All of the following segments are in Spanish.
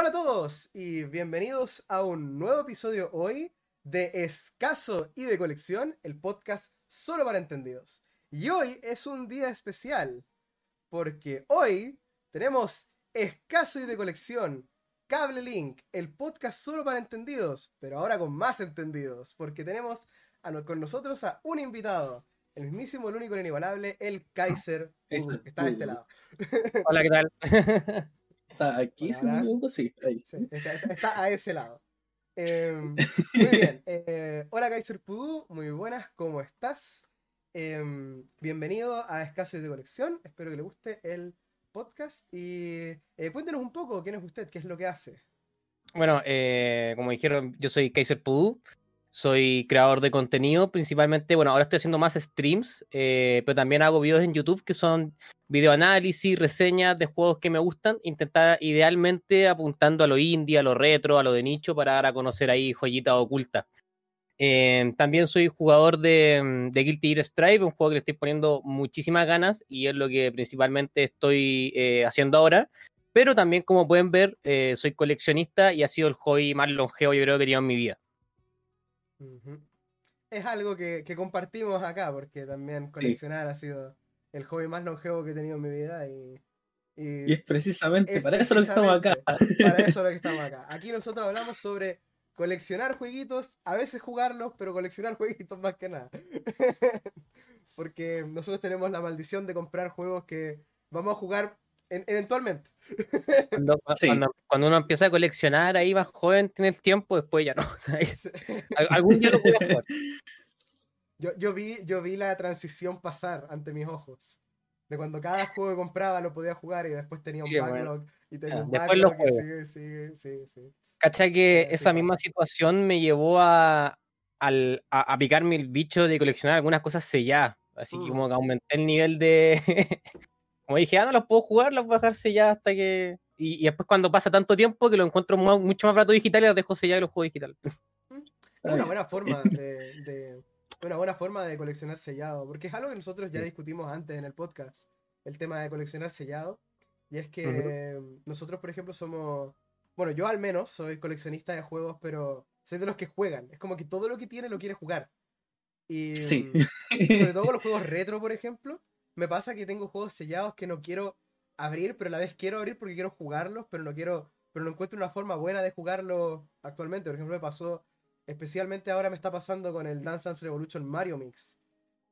Hola a todos y bienvenidos a un nuevo episodio hoy de Escaso y de Colección, el podcast solo para entendidos. Y hoy es un día especial porque hoy tenemos Escaso y de Colección, Cable Link, el podcast solo para entendidos, pero ahora con más entendidos, porque tenemos con nosotros a un invitado, el mismísimo, el único, el inigualable, el Kaiser, que está de este lado. Hola, ¿qué tal? Está aquí, sí, está, a ese lado. Em, muy bien. Eh, hola Kaiser Pudú, muy buenas, ¿cómo estás? Em, bienvenido a Escaso de Colección, espero que le guste el podcast y eh, cuéntenos un poco quién es usted, qué es lo que hace. Bueno, eh, como dijeron, yo soy Kaiser Pudú, soy creador de contenido, principalmente, bueno, ahora estoy haciendo más streams, eh, pero también hago videos en YouTube que son videoanálisis, reseñas de juegos que me gustan, intentar idealmente apuntando a lo indie, a lo retro, a lo de nicho, para dar a conocer ahí joyitas ocultas. Eh, también soy jugador de, de, Guilty Gear Strive, un juego que le estoy poniendo muchísimas ganas y es lo que principalmente estoy eh, haciendo ahora. Pero también, como pueden ver, soy coleccionista y ha sido el hobby más longevo yo creo que he tenido en mi vida. Es algo que, compartimos acá, porque también coleccionar ha sido el hobby más longevo que he tenido en mi vida y, y, es precisamente para eso lo que estamos acá. Para eso lo que estamos acá. Aquí nosotros hablamos sobre coleccionar jueguitos, a veces jugarlos, pero coleccionar jueguitos más que nada. porque nosotros tenemos la maldición de comprar juegos que vamos a jugar eventualmente. Cuando, uno empieza a coleccionar ahí más joven, tiene el tiempo, después ya no. algún día lo puedo jugar. Yo, yo, vi, yo vi la transición pasar ante mis ojos. De cuando cada juego que compraba lo podía jugar y después tenía un backlog. Y tenía un backlog y sí, sí, sí, Cacha que esa misma situación me llevó a, al, a, picarme el bicho de coleccionar algunas cosas selladas. Así que mm. como que aumenté el nivel de, como dije, ah, no los puedo jugar, los voy a dejarse ya hasta que. Y, después, cuando pasa tanto tiempo que lo encuentro mucho más barato digital, los dejo sellar y los juego digital. Es una buena forma de, una buena forma de coleccionar sellado, porque es algo que nosotros ya discutimos antes en el podcast, el tema de coleccionar sellado. Y es que nosotros, por ejemplo, somos. Bueno, yo al menos soy coleccionista de juegos, pero soy de los que juegan. Es como que todo lo que tiene lo quiere jugar. Y sí. sobre todo los juegos retro, por ejemplo me pasa que tengo juegos sellados que no quiero abrir, pero a la vez quiero abrir porque quiero jugarlos, pero no quiero, pero no encuentro una forma buena de jugarlo actualmente. Por ejemplo, me pasó, especialmente ahora me está pasando con el Dance Dance Revolution Mario Mix.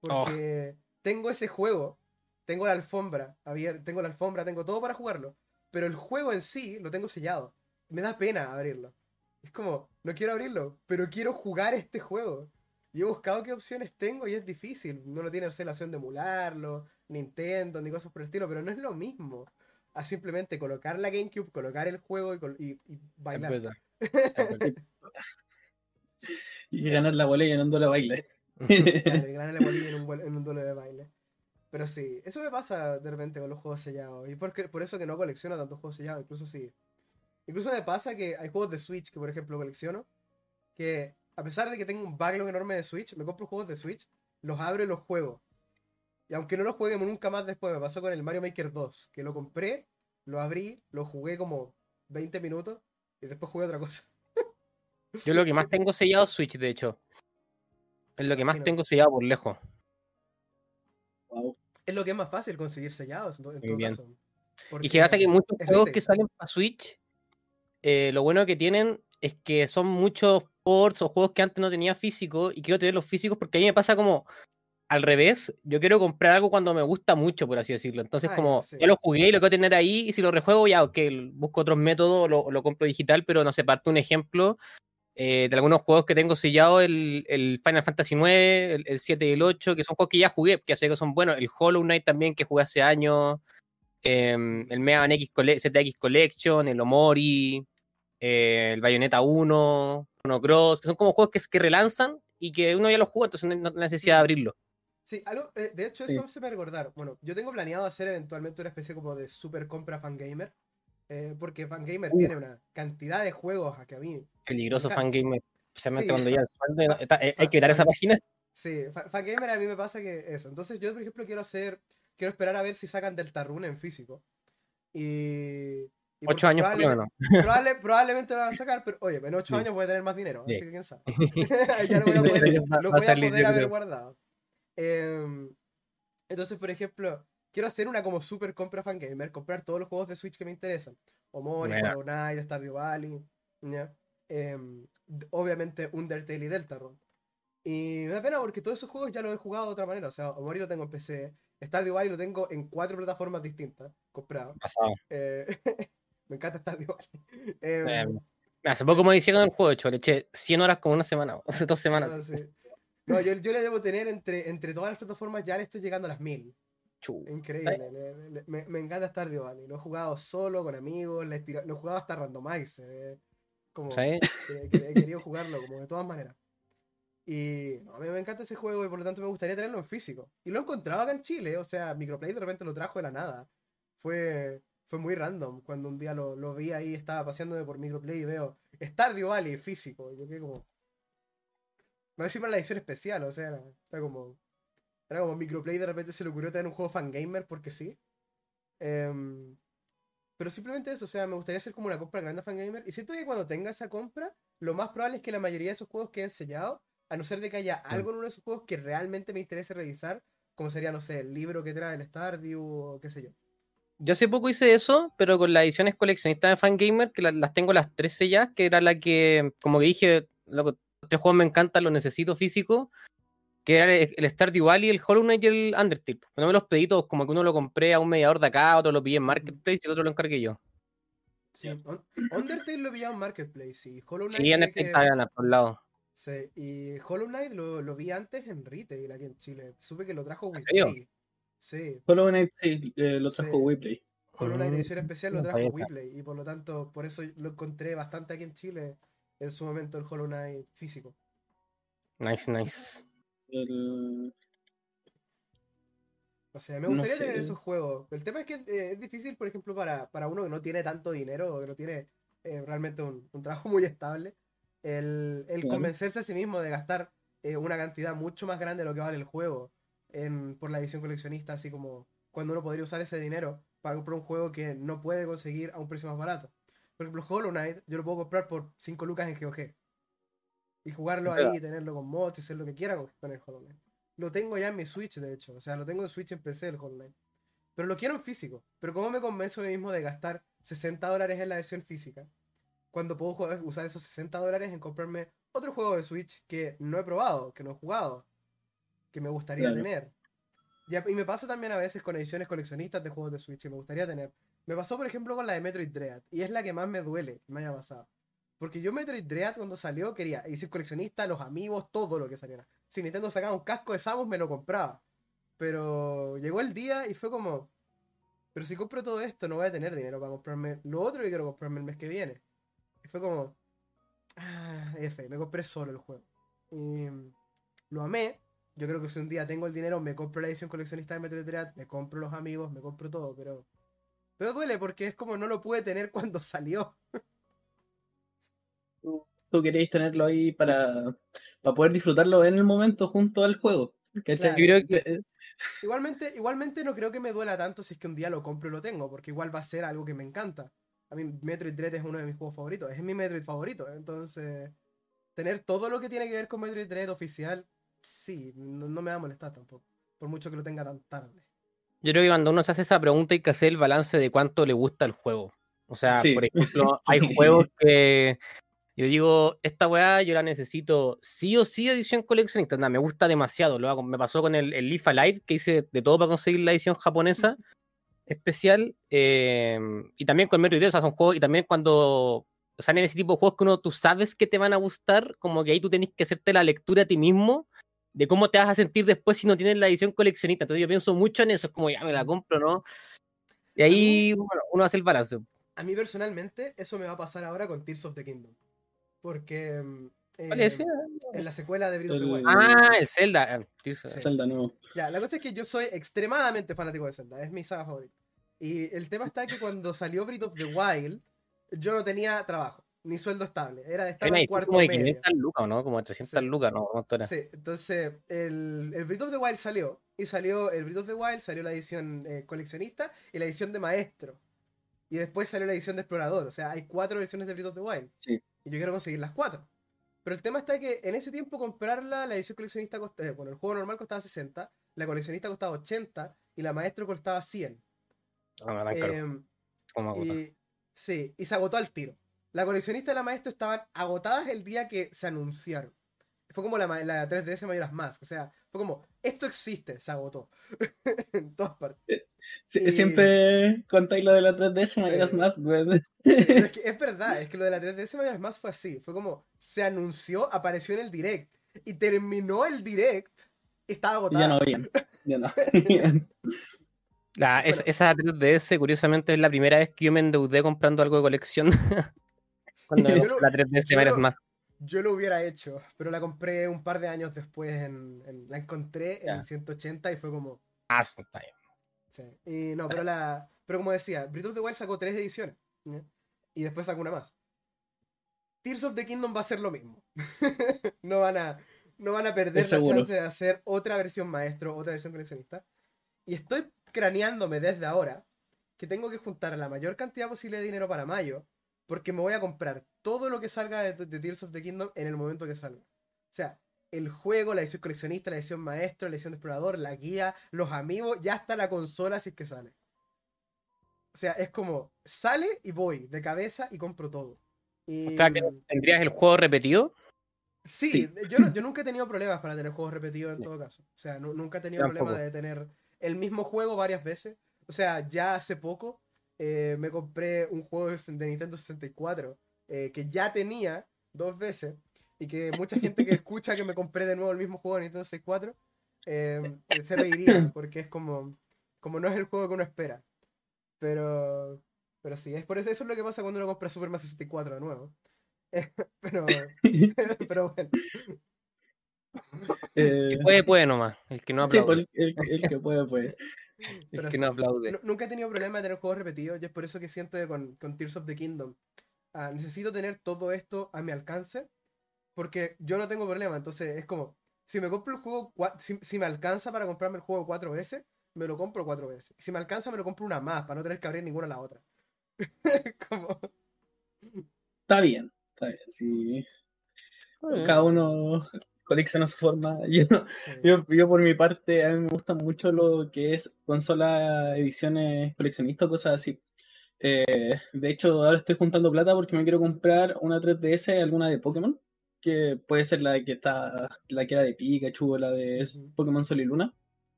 Porque tengo ese juego, tengo la alfombra, tengo la alfombra, tengo todo para jugarlo, pero el juego en sí lo tengo sellado. Me da pena abrirlo. Es como, no quiero abrirlo, pero quiero jugar este juego. Y he buscado qué opciones tengo y es difícil. No lo tiene la opción de emularlo, Nintendo, ni cosas por el estilo, pero no es lo mismo a simplemente colocar la GameCube, colocar el juego y, bailar. y ganar la bolilla en un duelo de baile. ganar la bolilla en un, en un duelo de baile. Pero sí, eso me pasa de repente con los juegos sellados. Y por, por eso que no colecciono tantos juegos sellados. Incluso sí. Incluso me pasa que hay juegos de Switch que, por ejemplo, colecciono. Que a pesar de que tengo un backlog enorme de Switch, me compro juegos de Switch, los abro y los juego. Y aunque no los juegue nunca más después, me pasó con el Mario Maker 2, que lo compré, lo abrí, lo jugué como 20 minutos y después jugué otra cosa. Yo lo que más tengo sellado Switch, de hecho. Es lo que más tengo sellado por lejos. Es lo que es más fácil conseguir sellados, en todo, caso. y que pasa que muchos juegos que salen para Switch, eh, lo bueno que tienen es que son muchos ports o juegos que antes no tenía físico y quiero tener los físicos porque a mí me pasa como al revés, yo quiero comprar algo cuando me gusta mucho, por así decirlo. Entonces, como ya lo jugué y lo quiero tener ahí, y si lo rejuego, ya, ok, busco otros métodos, lo, lo compro digital, pero no sé, parte un ejemplo eh, de algunos juegos que tengo sellado, el, el Final Fantasy IX, el, 7 y el 8, que son juegos que ya jugué, que sé que son buenos. El Hollow Knight también, que jugué hace años. Em, el Mega Man X ZX Collection, el Omori, eh, el Bayonetta 1, Chrono Cross, que son como juegos que, que relanzan y que uno ya los juega, entonces no, necesita abrirlo. Sí, algo, eh, de hecho eso se me recordar. Bueno, yo tengo planeado hacer eventualmente una especie como de super compra fangamer. Eh, porque Fangamer uh. tiene una cantidad de juegos a que a mí. Peligroso Fangamer. Especialmente cuando ya eh, hay que dar esa página. Sí, Fangamer a mí me pasa que eso. Entonces yo, por ejemplo, quiero hacer. Quiero esperar a ver si sacan Deltarune en físico. Y ocho años probablemente, probablemente lo van a sacar, pero oye, en ocho años voy a tener más dinero, así que quién sabe. ya lo voy a poder, lo voy a poder haber guardado. Em, entonces, por ejemplo, quiero hacer una como super compra fangamer, comprar todos los juegos de Switch que me interesan. Omori, Hollow Knight, Stardew Valley, ¿ya? Em, obviamente Undertale y Deltarune. Y me da pena porque todos esos juegos ya los he jugado de otra manera. O sea, Omori lo tengo en PC, Stardew Valley lo tengo en cuatro plataformas distintas, comprado. Eh, me encanta Stardew Valley. Eh, hace poco me hicieron el juego, hecho, le eché 100 horas como una semana, hace dos semanas. Ah, no, yo, yo, le debo tener entre, entre todas las plataformas, ya le estoy llegando a las mil. Increíble, me, me, encanta Stardew Valley. Lo he jugado solo, con amigos, lo he jugado hasta randomizer. Eh. Como he, querido jugarlo como de todas maneras. Y a mí me encanta ese juego y por lo tanto me gustaría tenerlo en físico. Y lo he encontrado acá en Chile, o sea, Microplay de repente lo trajo de la nada. Fue, fue muy random cuando un día lo, lo vi ahí, estaba paseándome por Microplay y veo Stardew Valley físico. Y yo quedé como, me voy a para la edición especial, o sea, era, como. Era como Microplay de repente se le ocurrió tener un juego fangamer porque sí. Em, pero simplemente eso, o sea, me gustaría hacer como una compra grande a fangamer. Y siento que cuando tenga esa compra, lo más probable es que la mayoría de esos juegos queden sellados, a no ser de que haya algo en uno de esos juegos que realmente me interese revisar, como sería, no sé, el libro que trae el Stardew o qué sé yo. Yo hace poco hice eso, pero con las ediciones coleccionistas de Fangamer, que las, tengo las tres selladas, que era la que, como que dije, loco, tres juegos me encantan, los necesito físico. Que era el, Stardew Valley, el Hollow Knight y el Undertale. No me los pedí todos, como que uno lo compré a un mediador de acá, otro lo pillé en Marketplace y el otro lo encargué yo. Sí, Undertale lo pillé en Marketplace y Hollow Knight. Sí, en este está por lado. Sí, y Hollow Knight lo, lo, vi antes en retail aquí en Chile. Supe que lo trajo Weplay. Sí. Hollow Knight sí, eh, lo trajo sí. Hollow Knight edición especial lo trajo Weplay y por lo tanto, por eso lo encontré bastante aquí en Chile en su momento el Hollow Knight físico. Nice, nice. O sea, me gustaría tener esos juegos. El tema es que eh, es difícil, por ejemplo, para, para, uno que no tiene tanto dinero o que no tiene eh, realmente un, trabajo muy estable, el, el convencerse a sí mismo de gastar eh, una cantidad mucho más grande de lo que vale el juego en, por la edición coleccionista, así como cuando uno podría usar ese dinero para comprar un juego que no puede conseguir a un precio más barato. Por ejemplo, Hollow Knight, yo lo puedo comprar por 5 lucas en GOG. Y jugarlo ahí, tenerlo con mods hacer lo que quiera con, el Hollow Knight. Lo tengo ya en mi Switch, de hecho. O sea, lo tengo en Switch en PC el Hollow Knight. Pero lo quiero en físico. Pero ¿cómo me convenzo a mí mismo de gastar 60 dólares en la versión física? Cuando puedo usar esos 60 dólares en comprarme otro juego de Switch que no he probado, que no he jugado, que me gustaría tener. Y, me pasa también a veces con ediciones coleccionistas de juegos de Switch que me gustaría tener. Me pasó, por ejemplo, con la de Metroid Dread. Y es la que más me duele que me haya pasado. Porque yo Metroid Dread cuando salió quería edición coleccionista, los amigos, todo lo que saliera. Si Nintendo sacaba un casco de Samus me lo compraba. Pero llegó el día y fue como... Pero si compro todo esto no voy a tener dinero para comprarme lo otro que quiero comprarme el mes que viene. Y fue como... Ah, F, me compré solo el juego. Y lo amé. Yo creo que si un día tengo el dinero me compro la edición coleccionista de Metroid Dread, me compro los amigos, me compro todo, pero pero duele porque es como no lo pude tener cuando salió. Tú, queréis tenerlo ahí para, para poder disfrutarlo en el momento junto al juego. Eh, igualmente, igualmente no creo que me duela tanto si es que un día lo compro y lo tengo, porque igual va a ser algo que me encanta. A mí Metroid Dread es uno de mis juegos favoritos, es mi Metroid favorito, entonces tener todo lo que tiene que ver con Metroid Dread oficial, sí, no, no me va a molestar tampoco, por mucho que lo tenga tan tarde. Yo creo que cuando uno se hace esa pregunta hay que hacer el balance de cuánto le gusta el juego. O sea, por ejemplo, hay juegos que yo digo, esta weá yo la necesito sí o sí edición coleccionista. Nada, me gusta demasiado. Lo hago. Me pasó con el, el Leaf Alive, que hice de todo para conseguir la edición japonesa especial. Eh, y también con Metroid o sea, son juegos, y también cuando o sea, en ese tipo de juegos que uno tú sabes que te van a gustar, como que ahí tú tenés que hacerte la lectura a ti mismo de cómo te vas a sentir después si no tienes la edición coleccionista. Entonces yo pienso mucho en eso, es como ya me la compro, ¿no? Y ahí bueno, uno hace el balance. A mí personalmente eso me va a pasar ahora con Tears of the Kingdom. Porque eh, es? en la secuela de Breath of the Wild. Ah, el Zelda. Eh, Zelda no. Ya, la cosa es que yo soy extremadamente fanático de Zelda, es mi saga favorita. Y el tema está que cuando salió Breath of the Wild, yo no tenía trabajo ni sueldo estable. Era de estar en cuarto como de 500 lucas, ¿no? Como de 300 lucas, ¿no? Sí, entonces el, el Breath of the Wild salió. Y salió el Breath of the Wild, salió la edición eh, coleccionista y la edición de maestro. Y después salió la edición de Explorador. O sea, hay cuatro versiones de Breath of the Wild. Sí. Y yo quiero conseguir las cuatro. Pero el tema está que en ese tiempo comprarla, la edición coleccionista costaba, bueno, el juego normal costaba 60, la coleccionista costaba 80 y la maestro costaba 100. Ah, tan caro. Em, ¿Cómo agotar? y, sí, y se agotó al tiro. La coleccionista y la maestro estaban agotadas el día que se anunciaron. Fue como la, la 3DS Majora's Mask. O sea, fue como, esto existe, se agotó. en todas partes. Sí, Y- Siempre contáis lo de la 3DS, Sí. me digas más, güey. Es que es verdad, es que lo de la 3DS Majora's Mask fue así. Fue como, se anunció, apareció en el direct. Y terminó el direct, estaba agotada. ya no habían. Ya no. La- es- bueno. esa 3DS, curiosamente, es la primera vez que yo me endeudé comprando algo de colección. Cuando lo- la 3DS yo Majora's lo- Mask. Yo lo hubiera hecho, pero la compré un par de años después. En, en- la encontré Ya. en 180 y fue como, Ah, sí. Y no, pero la. Pero como decía, Breath of the Wild sacó tres ediciones. Y después sacó una más. Tears of the Kingdom va a ser lo mismo. no van a. No van a perder Es la seguro. chance de hacer otra versión maestro, otra versión coleccionista. Y estoy craneándome desde ahora que tengo que juntar la mayor cantidad posible de dinero para mayo. Porque me voy a comprar todo lo que salga de, de Tears of the Kingdom en el momento que salga. O sea, el juego, la edición coleccionista, la edición maestro, la edición de explorador, la guía, los amigos, ya está la consola si es que sale. O sea, es como, sale y voy de cabeza y compro todo. Y, O sea, que tendrías el juego repetido. sí, sí. Yo, no- yo nunca he tenido problemas para tener juegos repetidos en Sí. todo caso. O sea, nu- nunca he tenido problemas de tener el mismo juego varias veces. O sea, ya hace poco eh, me compré un juego de Nintendo 64 eh, que ya tenía dos veces y que mucha gente que escucha que me compré de nuevo el mismo juego de Nintendo 64 eh, se reiría porque es como, como no es el juego que uno espera. Pero, pero sí, es por eso, eso es lo que pasa cuando uno compra Super Mario 64 de nuevo. pero, pero bueno. Eh, El que puede, puede nomás. El que no sí, pues, el, el que puede, puede. pero que no aplaude. Nu- Nunca he tenido problema de tener juegos repetidos, y es por eso que siento que con, con Tears of the Kingdom ah, necesito tener todo esto a mi alcance, porque yo no tengo problema, entonces es como, si me compro el juego, si, si me alcanza para comprarme el juego cuatro veces, me lo compro cuatro veces. Si me alcanza, me lo compro una más, para no tener que abrir ninguna a la otra. como, Está bien, está bien. Sí. Cada uno colecciona a su forma. Yo, sí. yo, yo por mi parte, a mí me gusta mucho lo que es consola, ediciones coleccionistas, cosas así. Eh, de hecho, ahora estoy juntando plata porque me quiero comprar una 3DS, alguna de Pokémon, que puede ser la que está, la que era de Pikachu o la de. Pokémon Sol y Luna.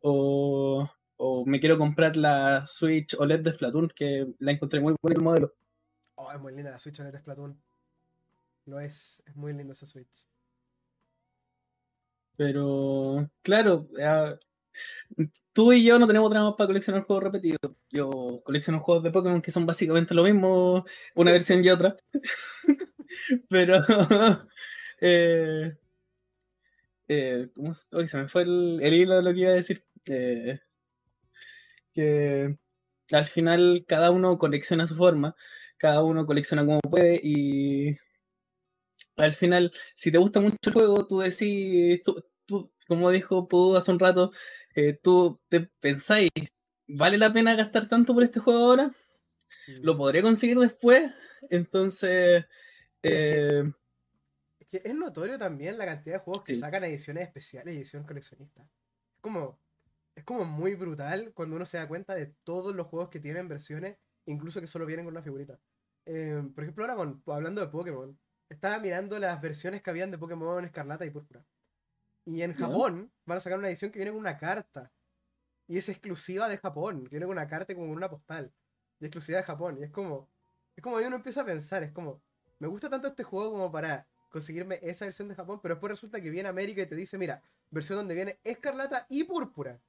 O, o me quiero comprar la Switch OLED de Splatoon, que la encontré muy bonito el modelo. Oh, es muy linda la Switch OLED de Splatoon. Lo es, es muy linda esa Switch. Pero, claro, ah, tú y yo no tenemos otra más para coleccionar juegos repetidos. Yo colecciono juegos de Pokémon que son básicamente lo mismo, una versión y otra. Pero, eh, eh, ¿cómo se, me fue el, el hilo de lo que iba a decir. Eh, que al final cada uno colecciona a su forma, cada uno colecciona como puede y al final, si te gusta mucho el juego, tú decís, tú, tú, como dijo Pudu hace un rato, eh, tú te pensáis, ¿vale la pena gastar tanto por este juego ahora? ¿Lo podré conseguir después? Entonces, eh, Es que es notorio también la cantidad de juegos que Sí. sacan ediciones especiales y edición coleccionista. Es como, es como muy brutal cuando uno se da cuenta de todos los juegos que tienen versiones, incluso que solo vienen con una figurita. Eh, por ejemplo, ahora con, hablando de Pokémon, estaba mirando las versiones que habían de Pokémon Escarlata y Púrpura. Y en. Japón van a sacar una edición que viene con una carta. Y es exclusiva de Japón, que viene con una carta y como con una postal. Y exclusiva de Japón. Y es como, es como ahí uno empieza a pensar, es como, me gusta tanto este juego como para conseguirme esa versión de Japón, pero después resulta que viene América y te dice, mira, versión donde viene escarlata y púrpura.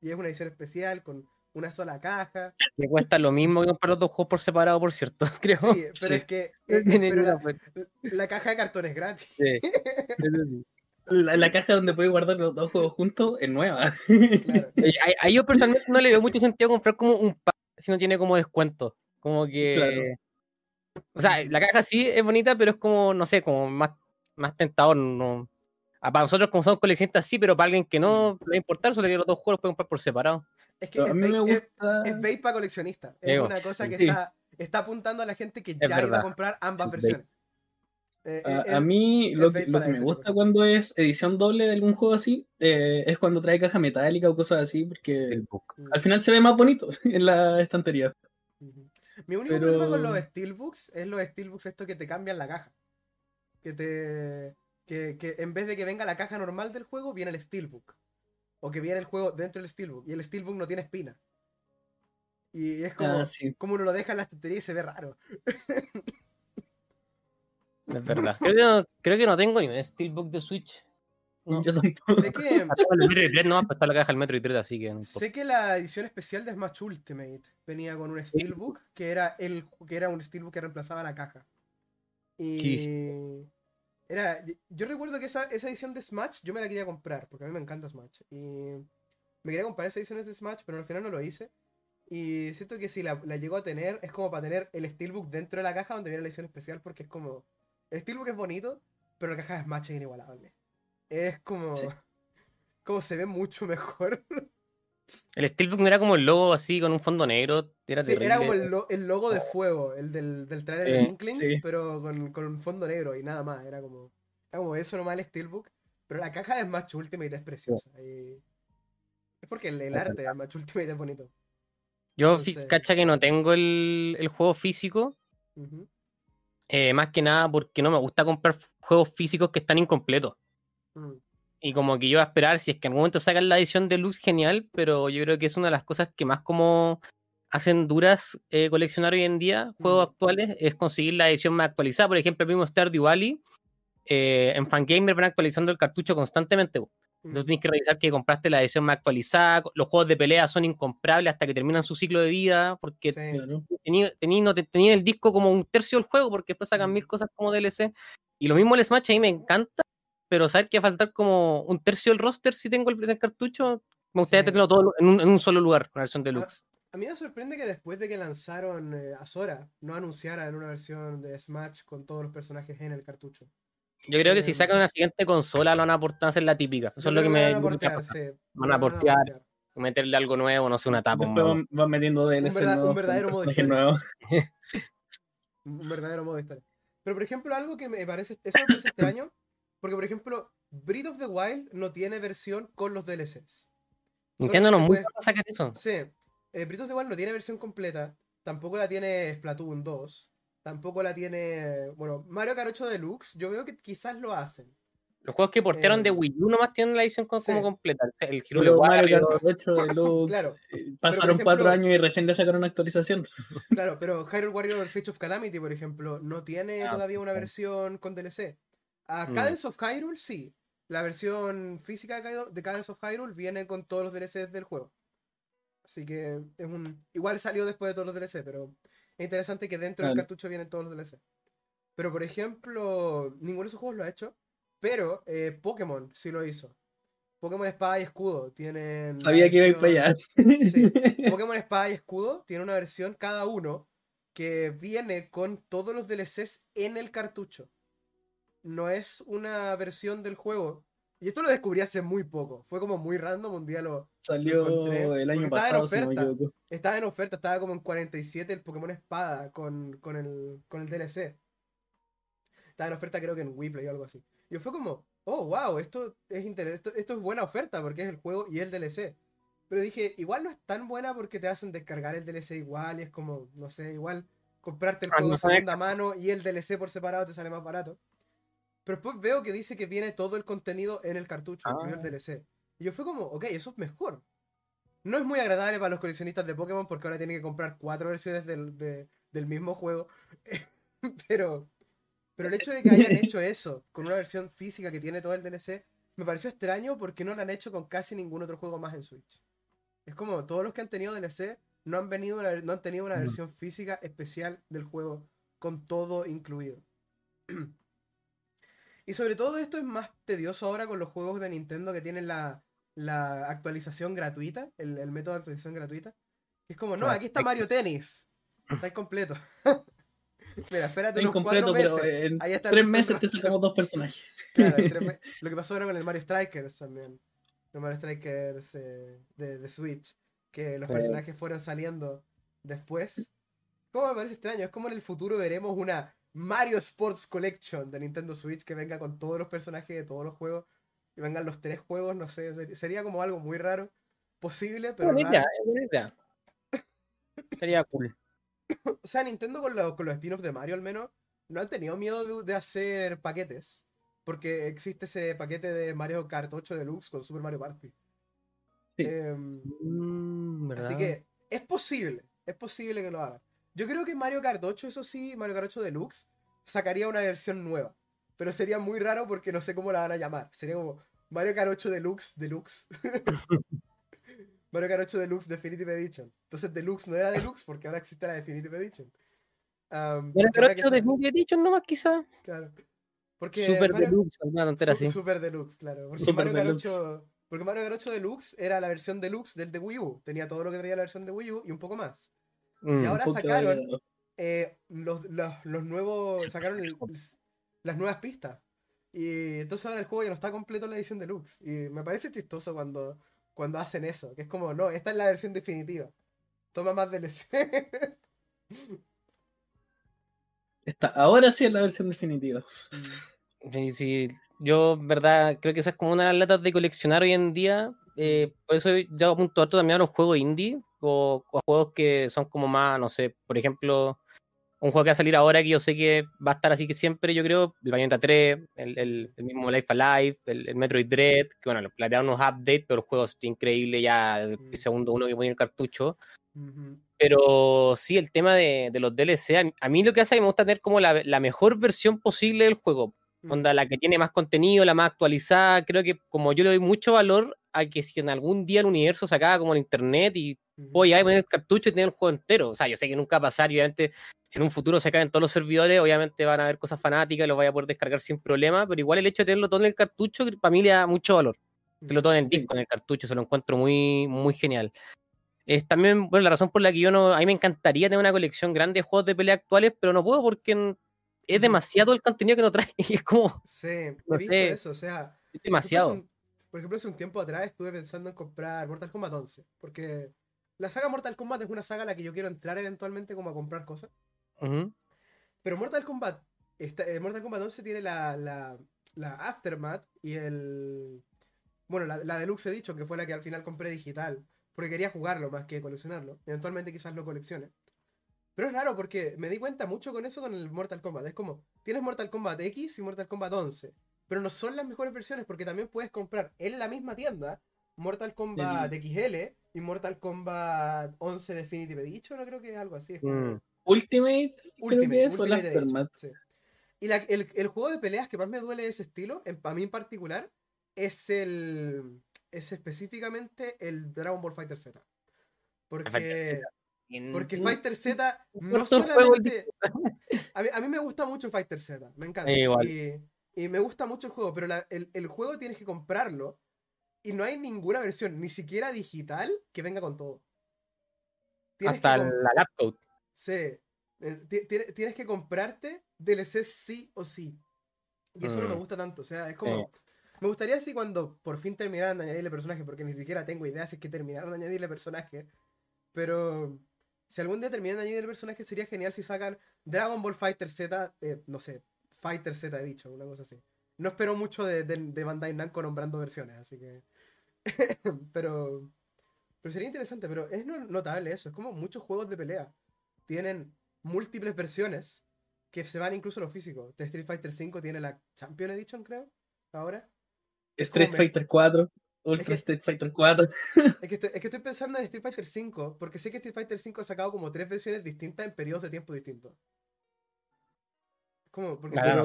Y es una edición especial con una sola caja. Me cuesta lo mismo que comprar los dos juegos por separado, por cierto, creo. Sí, pero Sí. es que eh, pero ninguna la, caja de cartón es gratis. Sí. la, la caja donde puedes guardar los dos juegos juntos es nueva. Claro. A, a yo personalmente no le veo mucho sentido comprar como un pack si no tiene como descuento. Como que. Claro. O sea, la caja sí es bonita, pero es como, no sé, como más, más tentador. No. Para nosotros, como somos coleccionistas, sí, pero para alguien que no le va a importar, solo que los dos juegos los puede comprar por separado. Es que A es, mí me bait, es- gusta. es bait para coleccionista. Es Digo, una cosa que sí. está, está apuntando a la gente que ya iba a comprar ambas Es versiones. Eh, A, a mí es lo que, lo me gusta cuando es edición doble de algún juego así eh, es cuando trae caja metálica o cosas así, porque El book. al final se ve más bonito en la estantería. Mi único Pero- problema con los Steelbooks es los Steelbooks esto que te cambian la caja. Que te. Que, que en vez de que venga la caja normal del juego, viene el Steelbook. O que viene el juego dentro del Steelbook. Y el Steelbook no tiene espina. Y es como. Ah, sí. como uno lo deja en la estantería y se ve raro. Es verdad. Creo que, no, creo que no tengo ni un Steelbook de Switch. No. Yo tampoco. Sé que. No, está la caja del Metroid Dread, así que no. Sé que la edición especial de Smash Ultimate venía con un Steelbook que era el que era un Steelbook que reemplazaba la caja. Y Sí, era yo recuerdo que esa, esa edición de Smash yo me la quería comprar porque a mí me encanta Smash y me quería comprar esa edición de Smash, pero al final no lo hice. Y siento que si la, la llego a tener es como para tener el Steelbook dentro de la caja donde viene la edición especial porque es como el Steelbook es bonito, pero la caja de Smash es inigualable. Es como Sí. como se ve mucho mejor. El Steelbook no era como el logo así con un fondo negro. Era Sí, terrible. era como el, lo- el logo de fuego, el del, del trailer de Eh, Inkling, sí. pero con, con un fondo negro y nada más. Era como, era como eso nomás el Steelbook. Pero la caja de Smash Ultimate es preciosa. y Es porque el, el Es arte de Smash Ultimate es bonito. Yo, entonces- cacha que no tengo el, el juego físico. Eh, más que nada porque no me gusta comprar juegos físicos que están incompletos. Mm. Y como que yo voy a esperar, si es que en algún momento sacan la edición deluxe, genial, pero yo creo que es una de las cosas que más como hacen duras eh, coleccionar hoy en día, juegos Mm. actuales, es conseguir la edición más actualizada. Por ejemplo, el mismo Stardew Valley, eh, en Fangamer van actualizando el cartucho constantemente. Entonces Mm. tienes que revisar que compraste la edición más actualizada. Los juegos de pelea son incomprables hasta que terminan su ciclo de vida, porque Sí. No te- tenía el disco como un tercio del juego, porque después sacan Mm. mil cosas como DLC. Y lo mismo el Smash a mí me encanta, pero saber que va a faltar como un tercio del roster si tengo el, el cartucho, me gustaría Sí. tenerlo todo en un, en un solo lugar, una versión deluxe. A mí me sorprende que después de que lanzaron eh, Azora, no anunciaran una versión de Smash con todos los personajes en el cartucho. Yo creo que si em, sacan una siguiente consola lo van a aportar a hacer la típica. Eso Yo es lo que me van a a portear, sí. Van a portear. meterle algo nuevo, no sé, una tapa. un Después van, van metiendo DLC verdad- un nuevos con verdadero modo historia. nuevos. un verdadero modo de historia. Pero por ejemplo, algo que me parece, eso me parece extraño, porque por ejemplo, Breath of the Wild no tiene versión con los DLCs. Nintendo no mucho puede- a sacar eso. Sí, eh, Breath of the Wild no tiene versión completa, tampoco la tiene Splatoon 2, tampoco la tiene, bueno, Mario Kart 8 Deluxe, yo veo que quizás lo hacen. Los juegos que portearon Eh, de Wii U nomás tienen la edición sí. como completa. El Hero Pero Mario Kart 8 Deluxe. Claro. eh, Pasaron ejemplo- cuatro años y recién le sacaron una actualización. Claro, pero Hyrule Warrior Age of Calamity, por ejemplo, no tiene Ah, todavía una versión con DLC. A Mm. Cadence of Hyrule sí. La versión física de Cad- de Cadence of Hyrule viene con todos los DLCs del juego. Así que es un. Igual salió después de todos los DLC, pero es interesante que dentro del cartucho vienen todos los DLC. Pero por ejemplo, ninguno de esos juegos lo ha hecho. Pero eh, Pokémon sí lo hizo. Pokémon Espada y Escudo tienen. Sabía que iba a ir para allá. Sí. Pokémon Espada y Escudo tiene una versión cada uno que viene con todos los DLCs en el cartucho. No es una versión del juego. Y esto lo descubrí hace muy poco. Fue como muy random. Un día lo Salió encontré, el año porque estaba en pasado, si no oferta. estaba en oferta. Estaba como en 47 el Pokémon Espada con, con, el, con el DLC. Estaba en oferta creo que en Weplay o algo así. Y yo fue como, oh, wow, esto es, interes- esto, esto es buena oferta porque es el juego y el DLC. Pero dije, igual no es tan buena porque te hacen descargar el DLC igual y es como, no sé, igual comprarte el Ah, juego de segunda mano y el DLC por separado te sale más barato. Pero después veo que dice que viene todo el contenido en el cartucho, incluido el Ah. DLC. Y yo fue como, ok, eso es mejor. No es muy agradable para los coleccionistas de Pokémon porque ahora tienen que comprar cuatro versiones del, de- del mismo juego. pero, pero el hecho de que hayan hecho eso con una versión física que tiene todo el DLC me pareció extraño porque no lo han hecho con casi ningún otro juego más en Switch. Es como todos los que han tenido DLC no han, venido una- no han tenido una versión física especial del juego con todo incluido. y sobre todo esto es más tedioso ahora con los juegos de Nintendo que tienen la, la actualización gratuita, el, el método de actualización gratuita. Es como, no, aquí está Mario Tennis. Está incompleto. Mira, espérate unos incompleto, cuatro pero meses. en Ahí está el tres meses te sacamos dos personajes. Claro, lo que pasó ahora con el Mario Strikers también. El Mario Strikers eh, de, de Switch. que los personajes fueron saliendo después. ¿Cómo me parece extraño? Es como en el futuro veremos una Mario Sports Collection de Nintendo Switch que venga con todos los personajes de todos los juegos y vengan los tres juegos, no sé, sería como algo muy raro, posible, pero... Buena Sería cool. O sea, Nintendo con, los spin-offs de Mario al menos no han tenido miedo de, hacer paquetes. Porque existe ese paquete de Mario Kart 8 Deluxe con Super Mario Party. Em, mm, así que es posible, es posible que lo hagan. Yo creo que Mario Kart 8, eso sí, Mario Kart 8 Deluxe, sacaría una versión nueva. Pero sería muy raro porque no sé cómo la van a llamar. Sería como Mario Kart 8 Deluxe Deluxe. Mario Kart 8 Deluxe Definitive Edition. Entonces Deluxe no era Deluxe porque ahora existe la Definitive Edition. Um, Mario Kart 8 Definitive Edition nomás quizá. Claro. Porque Super Deluxe, alguna tontera así. Super Deluxe, claro. Porque Mario, Kart 8, porque Mario Kart 8 Deluxe era la versión Deluxe del de Wii U. Tenía todo lo que traía la versión de Wii U y un poco más. Y mm, ahora sacaron eh, los, los, los, nuevos. Sacaron las nuevas pistas. Y entonces ahora el juego ya no está completo en la edición deluxe. Y me parece chistoso cuando, cuando hacen eso. Que es como, no, esta es la versión definitiva. Toma más DLC. Esta, ahora sí es la versión definitiva. Sí, sí, yo, verdad, creo que esa es como una de las latas de coleccionar hoy en día. Eh, por eso yo apunto a también a los juegos indie o, o, a juegos que son como más, no sé, por ejemplo, un juego que va a salir ahora que yo sé que va a estar así que siempre, yo creo, el Bayonetta 3, el, el, mismo Life Alive, el, Metroid Dread, que bueno, le dado unos updates, pero el juego es increíble ya, el segundo uno que pone el cartucho. Pero sí, el tema de, de los DLC, a, mí lo que hace es que me gusta tener como la, la mejor versión posible del juego. Mm. Onda, la que tiene más contenido, la más actualizada. Creo que como yo le doy mucho valor a que si en algún día el universo sacaba como el internet y voy a poner el cartucho y tener el juego entero. O sea, yo sé que nunca va a pasar y obviamente si en un futuro se caen todos los servidores, obviamente van a haber cosas fanáticas y los vaya a poder descargar sin problema, pero igual el hecho de tenerlo todo en el cartucho, para mí le da mucho valor. Tenerlo todo en el disco, en el cartucho, se lo encuentro muy, muy genial. Es también, bueno, la razón por la que yo no, a mí me encantaría tener una colección grande de juegos de pelea actuales, pero no puedo porque es demasiado el contenido que nos trae. Y es como. Sí, he visto eso, o sea. Es demasiado. Por ejemplo, hace un tiempo atrás estuve pensando en comprar Mortal Kombat 11, porque la saga Mortal Kombat es una saga a la que yo quiero entrar eventualmente como a comprar cosas. Pero Mortal Kombat, eh, Mortal Kombat 11 tiene la, la, la Aftermath y el... Bueno, la, la, Deluxe dicho que fue la que al final compré digital, porque quería jugarlo más que coleccionarlo. Eventualmente quizás lo coleccione. Pero es raro porque me di cuenta mucho con eso con el Mortal Kombat. Es como, tienes Mortal Kombat X y Mortal Kombat 11, pero no son las mejores versiones porque también puedes comprar en la misma tienda Mortal Kombat XL y Mortal Kombat 11 Definitive Edition, no creo que es algo así. Mm. Ultimate, Ultimate, Y el, juego de peleas que más me duele de ese estilo, para mí en particular, es el es específicamente el Dragon Ball Fighter Z. Porque, porque Fighter Z no solamente. A mí, me gusta mucho Fighter Z, me encanta. Y, y, me gusta mucho el juego, pero el, el, juego tienes que comprarlo y no hay ninguna versión, ni siquiera digital, que venga con todo. Hasta la laptop. Sí. Eh, tienes que comprarte DLC sí o sí. Y eso no me mm. gusta tanto. O sea, es como. Me gustaría así cuando por fin terminaran de añadirle personaje, porque ni siquiera tengo idea si es que terminaron de añadirle personaje. Pero si algún día terminan de añadirle personaje, sería genial si sacan Dragon Ball Fighter Z, eh, no sé, Fighter Z he dicho, una cosa así. No espero mucho de, de Bandai Namco nombrando versiones, así que. pero. Pero sería interesante, pero es notable eso. Es como muchos juegos de pelea tienen múltiples versiones que se van incluso a lo físico. Street Fighter V tiene la Champion Edition, creo, ahora. Street Fighter 4. Ultra Street Fighter 4. Es que, estoy, es que, estoy, pensando en Street Fighter 5, porque sé que Street Fighter 5 ha sacado como tres versiones distintas en periodos de tiempo distintos. ¿Cómo? Porque claro,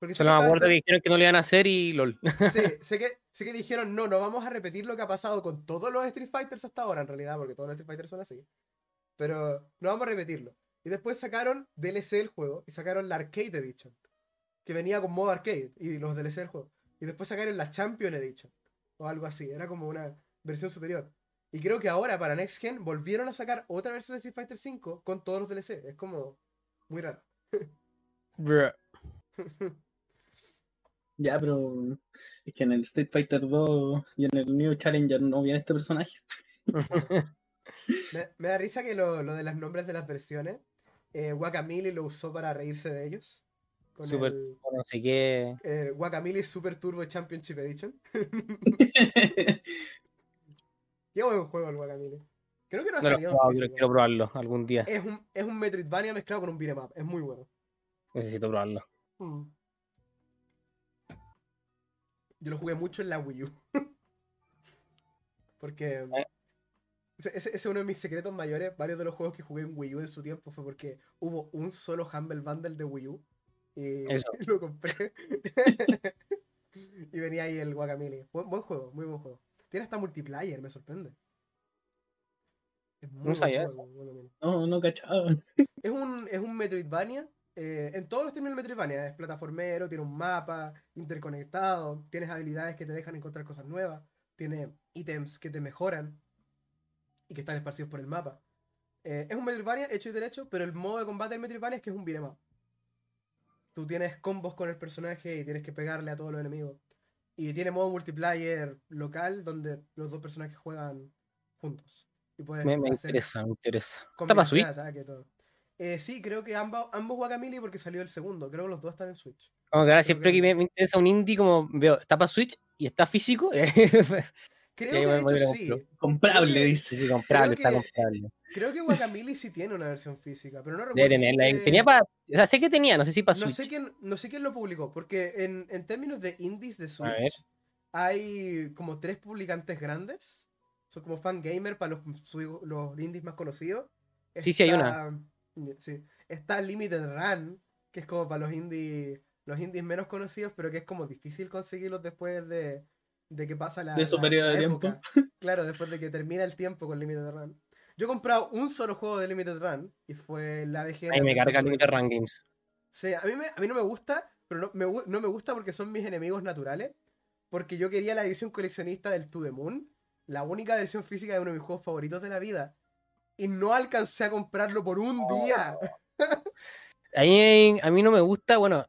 porque se lo me acuerdo que dijeron que no le iban a hacer y lol. Sí, sé que, sé que dijeron, no, no vamos a repetir lo que ha pasado con todos los Street Fighters hasta ahora, en realidad, porque todos los Street Fighters son así. Pero no vamos a repetirlo. Y después sacaron DLC del juego y sacaron la Arcade Edition, que venía con modo arcade y los DLC del juego. Y después sacaron la Champion Edition, o algo así, era como una versión superior. Y creo que ahora para Next Gen volvieron a sacar otra versión de Street Fighter V con todos los DLC. Es como muy raro. Ya, pero es que en el Street Fighter 2 y en el New Challenger no viene este personaje. Me, da risa que lo, de los nombres de las versiones, eh, lo usó para reírse de ellos. Con Super, no sé qué. Eh, Super Turbo Championship Edition. qué buen juego el Guacamole. Creo que no ha salido. quiero probarlo algún día. Es un, es un Metroidvania mezclado con un beat'em up. Es muy bueno. Necesito probarlo. Mm. Yo lo jugué mucho en la Wii U. porque eh. ese, es uno de mis secretos mayores. Varios de los juegos que jugué en Wii U en su tiempo fue porque hubo un solo Humble Bundle de Wii U. Y lo compré. y venía ahí el Guacamole. Buen, buen, juego, muy buen juego. Tiene hasta multiplayer, me sorprende. Es muy no No, no cachaba. Es un, es un Metroidvania eh, en todos los términos de Metroidvania, es plataformero, tiene un mapa interconectado, tienes habilidades que te dejan encontrar cosas nuevas, tiene ítems que te mejoran y que están esparcidos por el mapa. Eh, es un Metroidvania hecho y derecho, pero el modo de combate del Metroidvania es que es un beat'em Tú tienes combos con el personaje y tienes que pegarle a todos los enemigos. Y tiene modo multiplayer local donde los dos personajes juegan juntos. Y me, interesa, me interesa. ¿Está para Switch? Eh, sí, creo que ambos, ambos Guacamole porque salió el segundo. Creo que los dos están en Switch. Como que ahora siempre que, me, interesa un indie, como veo, está para Switch y está físico. creo que de hecho, sí. Comprable, dice. Sí, comprable, está comprable. Creo que Guacamole sí tiene una versión física, pero no recuerdo. Tenía para. O sea, sé que tenía, no sé si para Switch. No sé quién, no sé quién lo publicó, porque en, en términos de indies de Switch, hay como tres publicantes grandes. Son como fangamer para los, los indies más conocidos. Sí, sí, hay una. Sí. Está Limited Run, que es como para los indies, los indies menos conocidos, pero que es como difícil conseguirlos después de, que pasa la. De su periodo de tiempo. Claro, después de que termina el tiempo con Limited Run. Yo he comprado un solo juego de Limited Run y fue la VG. Ahí me carga Limited Run Games. Sí, a mí, a mí no me gusta, pero no me, no me gusta porque son mis enemigos naturales. Porque yo quería la edición coleccionista del To The Moon, la única versión física de uno de mis juegos favoritos de la vida y no alcancé a comprarlo por un día. a, mí, a mí no me gusta, bueno,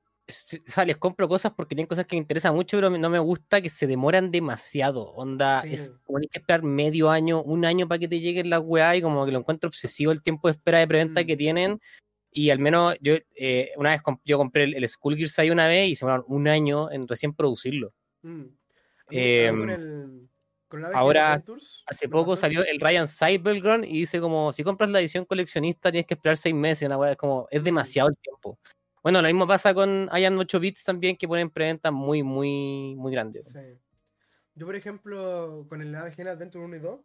o les compro cosas porque tienen cosas que me interesan mucho, pero no me gusta que se demoran demasiado. Onda, es como hay que esperar medio año, un año para que te lleguen las weá y como que lo encuentro obsesivo el tiempo de espera de preventa que mm. tienen. Y al menos yo, eh, una vez yo compré el, el Skull Gears ahí una vez y se demoraron un año en recién producirlo. Mm. Em, el, Ahora, hace poco salió el Ryan Cyberground y dice como, si compras la edición coleccionista tienes que esperar seis meses, una es como, es demasiado el tiempo. Bueno, lo mismo pasa con Ian 8 bits también, que ponen preventa muy, muy, muy grandes. Yo, por ejemplo, con el AVGN Adventure 1 y 2,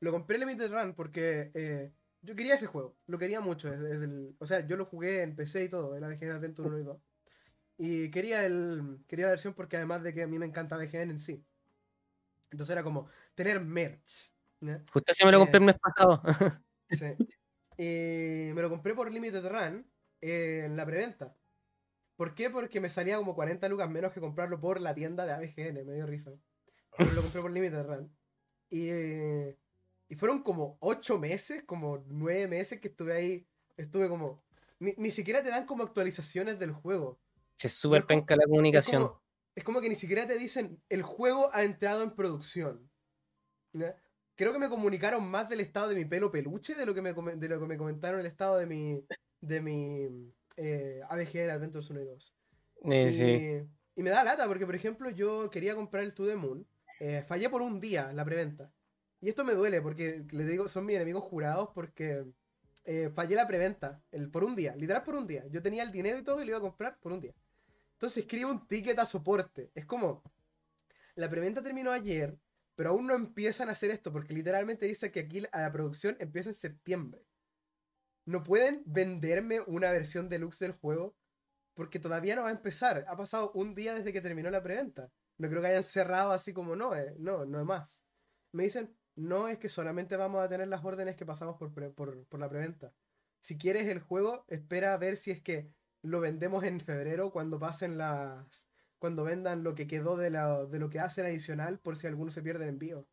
lo compré Limited Run porque eh, yo quería ese juego, lo quería mucho. o sea, yo lo jugué en PC y todo, el AVGN Adventure 1 y 2. Y quería, el, quería la versión porque además de que a mí me encanta AVGN en sí. Entonces era como tener merch. Justo así me lo compré el mes pasado. sí. me lo compré por Limited Run eh, en la preventa. ¿Por qué? Porque me salía como 40 lucas menos que comprarlo por la tienda de ABGN, me dio risa. Pero lo compré por Limited Run. Y, y fueron como 8 meses, como 9 meses que estuve ahí. Estuve como. Ni, siquiera te dan como actualizaciones del juego. Se súper penca la comunicación es como que ni siquiera te dicen el juego ha entrado en producción. Creo que me comunicaron más del estado de mi pelo peluche de lo que me, de lo que me comentaron el estado de mi, de mi eh, ABG Adventures 1 y 2. y, me da lata porque, por ejemplo, yo quería comprar el To The Moon. Eh, fallé por un día la preventa. Y esto me duele porque, les digo, son mis enemigos jurados porque eh, fallé la preventa el, por un día, literal por un día. Yo tenía el dinero y todo y lo iba a comprar por un día. Entonces escribe un ticket a soporte. Es como, la preventa terminó ayer, pero aún no empiezan a hacer esto, porque literalmente dice que aquí a la producción empieza en septiembre. No pueden venderme una versión deluxe del juego, porque todavía no va a empezar. Ha pasado un día desde que terminó la preventa. No creo que hayan cerrado así como no, eh, no, no es más. Me dicen, no es que solamente vamos a tener las órdenes que pasamos por, por, por la preventa. Si quieres el juego, espera a ver si es que lo vendemos en febrero cuando pasen las. Cuando vendan lo que quedó de, la, de lo que hacen adicional por si alguno se pierde el envío.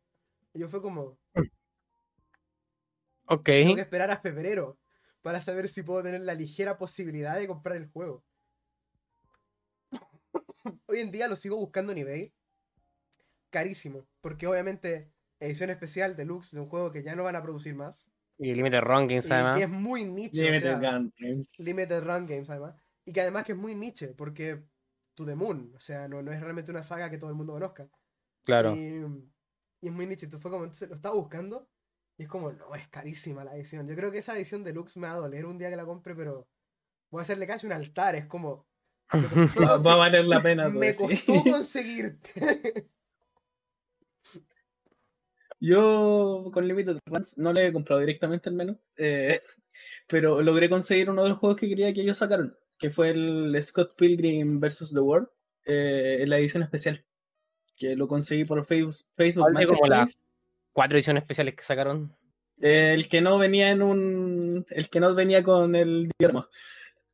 Y yo fue como. Ok. Tengo que esperar a febrero para saber si puedo tener la ligera posibilidad de comprar el juego. Hoy en día lo sigo buscando en eBay. Carísimo. Porque obviamente edición especial deluxe de un juego que ya no van a producir más. Y Limited Run Games, además. Y es muy niche. Limited o sea, Run Games. Limited Run Games, además. Y que además que es muy niche, porque To The Moon, o sea, no, no es realmente una saga que todo el mundo conozca. Claro. Y, y es muy niche. Entonces fue como, entonces lo estaba buscando y es como, no, es carísima la edición. Yo creo que esa edición deluxe me va a doler un día que la compre, pero voy a hacerle casi un altar. Es como. me Va, va a valer la pena. Me pues, sí. costó conseguirte. Yo con Limited Runs no le he comprado directamente el menú, eh, pero logré conseguir uno de los juegos que quería que ellos sacaron, que fue el Scott Pilgrim vs. The World, eh, en la edición especial, que lo conseguí por Facebook, Facebook como la- Marketplace. Cuatro ediciones especiales que sacaron. Eh, el que no venía en un, el que no venía con el diorama.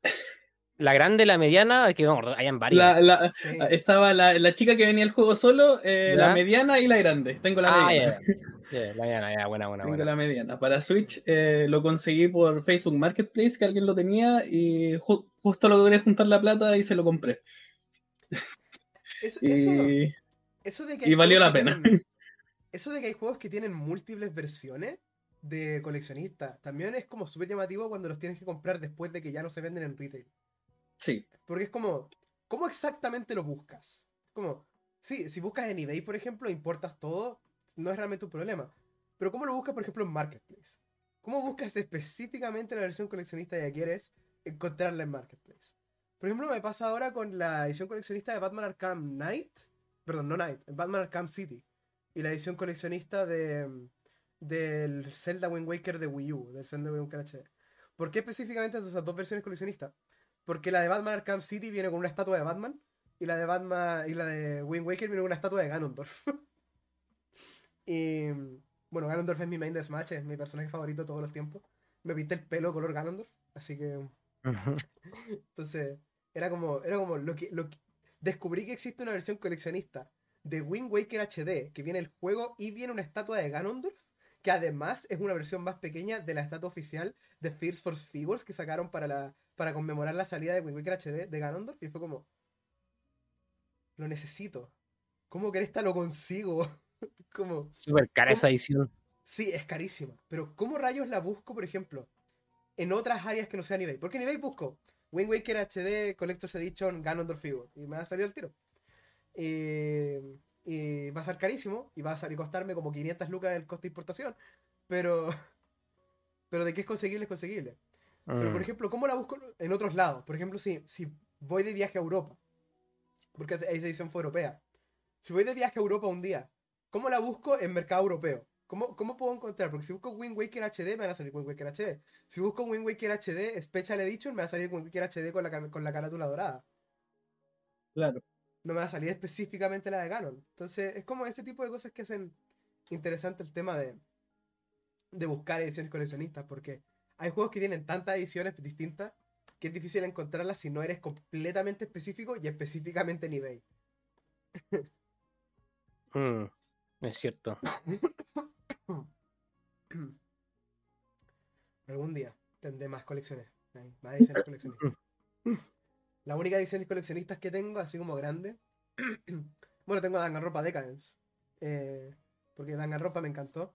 La grande, la mediana, que no, hayan varias. La, la- Sí. estaba la, la chica que venía el juego solo, eh, la mediana y la grande. Tengo la ah, mediana. la mediana, ya, buena, buena, Tengo buena. la mediana. Para Switch eh, lo conseguí por Facebook Marketplace, que alguien lo tenía, y ju- justo logré juntar la plata y se lo compré. Eso, eso, Y, eso de que y valió juegos la que pena. tienen- eso de que hay juegos que tienen múltiples versiones de coleccionista también es como súper llamativo cuando los tienes que comprar después de que ya no se venden en retail. Sí, Porque es como, ¿cómo exactamente lo buscas? Como, sí, si buscas en eBay, por ejemplo, importas todo, no es realmente un problema. Pero ¿cómo lo buscas, por ejemplo, en Marketplace? ¿Cómo buscas específicamente la versión coleccionista que quieres encontrarla en Marketplace? Por ejemplo, me pasa ahora con la edición coleccionista de Batman Arkham Knight. Perdón, no Knight, Batman Arkham City. Y la edición coleccionista de del Zelda Wind Waker de Wii U, del Zelda Wind Waker HD. ¿Por qué específicamente esas dos versiones coleccionistas? Porque la de Batman Arkham City viene con una estatua de Batman y la de Batman y la de Wind Waker viene con una estatua de Ganondorf. y bueno, Ganondorf es mi main deathmatch, es mi personaje favorito de todos los tiempos. Me pinté el pelo color Ganondorf, así que entonces era como era como lo que lo que- descubrí que existe una versión coleccionista de Wind Waker HD, que viene el juego y viene una estatua de Ganondorf, que además es una versión más pequeña de la estatua oficial de Fierce Force Figures que sacaron para, la, para conmemorar la salida de Wind Waker HD de Ganondorf, y fue como, lo necesito. ¿Cómo que esta lo consigo? como, Súper cara ¿Cómo? esa edición. sí, es carísima, pero ¿cómo rayos la busco, por ejemplo, en otras áreas que no sean eBay? Porque en eBay busco Wind Waker HD Collector's Edition Ganondorf Figure, y me va a salir al tiro. Y, y va a ser carísimo y va a salir costarme como 500 lucas el coste de importación. Pero, pero de qué es conseguible, es conseguible. Pero por Mm. ejemplo, ¿cómo la busco en otros lados? Por ejemplo, si, si voy de viaje a Europa, porque esa edición fue europea. Si voy de viaje a Europa un día, ¿cómo la busco en mercado europeo? ¿Cómo, ¿Cómo puedo encontrar? Porque si busco Wind Waker HD, me van a salir Wind Waker HD. Si busco Wind Waker HD Special Edition, me va a salir Wind Waker HD con la, con la carátula dorada. claro. no me va a salir específicamente la de Ganon. Entonces, es como ese tipo de cosas que hacen interesante el tema de, de buscar ediciones coleccionistas, porque hay juegos que tienen tantas ediciones distintas que es difícil encontrarlas si no eres completamente específico y específicamente en eBay. Mm, Es cierto. Algún día tendré más colecciones, más ediciones coleccionistas. La única edición coleccionistas que tengo, así como grande, bueno, tengo Danganronpa Decadence, eh, porque Danganronpa me encantó,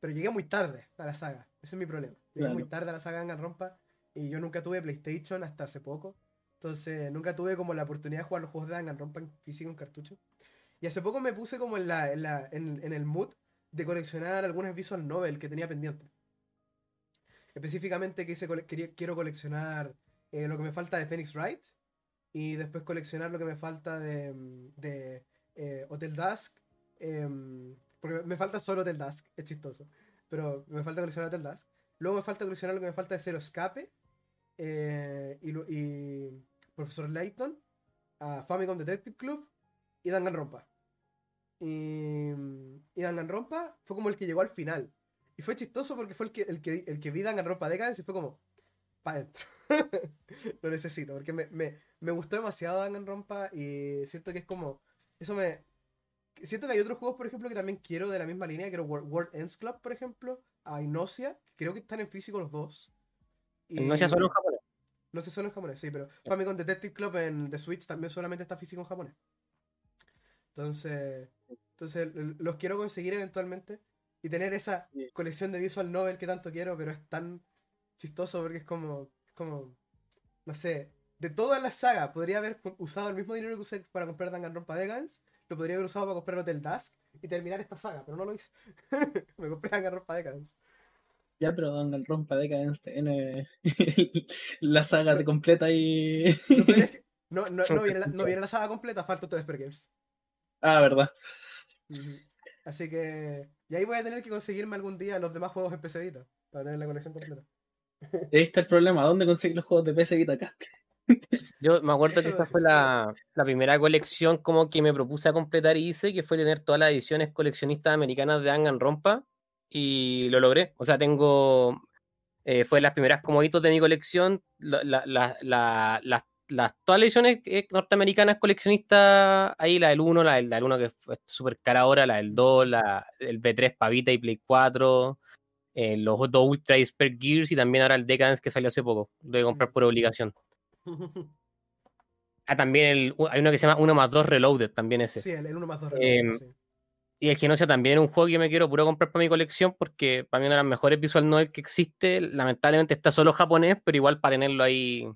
pero llegué muy tarde a la saga, ese es mi problema. Llegué muy tarde a la saga Danganronpa y yo nunca tuve PlayStation hasta hace poco, entonces nunca tuve como la oportunidad de jugar los juegos de Danganronpa en físico en cartucho. Y hace poco me puse como en, la, en, la- en- en el mood de coleccionar algunas visual novel que tenía pendiente. Específicamente quise cole- quería- quiero coleccionar eh, lo que me falta de Phoenix Wright y después coleccionar lo que me falta de, mm, de eh, Hotel Dusk. em, porque me falta solo Hotel Dusk, es chistoso. Pero me falta coleccionar Hotel Dusk. Luego me falta coleccionar lo que me falta de Zero Escape eh, y, Profesor Layton, a Famicom Detective Club y Danganronpa. Y, y Danganronpa fue como el que llegó al final. Y fue chistoso porque fue el que, el que, el que vi Danganronpa Decadence y fue como, pa' adentro. Lo necesito, porque me, me, me gustó demasiado Danganronpa y siento que es como, eso me... Siento que hay otros juegos, por ejemplo, que también quiero de la misma línea. Quiero World, World Ends Club, por ejemplo. A Inosia, que creo que están en físico los dos. Y- No sea solo en japonés. no sé, solo en japonés, sí, pero Famicom Detective Club en The Switch también solamente está físico en japonés. Entonces, entonces los quiero conseguir eventualmente. y tener esa colección de visual novel que tanto quiero, pero es tan chistoso porque es como, como no sé, de todas las sagas podría haber usado el mismo dinero que usé para comprar Danganronpa Decadence, lo podría haber usado para comprar Hotel Dusk y terminar esta saga, pero no lo hice. Me compré Danganronpa Decadence. Ya, pero Danganronpa Decadence tiene la saga de completa y... no, no, no, viene la, no, viene la, saga completa, falta Todd Games. Ah, verdad. Así que. Y ahí voy a tener que conseguirme algún día los demás juegos en PC Vita. Para tener la colección completa. Ahí está el problema. ¿Dónde conseguir los juegos de PC Vita acá? Yo me acuerdo que esta fue la, la, primera colección como que me propuse a completar y hice, que fue tener todas las ediciones coleccionistas americanas de Rompa y lo logré. O sea, tengo, eh, fue las primeras como hitos de mi colección, la, la, las las, todas las ediciones eh, norteamericanas coleccionistas, ahí la del 1, la del, 1 que es súper cara ahora, la del 2, la, el B3 Pavita y Play 4, eh, los dos Ultra Spare Gears y también ahora el Decadence que salió hace poco, lo de comprar por obligación. Ah, también el, hay uno que se llama 1 más 2 Reloaded, también ese. Sí, el 1 más 2 Reloaded. Em, sí. Y el Genosia también es un juego que me quiero puro comprar para mi colección porque para mí uno de los mejores visual novel que existe. Lamentablemente está solo japonés, pero igual para tenerlo ahí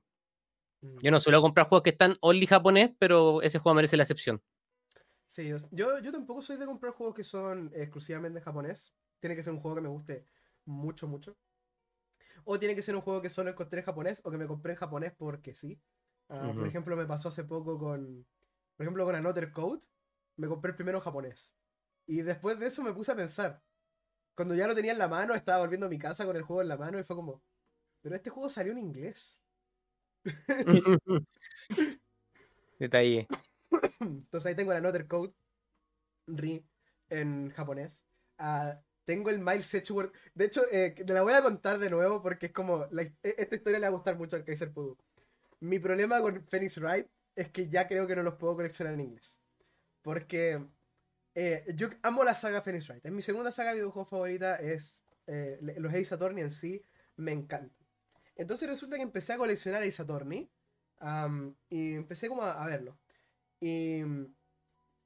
yo no suelo comprar juegos que están only japonés, pero ese juego merece la excepción. Sí, yo, yo tampoco soy de comprar juegos que son exclusivamente japonés. Tiene que ser un juego que me guste mucho, mucho. O tiene que ser un juego que solo encontré en japonés o que me compré en japonés porque sí. Ah, por ejemplo, me pasó hace poco con. Por ejemplo, con Another Code. Me compré el primero en japonés. Y después de eso me puse a pensar. Cuando ya lo tenía en la mano, estaba volviendo a mi casa con el juego en la mano y fue como. Pero este juego salió en inglés. Detalle. Entonces ahí tengo la Another Code Ri en japonés. Ah, tengo el Miles Edgeworth. De hecho, eh, te la voy a contar de nuevo porque es como. E, esta historia le va a gustar mucho al Kaiser Pudu. Mi problema con Phoenix Wright es que ya creo que no los puedo coleccionar en inglés. Porque eh, yo amo la saga Phoenix Wright. Es mi segunda saga de videojuego favorita. Es eh, los Ace Attorney en sí. Me encanta. Entonces resulta que empecé a coleccionar Ace Attorney. y empecé como a, verlo. Y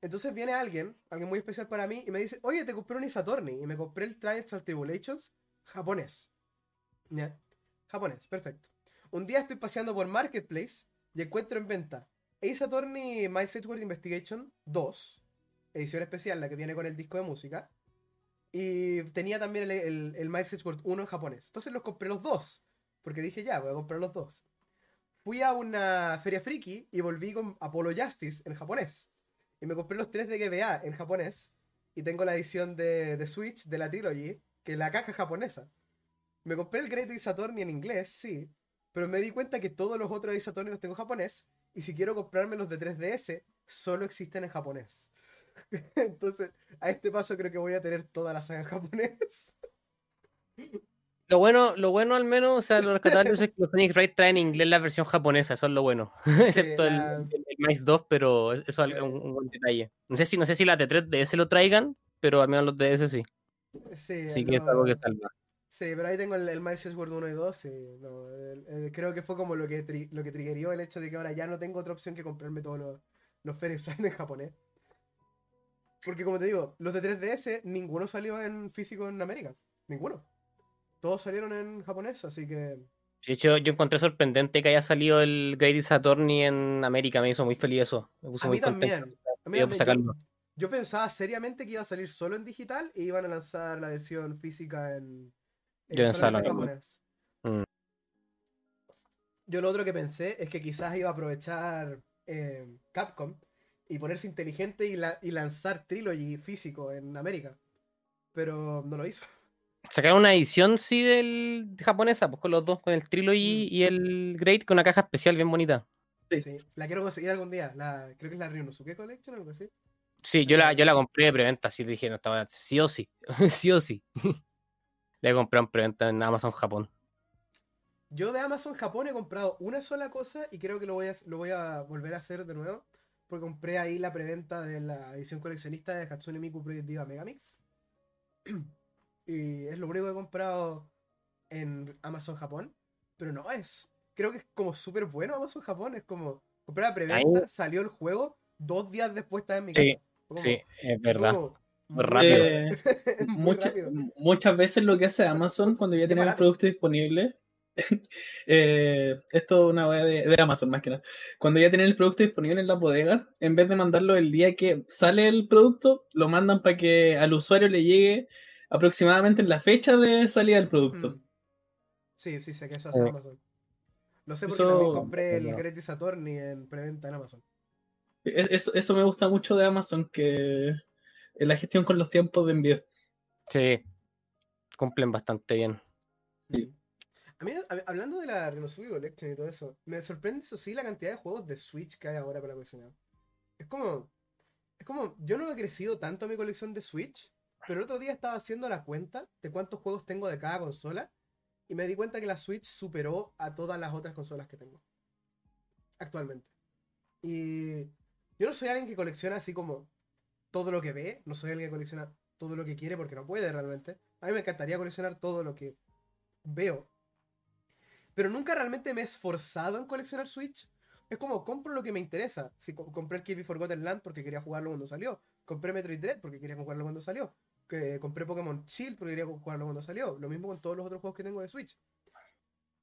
entonces viene alguien, alguien muy especial para mí, y me dice, oye, te compré un Attorney. Y me compré el Trials and Tribulations japonés. ¿Ya? Japonés, perfecto. Un día estoy paseando por Marketplace y encuentro en venta Ace Attorney My Edgeworth Investigation 2, edición especial, la que viene con el disco de música. Y tenía también el, el, el Miles Edgeworth 1 en japonés. Entonces los compré los dos. Porque dije, ya, voy a comprar los dos. Fui a una feria friki y volví con Apollo Justice en japonés. Y me compré los tres de GBA en japonés. Y tengo la edición de, Switch de la Trilogy, que es la caja japonesa. Me compré el Great Saturn en inglés, sí. Pero me di cuenta que todos los otros Saturn los tengo en japonés. Y si quiero comprarme los de 3DS, solo existen en japonés. Entonces, a este paso creo que voy a tener toda la saga en japonés. Lo bueno, lo bueno al menos, o sea, lo rescatable es que los Phoenix Wright traen en inglés la versión japonesa, eso es lo bueno. Excepto el, el, 2, pero eso es un, buen detalle. No sé si, no sé si las de 3DS lo traigan, pero al menos los DS sí. Sí, sí que es algo que salva. Sí, pero ahí tengo el, el Miles Sword 1 y 2. creo que fue como lo que, lo que triggerió el hecho de que ahora ya no tengo otra opción que comprarme todos los, los Phoenix Wright en japonés. Porque como te digo, los de 3DS, ninguno salió en físico en América. Ninguno todos salieron en japonés, así que. De hecho, yo encontré sorprendente que haya salido el Great Saturni en América, me hizo muy feliz eso. Me a mí también. Yo, pensaba seriamente que iba a salir solo en digital y iban a lanzar la versión física en, en, japonés. Mm. Yo lo otro que pensé es que quizás iba a aprovechar eh, Capcom y ponerse inteligente y, y lanzar Trilogy físico en América. Pero no lo hizo. Sacaron una edición, sí, del japonesa, pues con los dos, con el Trilogy mm. y el Great, con una caja especial bien bonita. Sí, la quiero conseguir algún día. La, creo que es la Ryunosuke Collection o algo así. Sí, yo la, yo la compré de preventa, así dije, no estaba, sí o sí, sí o sí. la he comprado en preventa en Amazon Japón. Yo de Amazon Japón he comprado una sola cosa y creo que lo voy a, lo voy a volver a hacer de nuevo. Porque compré ahí la preventa de la edición coleccionista de Hatsune Miku Project Diva Megamix. Y es lo único que he comprado en Amazon Japón. Pero no, es. Creo que es como súper bueno Amazon Japón. Es como. Compré la preventa, salió el juego, dos días después estaba en mi casa. sí, es verdad. Muy rápido. Eh, mucha- muchas veces lo que hace Amazon cuando ya tiene el producto disponible, eh, esto es una wea de, de Amazon más que nada, cuando ya tienen el producto disponible en la bodega, en vez de mandarlo el día que sale el producto, lo mandan para que al usuario le llegue aproximadamente en la fecha de salida del producto. Mm. Sí, sí, sé que eso hace Eh. Amazon. Lo sé porque Eso- también compré el Bueno. Great Attorney en preventa en Amazon. E- Eso, eso me gusta mucho de Amazon, que eh, la gestión con los tiempos de envío. Sí. Cumplen bastante bien. Sí. A mí, a- hablando de la Renosuke Collection y todo eso, me sorprende eso sí la cantidad de juegos de Switch que hay ahora para coleccionar. Es como. Es como. Yo no he crecido tanto mi colección de Switch, pero el otro día estaba haciendo la cuenta de cuántos juegos tengo de cada consola y me di cuenta que la Switch superó a todas las otras consolas que tengo. Actualmente. Y yo no soy alguien que colecciona así como todo lo que ve, no soy alguien que colecciona todo lo que quiere porque no puede realmente. A mí me encantaría coleccionar todo lo que veo. Pero nunca realmente me he esforzado en coleccionar Switch. Es como compro lo que me interesa. Si co- compré el Kirby Forgotten Land porque quería jugarlo cuando salió. Compré Metroid Dread porque quería jugarlo cuando salió. Que compré Pokémon Shield porque quería jugarlo cuando salió. Lo mismo con todos los otros juegos que tengo de Switch.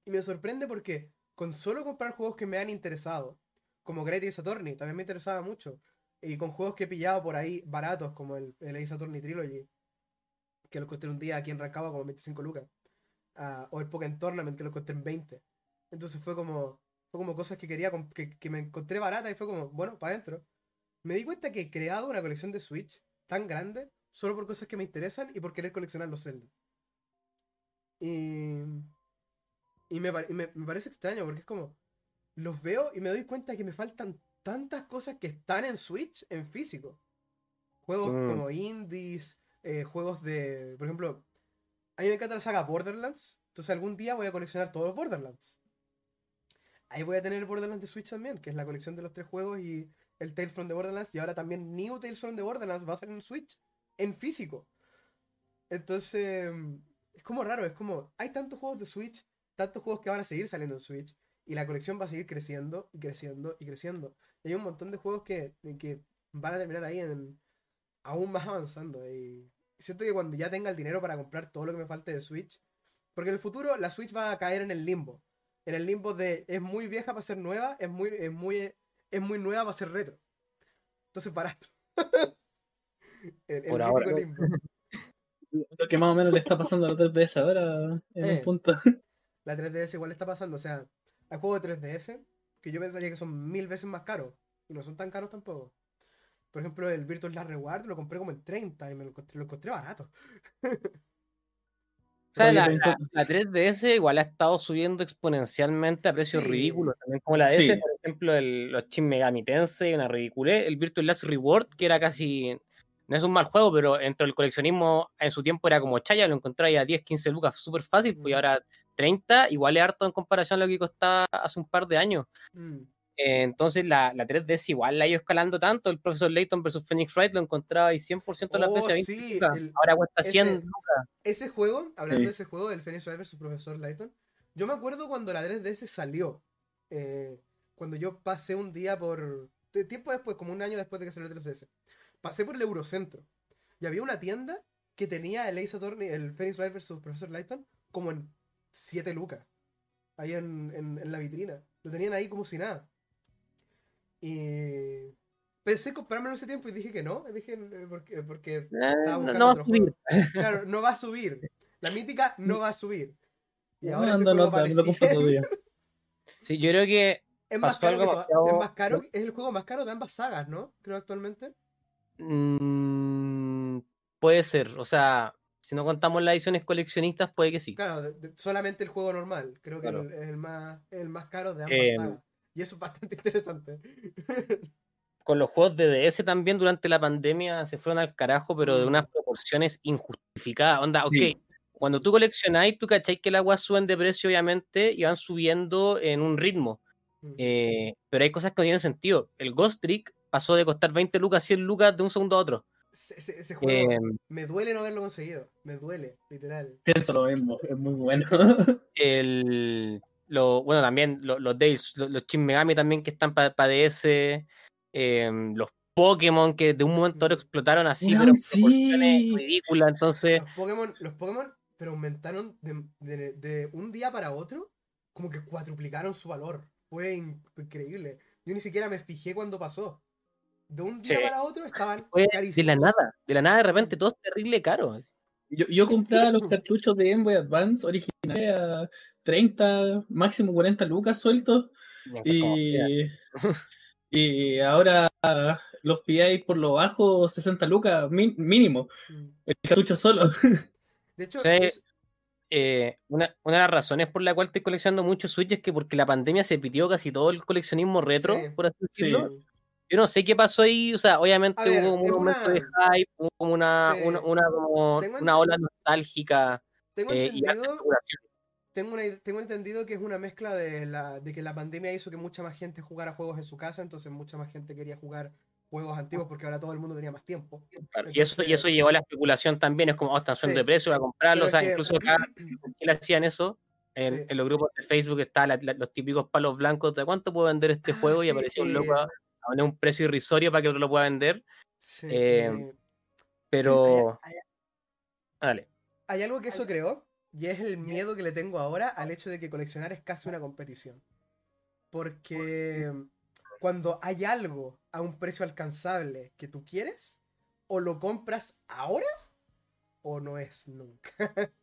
Y me sorprende porque con solo comprar juegos que me han interesado, como Great Ace Attorney, también me interesaba mucho. Y con juegos que he pillado por ahí baratos, como el, el Ace Attorney Trilogy, que lo encontré un día aquí en Rancagua como 25 lucas. Ah, o el Pokémon Tournament, que lo encontré en 20. Entonces fue como, fue como cosas que quería, que, que me encontré barata y fue como, bueno, para adentro. Me di cuenta que he creado una colección de Switch tan grande solo por cosas que me interesan y por querer coleccionar los Zelda. Y, y, me, y me- me parece extraño porque es como, los veo y me doy cuenta que me faltan tantas cosas que están en Switch en físico. Juegos Mm. como indies, eh, juegos de, por ejemplo, a mí me encanta la saga Borderlands, entonces algún día voy a coleccionar todos los Borderlands. Ahí voy a tener el Borderlands de Switch también, que es la colección de los tres juegos y el Tales from the Borderlands, y ahora también New Tales from the Borderlands va a salir en Switch, en físico. Entonces, es como raro, es como, hay tantos juegos de Switch, tantos juegos que van a seguir saliendo en Switch, y la colección va a seguir creciendo y creciendo y creciendo. Y hay un montón de juegos que, que van a terminar ahí en, aún más avanzando. Y siento que cuando ya tenga el dinero para comprar todo lo que me falte de Switch, porque en el futuro la Switch va a caer en el limbo. En el limbo de es muy vieja para ser nueva, es muy, es muy, es muy nueva para ser retro. Entonces barato. el el Por ahora. limbo. Lo que más o menos le está pasando a la 3DS ahora en Eh. un punto. La 3DS igual está pasando. O sea, hay juegos de 3DS que yo pensaría que son mil veces más caros. Y no son tan caros tampoco. Por ejemplo, el Virtual Last Reward lo compré como en 30 y me lo encontré, lo encontré barato. O sea, la, la- entonces- la 3DS igual ha estado subiendo exponencialmente a precios Sí. ridículos. También como la DS, Sí. por ejemplo, el, los Shin Megami Tensei, una ridiculez. El Virtual Last Reward, que era casi. No es un mal juego, pero dentro del coleccionismo en su tiempo era como chaya, lo encontraba a 10, 15 lucas, súper fácil, pues y Mm. ahora 30, igual es harto en comparación a lo que costaba hace un par de años. Mm. Eh, entonces la, la 3DS igual la ha ido escalando tanto. El profesor Layton versus Phoenix Wright lo encontraba ahí 100% de las Oh, veces a 20 sí, lucas. el- Ahora cuesta ese- 100 lucas. Ese juego, hablando Sí. de ese juego, el Phoenix Wright vs Profesor Layton, yo me acuerdo cuando la 3DS salió. eh, cuando yo pasé un día por. Tiempo después, como un año después de que salió la 3DS. Pasé por el Eurocentro. Y había una tienda que tenía el Ace Attorney, el Phoenix Wright vs Profesor Layton, como en 7 lucas. Ahí en, en- en la vitrina. Lo tenían ahí como si nada. Y. Pensé comprármelo en ese tiempo y dije que no. Dije, eh, porque, porque Eh, estaba no, buscando no va a otro subir. juego. Claro, no va a subir. La mítica no va a subir. Y ahora ese Anda, juego no, vale lo compro 100. todavía. Sí, yo creo que Es más caro, que es más caro, es el juego más caro de ambas sagas, ¿no? Creo actualmente. Mm, puede ser. O sea, si no contamos las ediciones coleccionistas, puede que sí. Claro, de- de- solamente el juego normal. Creo que Claro. el- es el más, el más caro de ambas Eh, sagas. Y eso es bastante interesante. Con los juegos de DS también durante la pandemia se fueron al carajo, pero de Mm. unas proporciones injustificadas. Onda, Sí. ok. Cuando tú coleccionáis, tú cacháis que las aguas suben de precio, obviamente, y van subiendo en un ritmo. Eh, pero hay cosas que no tienen sentido. El Ghost Trick pasó de costar 20 lucas a 100 lucas de un segundo a otro. Ese, juego Eh, me duele no haberlo conseguido. Me duele, literal. Pienso lo mismo, es muy bueno. el, lo, bueno, también lo- los Days, lo- los Shin Megami también que están para DS, eh, los Pokémon que de un momento a otro explotaron así, Weón, pero sí. proporciones ridículas. Entonces, Los Pokémon, los Pokémon, pero aumentaron de, de- de un día para otro, como que cuadruplicaron su valor. Fue in- increíble. Yo ni siquiera me fijé cuando pasó. De un día Sí. para otro estaban fue de la nada. De la nada, de repente, todo es terrible caro. Yo, yo compraba los cartuchos de Game Boy Advance originales a 30, máximo 40 lucas sueltos. Y, y ahora los pilláis por lo bajo 60 lucas mínimo. Mm. El cartucho solo. De hecho, Sí. es- Eh, una, una de las razones por la cual estoy coleccionando mucho Switch es que porque la pandemia se pitió casi todo el coleccionismo retro, Sí. por así Sí. Yo no sé qué pasó ahí, o sea, obviamente ver, hubo un momento una- de hype, hubo como una, Sí. una, una como una ola nostálgica tengo eh, entendido. Tengo, una- tengo entendido que es una mezcla de, la, de que la pandemia hizo que mucha más gente jugara juegos en su casa, entonces mucha más gente quería jugar juegos antiguos porque ahora todo el mundo tenía más tiempo. Claro, y, eso, y eso llevó a la especulación también, es como, oh, están subiendo Sí. de precio, voy a comprarlo, o sea, que- incluso acá en Chile hacían eso, en, Sí. en los grupos de Facebook está los típicos palos blancos de cuánto puedo vender este Ah, juego y sí, aparecía un loco a, un precio irrisorio para que otro lo pueda vender, Sí, Eh, eh, pero... hay, hay- Dale. hay algo que eso creó y es el miedo que le tengo ahora al hecho de que coleccionar es casi una competición. Porque cuando hay algo a un precio alcanzable que tú quieres, o lo compras ahora o no es nunca.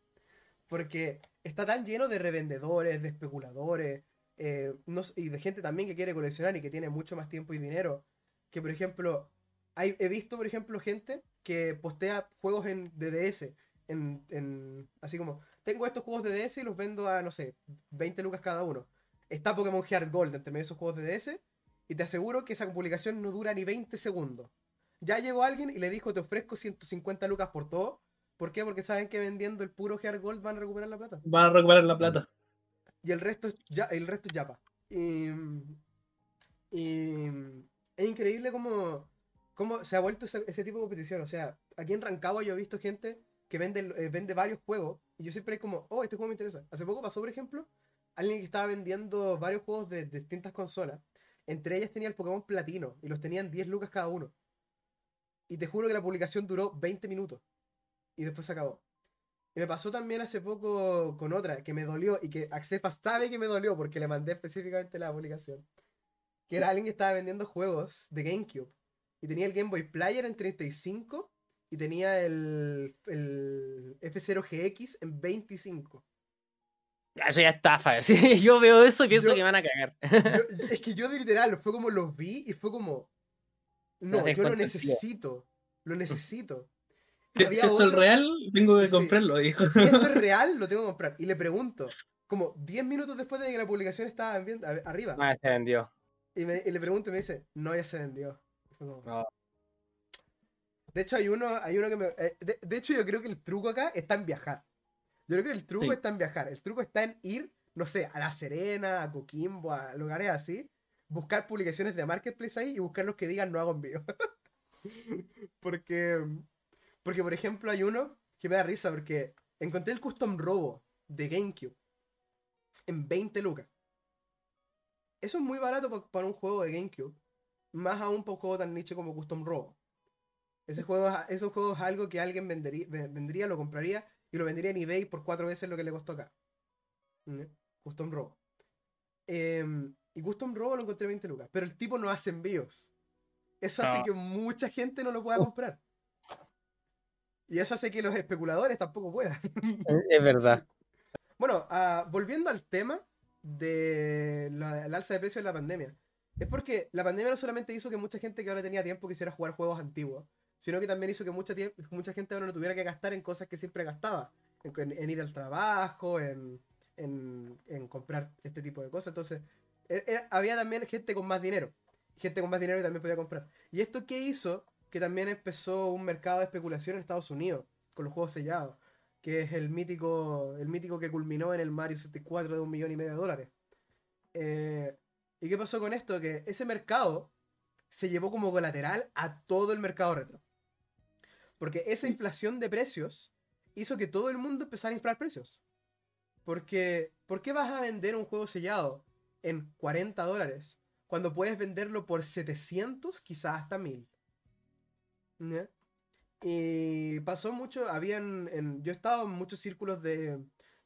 Porque está tan lleno de revendedores, de especuladores, eh, no y de gente también que quiere coleccionar y que tiene mucho más tiempo y dinero. Que por ejemplo, hay, he visto por ejemplo gente que postea juegos en de DS, en, en- así como, tengo estos juegos de DS y los vendo a, no sé, 20 lucas cada uno. Está Pokémon Heart Gold entre medio de esos juegos de DS y te aseguro que esa publicación no dura ni 20 segundos. Ya llegó alguien y le dijo, te ofrezco 150 lucas por todo. ¿Por qué? Porque saben que vendiendo el puro Heart Gold van a recuperar la plata. Van a recuperar la plata. Y el resto es, ya, el resto es Yapa. Y, y es increíble cómo, cómo se ha vuelto ese, tipo de competición. O sea, aquí en Rancagua yo he visto gente que vende, eh, vende varios juegos y yo siempre es como, oh, este juego me interesa. Hace poco pasó, por ejemplo, alguien que estaba vendiendo varios juegos de, de distintas consolas. Entre ellas tenía el Pokémon Platino y los tenían 10 lucas cada uno. Y te juro que la publicación duró 20 minutos y después se acabó. Y me pasó también hace poco con otra que me dolió y que Axepa sabe que me dolió porque le mandé específicamente la publicación. Que era alguien que estaba vendiendo juegos de GameCube y tenía el Game Boy Player en 35 y tenía el, el F0GX en 25. Ah, Eso ya es estafa. sí, Yo veo eso y pienso Yo- que van a cagar. Yo- es que yo de literal, fue como los vi y fue como. No, yo lo necesito. Lo necesito. Si, esto es real, tengo que Sí. comprarlo, dijo. Si esto es real, lo tengo que comprar. Y le pregunto, como 10 minutos después de que la publicación estaba en vien- a- arriba, Ah, se vendió. y, me- y le pregunto y me dice, no, ya se vendió. Como- No. De hecho, hay uno, hay uno que me. eh, de, de hecho, yo creo que el truco acá está en viajar. Yo creo que el truco Sí. está en viajar. El truco está en ir, no sé, a La Serena, a Coquimbo, a lugares así. Buscar publicaciones de Marketplace ahí y buscar los que digan no hago envío. porque. Porque, por ejemplo, hay uno que me da risa porque encontré el Custom Robo de GameCube en 20 lucas. Eso es muy barato pa- para un juego de GameCube. Más aún para un juego tan nicho como Custom Robo. Ese juego, es- esos juegos es algo que alguien vendería, ve- vendría, lo compraría y lo vendería en eBay por cuatro veces lo que le costó acá. ¿Mm? Custom Robo. Em, y Custom Robo lo encontré 20 lucas. Pero el tipo no hace envíos. Eso hace Ah. que mucha gente no lo pueda comprar. Y eso hace que los especuladores tampoco puedan. Es verdad. Bueno, ah, volviendo al tema de la, el alza de precios de la pandemia. Es porque la pandemia no solamente hizo que mucha gente que ahora tenía tiempo quisiera jugar juegos antiguos, sino que también hizo que mucha, mucha gente ahora no tuviera que gastar en cosas que siempre gastaba. En, en- en ir al trabajo, en, en- en comprar este tipo de cosas. Entonces, e- e- había también gente con más dinero. Gente con más dinero que también podía comprar. ¿Y esto qué hizo? Que también empezó un mercado de especulación en Estados Unidos con los juegos sellados que es el mítico, el mítico que culminó en el Mario 64 de un millón y medio de dólares. Eh, ¿Y qué pasó con esto? Que ese mercado se llevó como colateral a todo el mercado retro. Porque esa inflación de precios hizo que todo el mundo empezara a inflar precios. Porque, ¿por qué vas a vender un juego sellado en 40 dólares cuando puedes venderlo por 700, quizás hasta 1000? Y pasó mucho, habían, en, yo he estado en muchos círculos de,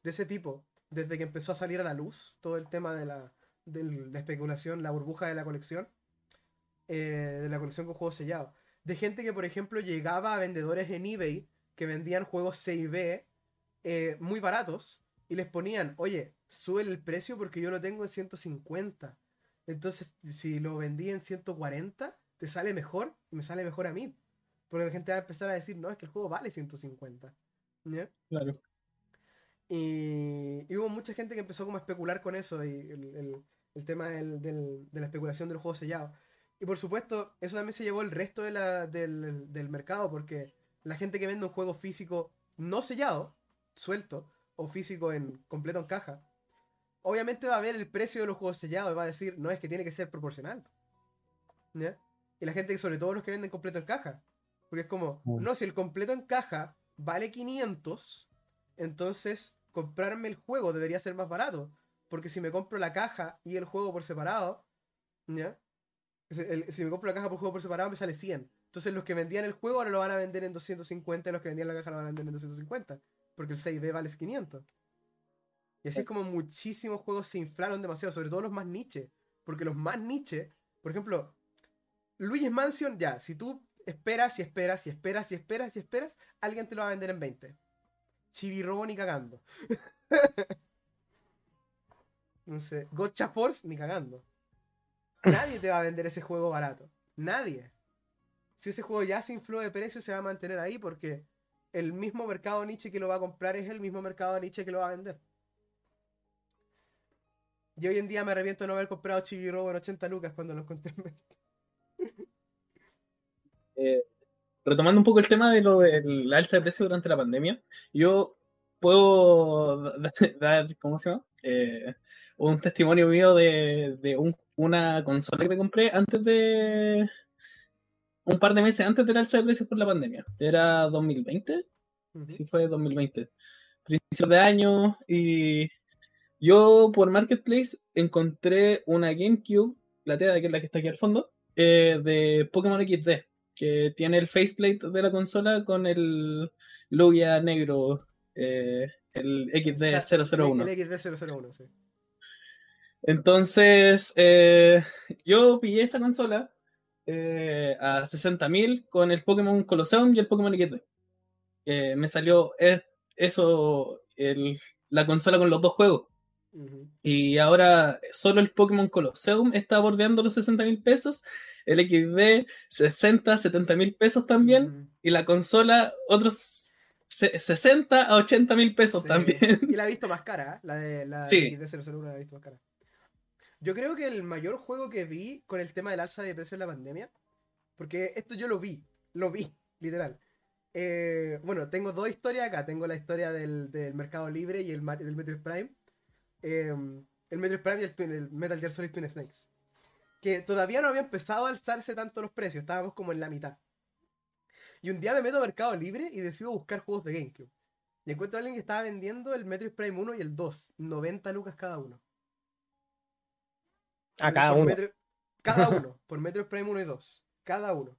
de ese tipo, desde que empezó a salir a la luz todo el tema de la, de la especulación, la burbuja de la colección, eh, de la colección con juegos sellados. De gente que, por ejemplo, llegaba a vendedores en eBay que vendían juegos C y B eh, muy baratos y les ponían, oye, sube el precio porque yo lo tengo en 150. Entonces, si lo vendí en 140, te sale mejor y me sale mejor a mí. Porque la gente va a empezar a decir, no, es que el juego vale 150. Claro. Y, hubo mucha gente que empezó como a especular con eso y el, tema de la especulación del juego sellado. Y por supuesto, eso también se llevó el resto del, del mercado porque la gente que vende un juego físico no sellado, suelto, o físico en completo en caja, obviamente va a ver el precio de los juegos sellados y va a decir, no es que tiene que ser proporcional. Y la gente, sobre todo los que venden completo en caja, porque es como, mm. no, si el completo en caja vale 500, entonces comprarme el juego debería ser más barato. Porque si me compro la caja y el juego por separado, ¿ya? si me compro la caja por juego por separado me sale 100. Entonces los que vendían el juego ahora lo van a vender en 250 y los que vendían la caja lo van a vender en 250. Porque el 6B vale 500. Y así es como muchísimos juegos se inflaron demasiado, sobre todo los más niche. Porque los más niche, por ejemplo, Luigi's Mansion, ya, si tú esperas y esperas y esperas y esperas y esperas, alguien te lo va a vender en 20. Chibi-Robo ni cagando. no sé, Gotcha Force ni cagando. Nadie te va a vender ese juego barato. Nadie si ese juego ya se infló de precio, se va a mantener ahí porque el mismo mercado niche que lo va a comprar es el mismo mercado niche que lo va a vender. Y hoy en día me arrepiento de no haber comprado Chibi en 80 lucas cuando lo encontré en eh, retomando un poco el tema de lo del alza de precio durante la pandemia, yo puedo dar, ¿cómo se llama? Eh, un testimonio mío de, de una consola que me compré antes de, un par de meses antes del alza de precios por la pandemia. Era 2020. Sí, fue 2020. Principio de año. Y yo por Marketplace encontré una GameCube, plateada, que es la que está aquí al fondo, eh, de Pokémon XD, que tiene el faceplate de la consola con el Lugia negro, eh, el XD001. El XD001, sí. Entonces, eh, yo pillé esa consola eh, a 60.000 con el Pokémon Colosseum y el Pokémon XD. Eh, me salió eso, la consola con los dos juegos. Y ahora solo el Pokémon Colosseum está bordeando los 60 mil pesos, el XD 60, 70 mil pesos también, y la consola otros 60 a 80 mil pesos también. Y la he visto más cara, ¿eh? la de la XD001 la he visto más cara. Yo creo que el mayor juego que vi con el tema del alza de precios de la pandemia, porque esto yo lo vi, lo vi, literal. Eh, bueno, tengo dos historias acá. Tengo la historia del, Mercado Libre y el del Metroid Prime. Em, el Metroid Prime y el, Metal Gear Solid Twin Snakes. Que todavía no había empezado a alzarse tanto los precios, estábamos como en la mitad. Y un día me meto a Mercado Libre y decido buscar juegos de GameCube. Y encuentro a alguien que estaba vendiendo el Metroid Prime 1 y el 2, 90 lucas cada uno. A cada uno. cada uno, por Metroid Prime 1 y 2. Cada uno.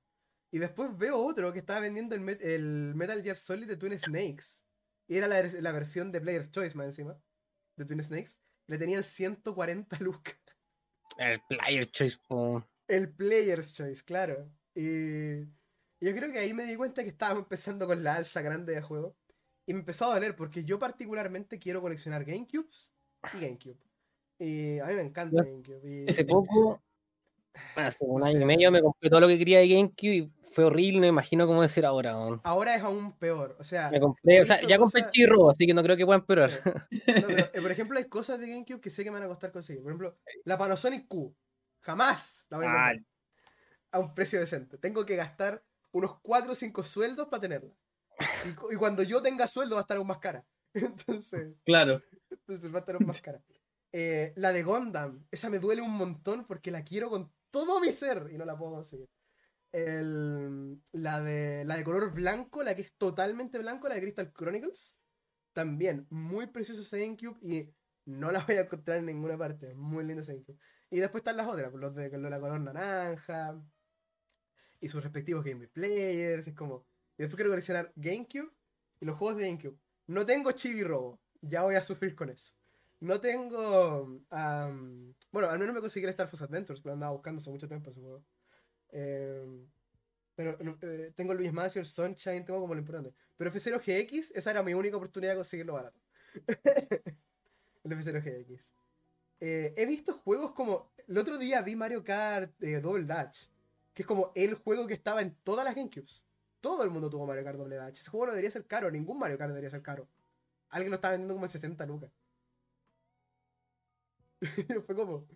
Y después veo otro que estaba vendiendo el, el Metal Gear Solid de Twin Snakes. Y era la, la, versión de Player's Choice más encima. De Twin Snakes. Le tenían 140 lucas. El Player's Choice, El Player's Choice, claro. Y yo creo que ahí me di cuenta que estábamos empezando con la alza grande de juego. Y me empezó a doler porque yo particularmente quiero coleccionar GameCubes y GameCube. Y a mí me encanta GameCube. Hace poco, hace un año y medio, me compré todo lo que quería de GameCube y fue horrible, no me imagino cómo decir ahora. Ahora es aún peor. O sea, me compré, o sea ya compré chirro, así que no creo que puedan peor. Eh, por ejemplo, hay cosas de GameCube que sé que me van a costar conseguir. Por ejemplo, la Panasonic Q. Jamás la voy a comprar. A un precio decente. Tengo que gastar unos 4 o 5 sueldos para tenerla. Y, y, cuando yo tenga sueldo va a estar aún más cara. Entonces. Claro. Entonces va a estar aún más cara. Eh, la de Gondam, esa me duele un montón porque la quiero con todo mi ser y no la puedo conseguir. la, de, la de color blanco, la que es totalmente blanco, la de Crystal Chronicles, también muy precioso ese GameCube y no la voy a encontrar en ninguna parte. Muy lindo ese GameCube. Y después están las otras, los de la color naranja. y sus respectivos Game Players. Es como. Y después quiero coleccionar GameCube y los juegos de GameCube. No tengo Chibi Robo. Ya voy a sufrir con eso. No tengo. bueno, al menos me conseguí el Star Fox Adventures, que lo andaba buscando hace mucho tiempo ese juego. Em, pero eh, tengo Luis Macio, el Sunshine, tengo como lo importante. Pero F0 GX, esa era mi única oportunidad de conseguirlo barato. el F0 GX. Eh, he visto juegos como. El otro día vi Mario Kart eh, Double Dutch, que es como el juego que estaba en todas las GameCubes. Todo el mundo tuvo Mario Kart Double Dutch. Ese juego no debería ser caro, ningún Mario Kart debería ser caro. Alguien lo estaba vendiendo como en 60 lucas. Fue como.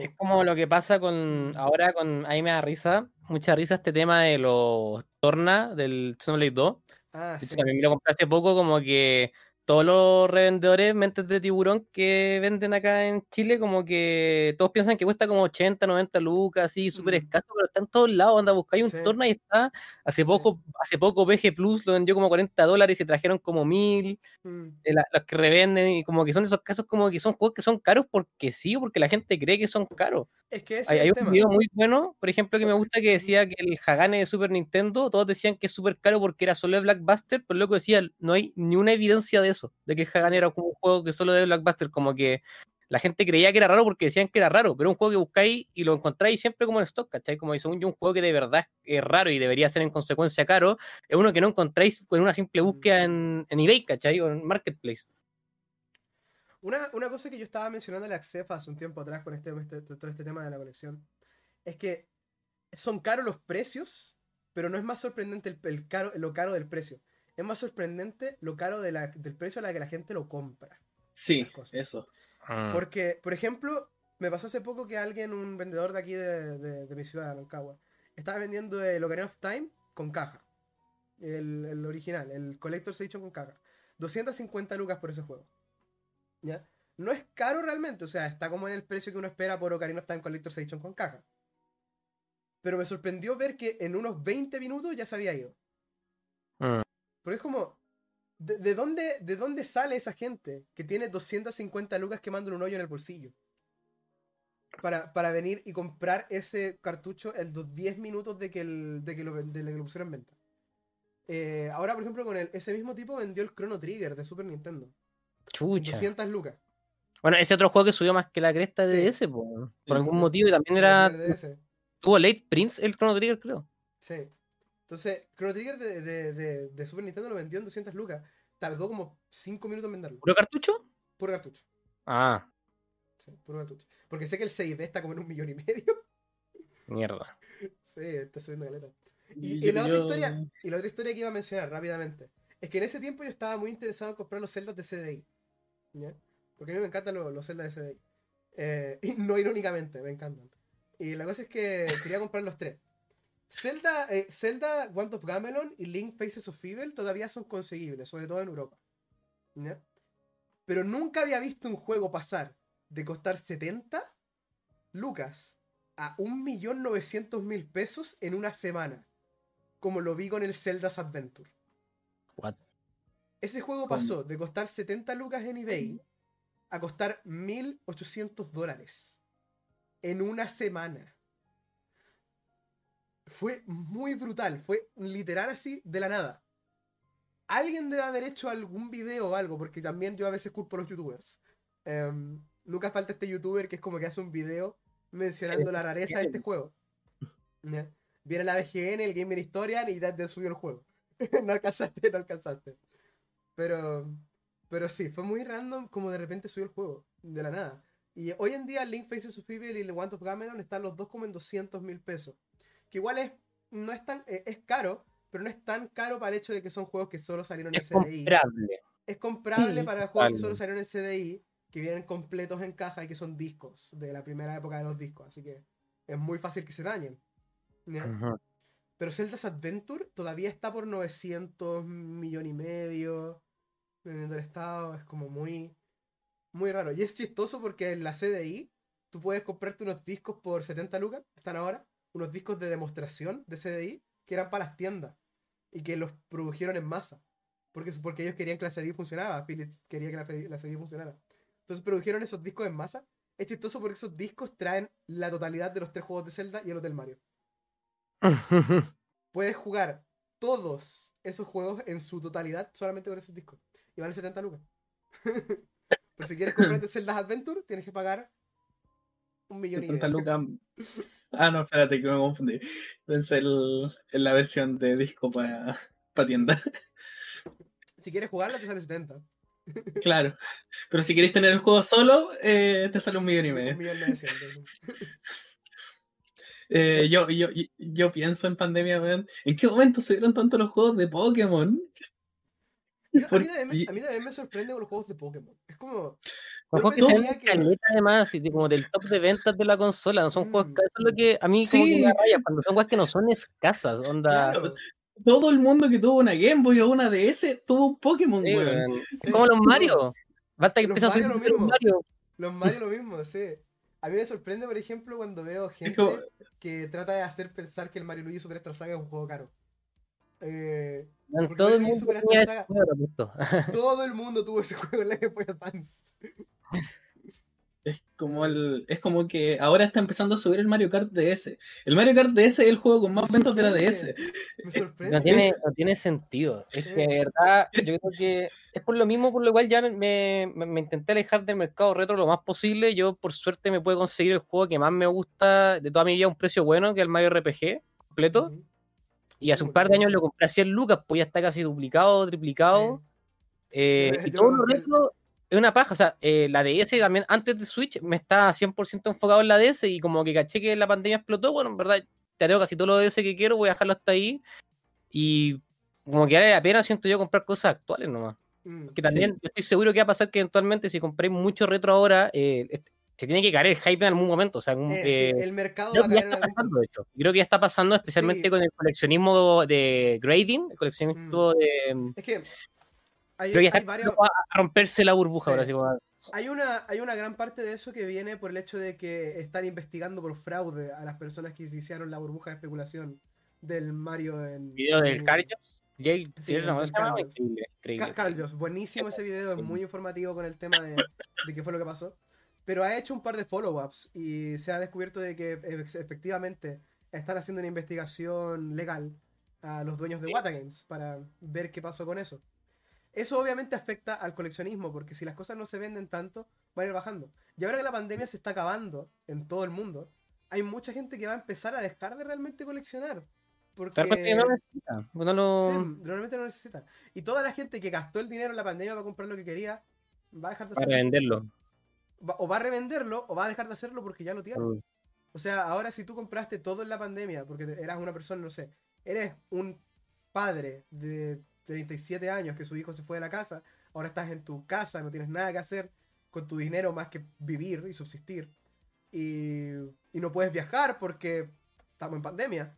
Es como lo que pasa con ahora con ahí me da risa, mucha risa este tema de los Torna del Xenoblade 2. Ah, sí. También me lo compré hace poco como que todos los revendedores mentes de tiburón que venden acá en Chile, como que todos piensan que cuesta como 80, 90 lucas, así, súper mm. escaso, pero está en todos lados, anda, buscáis un torna y está, hace poco, hace poco VG Plus lo vendió como 40 dólares y se trajeron como 1000, mm. eh, los que revenden, y como que son esos casos como que son juegos que son caros porque sí, porque la gente cree que son caros. Es que hay, un video muy bueno, por ejemplo, que me gusta que decía que el Hagane de Super Nintendo, todos decían que es súper caro porque era solo de Blackbuster, pero luego decía, no hay ni una evidencia de eso, de que el Hagane era como un juego que solo de Blackbuster, como que la gente creía que era raro porque decían que era raro, pero un juego que buscáis y lo encontráis siempre como en stock, ¿cachai? Como según yo, un juego que de verdad es raro y debería ser en consecuencia caro, es uno que no encontráis con una simple búsqueda en, en eBay, ¿cachai? O en Marketplace. Una, cosa que yo estaba mencionando a Axefa hace un tiempo atrás con este, este, todo este tema de la colección es que son caros los precios, pero no es más sorprendente el, caro, lo caro del precio. Es más sorprendente lo caro del precio a la que la gente lo compra. Sí, eso. Ah. Porque, por ejemplo, me pasó hace poco que alguien, un vendedor de aquí de, mi ciudad, de Rancagua, estaba vendiendo el Ocarina of Time con caja. El, el original, el Collector's Edition con caja. 250 lucas por ese juego. ¿Ya? No es caro realmente, o sea, está como en el precio que uno espera por Ocarina of Time Collector's Edition con caja. Pero me sorprendió ver que en unos 20 minutos ya se había ido. Ah. Porque es como, ¿de, dónde, ¿de dónde sale esa gente que tiene 250 lucas quemando un hoyo en el bolsillo? Para, para, venir y comprar ese cartucho en los 10 minutos de que, el, de que, lo, de que lo pusieron en venta. Eh, ahora, por ejemplo, con el, ese mismo tipo vendió el Chrono Trigger de Super Nintendo. Chucha. 200 lucas. Bueno, ese otro juego que subió más que la cresta de ese, por, algún motivo, y también era. Tuvo Late Prince el Chrono Trigger, creo. Sí. Entonces, Chrono Trigger de, de, Super Nintendo lo vendió en 200 lucas. Tardó como 5 minutos en venderlo. ¿Puro cartucho? Puro cartucho. Ah. Sí, puro cartucho. Porque sé que el 6 está como en un millón y medio. Mierda. Sí, está subiendo caleta. Y, la otra historia, y la otra historia que iba a mencionar rápidamente es que en ese tiempo yo estaba muy interesado en comprar los celdas de CDI. Porque a mí me encantan los, los Zelda de CDI. Eh, y no irónicamente, me encantan. Y la cosa es que quería comprar los tres. Zelda, eh, Zelda, Want of Gamelon y Link Faces of Evil todavía son conseguibles, sobre todo en Europa. Pero nunca había visto un juego pasar de costar 70 lucas a 1.900.000 pesos en una semana. Como lo vi con el Zelda's Adventure. What? Ese juego pasó de costar 70 lucas en eBay a costar 1.800 dólares en una semana. Fue muy brutal, fue literal así de la nada. Alguien debe haber hecho algún video o algo, porque también yo a veces culpo a los youtubers. Em, nunca falta este youtuber que es como que hace un video mencionando la rareza de este juego. Viene la BGN, el Gamer Historian y te subió el juego. no alcanzaste, no alcanzaste. Pero, pero sí, fue muy random como de repente subió el juego, de la nada. Y hoy en día Link Faces of Evil y el Want of Gamelon están los dos como en 200 mil pesos. Que igual es, no es tan, eh, es caro, pero no es tan caro para el hecho de que son juegos que solo salieron en CDI. Comprable. Es comprable para juegos que solo salieron en CDI, que vienen completos en caja y que son discos de la primera época de los discos. Así que es muy fácil que se dañen. Pero Zelda's Adventure todavía está por 900 millones y medio en el estado. Es como muy, muy raro. Y es chistoso porque en la CDI tú puedes comprarte unos discos por 70 lucas, están ahora, unos discos de demostración de CDI que eran para las tiendas y que los produjeron en masa. Porque, porque ellos querían que la CDI funcionara, Philips quería que la, la CDI funcionara. Entonces produjeron esos discos en masa. Es chistoso porque esos discos traen la totalidad de los tres juegos de Zelda y el Hotel Mario. puedes jugar todos esos juegos en su totalidad solamente con esos discos. Y vale 70 lucas. Pero si quieres comprarte Zelda Adventure, tienes que pagar un millón y medio. Ah, no, espérate que me confundí. Pensé en la versión de disco para tienda. Si quieres jugarla, te sale 70. Claro. Pero si quieres tener el juego solo, eh, te sale un millón y medio. Un millón eh, yo, yo, yo, pienso en pandemia, ¿En qué momento subieron tanto los juegos de Pokémon? A mí, también, me sorprende con los juegos de Pokémon. Es como. Los juegos que se que... además, y como del top de ventas de la consola, no son juegos. Mm. Eso es lo que a mí como que me raya, cuando son juegos que no son escasas. Onda. Todo el mundo que tuvo una Game Boy o una DS tuvo un Pokémon, weón. como los Mario. Basta que a los Mario. Los Mario lo mismo, sí. A mí me sorprende, por ejemplo, cuando veo gente que trata de hacer pensar que el Mario Luigi Super Star Saga es un juego caro. Eh, todo, el mundo todo el mundo tuvo ese juego en la Game Boy Advance. Es como el, es como que ahora está empezando a subir el Mario Kart DS. El Mario Kart DS es el juego con más ventas de la DS. Me sorprende. No tiene, no tiene sentido. Es que de verdad, yo creo que es por lo mismo por lo cual ya me, me, intenté alejar del mercado retro lo más posible. Yo por suerte me puedo conseguir el juego que más me gusta de toda mi vida a un precio bueno, que es el Mario RPG completo. Y hace un par de años lo compré a 100 lucas, pues ya está casi duplicado, triplicado. Eh, y todo lo retro es una paja, o sea, eh, la DS también antes de Switch me está 100% enfocado en la DS y como que caché que la pandemia explotó, bueno, en verdad, te tengo casi todo lo DS que quiero, voy a dejarlo hasta ahí y como que vale la pena siento yo comprar cosas actuales nomás. Mm, que también yo estoy seguro que va a pasar que eventualmente si compré mucho retro ahora, eh, se tiene que caer el hype en algún momento. O sea, eh, el mercado va a caer está pasando, de hecho. Creo que ya está pasando, especialmente con el coleccionismo de grading, el coleccionismo mm. de. Es que hay, varios... a romperse la burbuja ahora. Hay una, hay una gran parte de eso que viene por el hecho de que están investigando por fraude a las personas que iniciaron la burbuja de especulación del Mario en. ¿Video del Carlos? Sí, Carlos, buenísimo ese video, es muy informativo con el tema de, de qué fue lo que pasó. Pero ha hecho un par de follow-ups y se ha descubierto de que efectivamente están haciendo una investigación legal a los dueños de Wata Games para ver qué pasó con eso. Eso obviamente afecta al coleccionismo, porque si las cosas no se venden tanto, van a ir bajando. Y ahora que la pandemia se está acabando en todo el mundo, hay mucha gente que va a empezar a dejar de realmente coleccionar. Porque no necesita. normalmente no necesita. Y toda la gente que gastó el dinero en la pandemia para comprar lo que quería, va a dejar de hacerlo. Para venderlo. o va a revenderlo o va a dejar de hacerlo porque ya lo tiene. Mm. O sea, ahora si tú compraste todo en la pandemia, porque eras una persona, no sé, eres un padre de 37 años que su hijo se fue de la casa, ahora estás en tu casa, no tienes nada que hacer con tu dinero más que vivir y subsistir. Y, y no puedes viajar porque estamos en pandemia.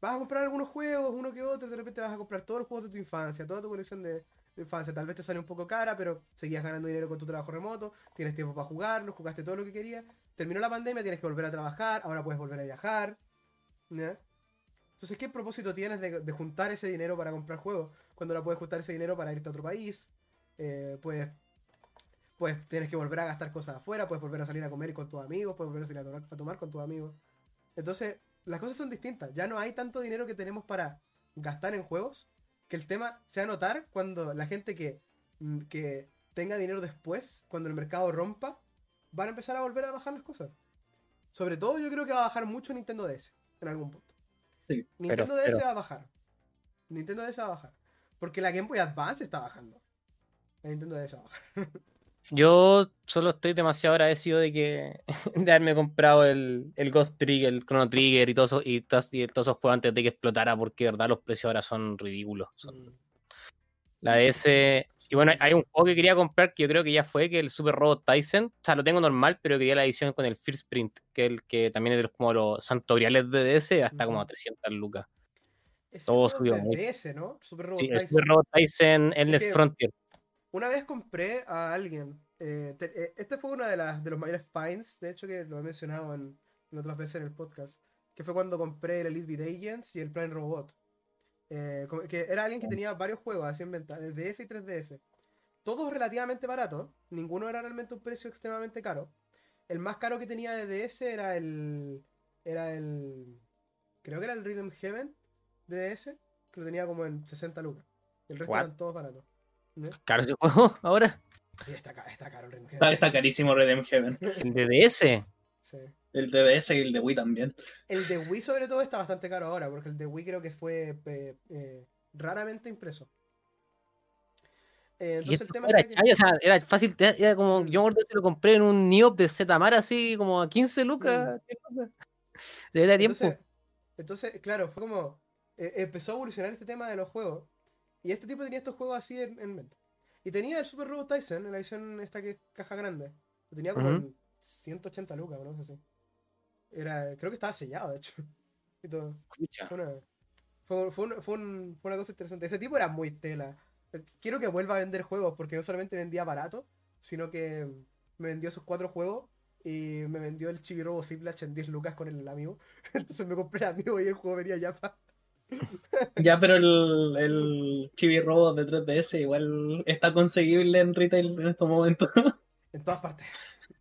Vas a comprar algunos juegos, uno que otro, de repente vas a comprar todos los juegos de tu infancia, toda tu colección de, infancia. Tal vez te sale un poco cara, pero seguías ganando dinero con tu trabajo remoto, tienes tiempo para jugarlo, jugaste todo lo que querías. Terminó la pandemia, tienes que volver a trabajar, ahora puedes volver a viajar. Entonces, ¿qué propósito tienes de, juntar ese dinero para comprar juegos? Cuando no puedes juntar ese dinero para irte a otro país, eh, pues, pues tienes que volver a gastar cosas afuera, puedes volver a salir a comer con tus amigos, puedes volver a salir a, tomar con tus amigos. Entonces, las cosas son distintas. Ya no hay tanto dinero que tenemos para gastar en juegos, que el tema sea notar cuando la gente que, mm, que tenga dinero después, cuando el mercado rompa, van a empezar a volver a bajar las cosas. Sobre todo yo creo que va a bajar mucho Nintendo DS en algún punto. Nintendo DS va a bajar. Nintendo DS va a bajar. Porque la Game Boy Advance está bajando. La Nintendo DS va a bajar. Yo solo estoy demasiado agradecido de que de haberme comprado el, el Ghost Trigger, el Chrono Trigger y todos esos, y todos, esos juegos antes de que explotara, porque de verdad los precios ahora son ridículos. Son... Mm. La DS y bueno, hay un juego que quería comprar que yo creo que ya fue, que el Super Robot Tyson. O sea, lo tengo normal, pero quería la edición con el First Print, que el que también es de los, como los santoriales de DS, hasta como a 300 lucas. Todo subió. DS, ¿no? Super Robot sí, Tyson. Super Robot Tyson Endless Frontier. Una vez compré a alguien. Eh, eh, este fue uno de, las, de los mayores finds, de hecho, que lo he mencionado en, en otras veces en el podcast. Que fue cuando compré el Elite Beat Agents y el Prime Robot. Eh, que era alguien que tenía varios juegos así en venta, de DS y 3DS. Todos relativamente baratos, ninguno era realmente un precio extremadamente caro. El más caro que tenía de DS era el. Era el. creo que era el Rhythm Heaven de DS, que lo tenía como en 60 lucas. El resto eran todos baratos. ¿Caro ese juego ahora? Sí, está, está caro el Rhythm Heaven. Está, carísimo Rhythm Heaven. ¿El de DS? Sí. El de DS y el de Wii también. El de Wii sobre todo está bastante caro ahora, porque el de Wii creo que fue eh, eh, raramente impreso. Eh, entonces el tema era, que... o sea, era fácil, era como, yo me lo compré en un Niop de Zetamar así como a 15 lucas. Mm. De tiempo. Entonces, claro, fue como, empezó a evolucionar este tema de los juegos, y este tipo tenía estos juegos así en, mente. Y tenía el Super Robot Tyson en la edición esta que es caja grande. Lo tenía como en 180 lucas, no sé si. Era, creo que estaba sellado, de hecho. Y todo. Fue una, fue, fue, una, cosa interesante. Ese tipo era muy tela. Quiero que vuelva a vender juegos porque no solamente vendía barato, sino que me vendió esos cuatro juegos y me vendió el Chibi-Robo Ziplash en 10 lucas con el amigo. Entonces me compré el amigo y el juego venía ya para. Ya, pero el, el Chibi Robo de 3DS igual está conseguible en retail en estos momentos. En todas partes.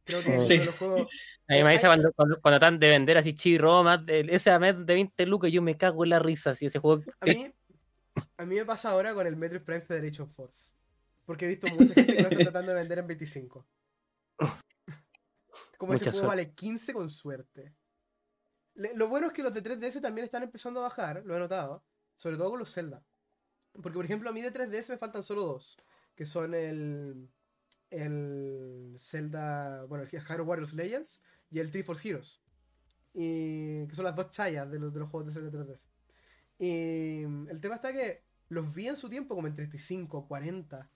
Creo que sí. los juegos. A mí me dice cuando, cuando, están de vender así Chibi Robo más de, ese mes de 20 lucas, yo me cago en la risa si ese juego. A mí, a mí me pasa ahora con el Metroid Prime Federation Force. Porque he visto mucha gente que lo está tratando de vender en 25. Como ese juego vale 15 con suerte. Lo bueno es que los de 3DS también están empezando a bajar, lo he notado. Sobre todo con los Zelda. Porque, por ejemplo, a mí de 3DS me faltan solo dos. Que son el. El Zelda. Bueno, el Hyrule Warriors Legends y el Triforce Heroes. Y. Que son las dos chayas de los, de los juegos de Zelda 3DS. Y. El tema está que los vi en su tiempo como en 35, 40.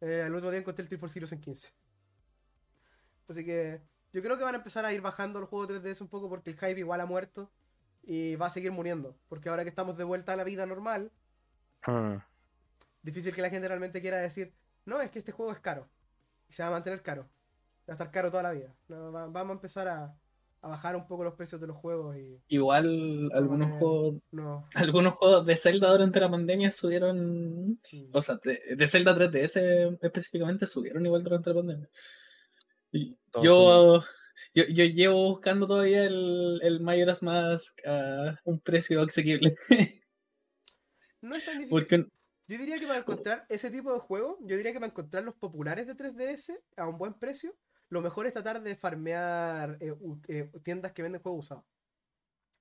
Eh, el otro día encontré el Triforce Heroes en 15. Así que yo creo que van a empezar a ir bajando los juegos 3DS un poco porque el hype igual ha muerto y va a seguir muriendo. Porque ahora que estamos de vuelta a la vida normal, ah. difícil que la gente realmente quiera decir, no, es que este juego es caro. Y se va a mantener caro. Va a estar caro toda la vida. vamos a empezar a, bajar un poco los precios de los juegos. y Igual algunos juegos algunos juegos de Zelda durante la pandemia subieron. O sea, de, de Zelda 3DS específicamente subieron igual durante la pandemia. Yo, yo, yo, llevo buscando todavía el, el Majora's Mask a un precio asequible. no es tan difícil. Yo diría que para encontrar ese tipo de juego, yo diría que para encontrar los populares de 3DS a un buen precio, lo mejor es tratar de farmear eh, eh, tiendas que venden juegos usados.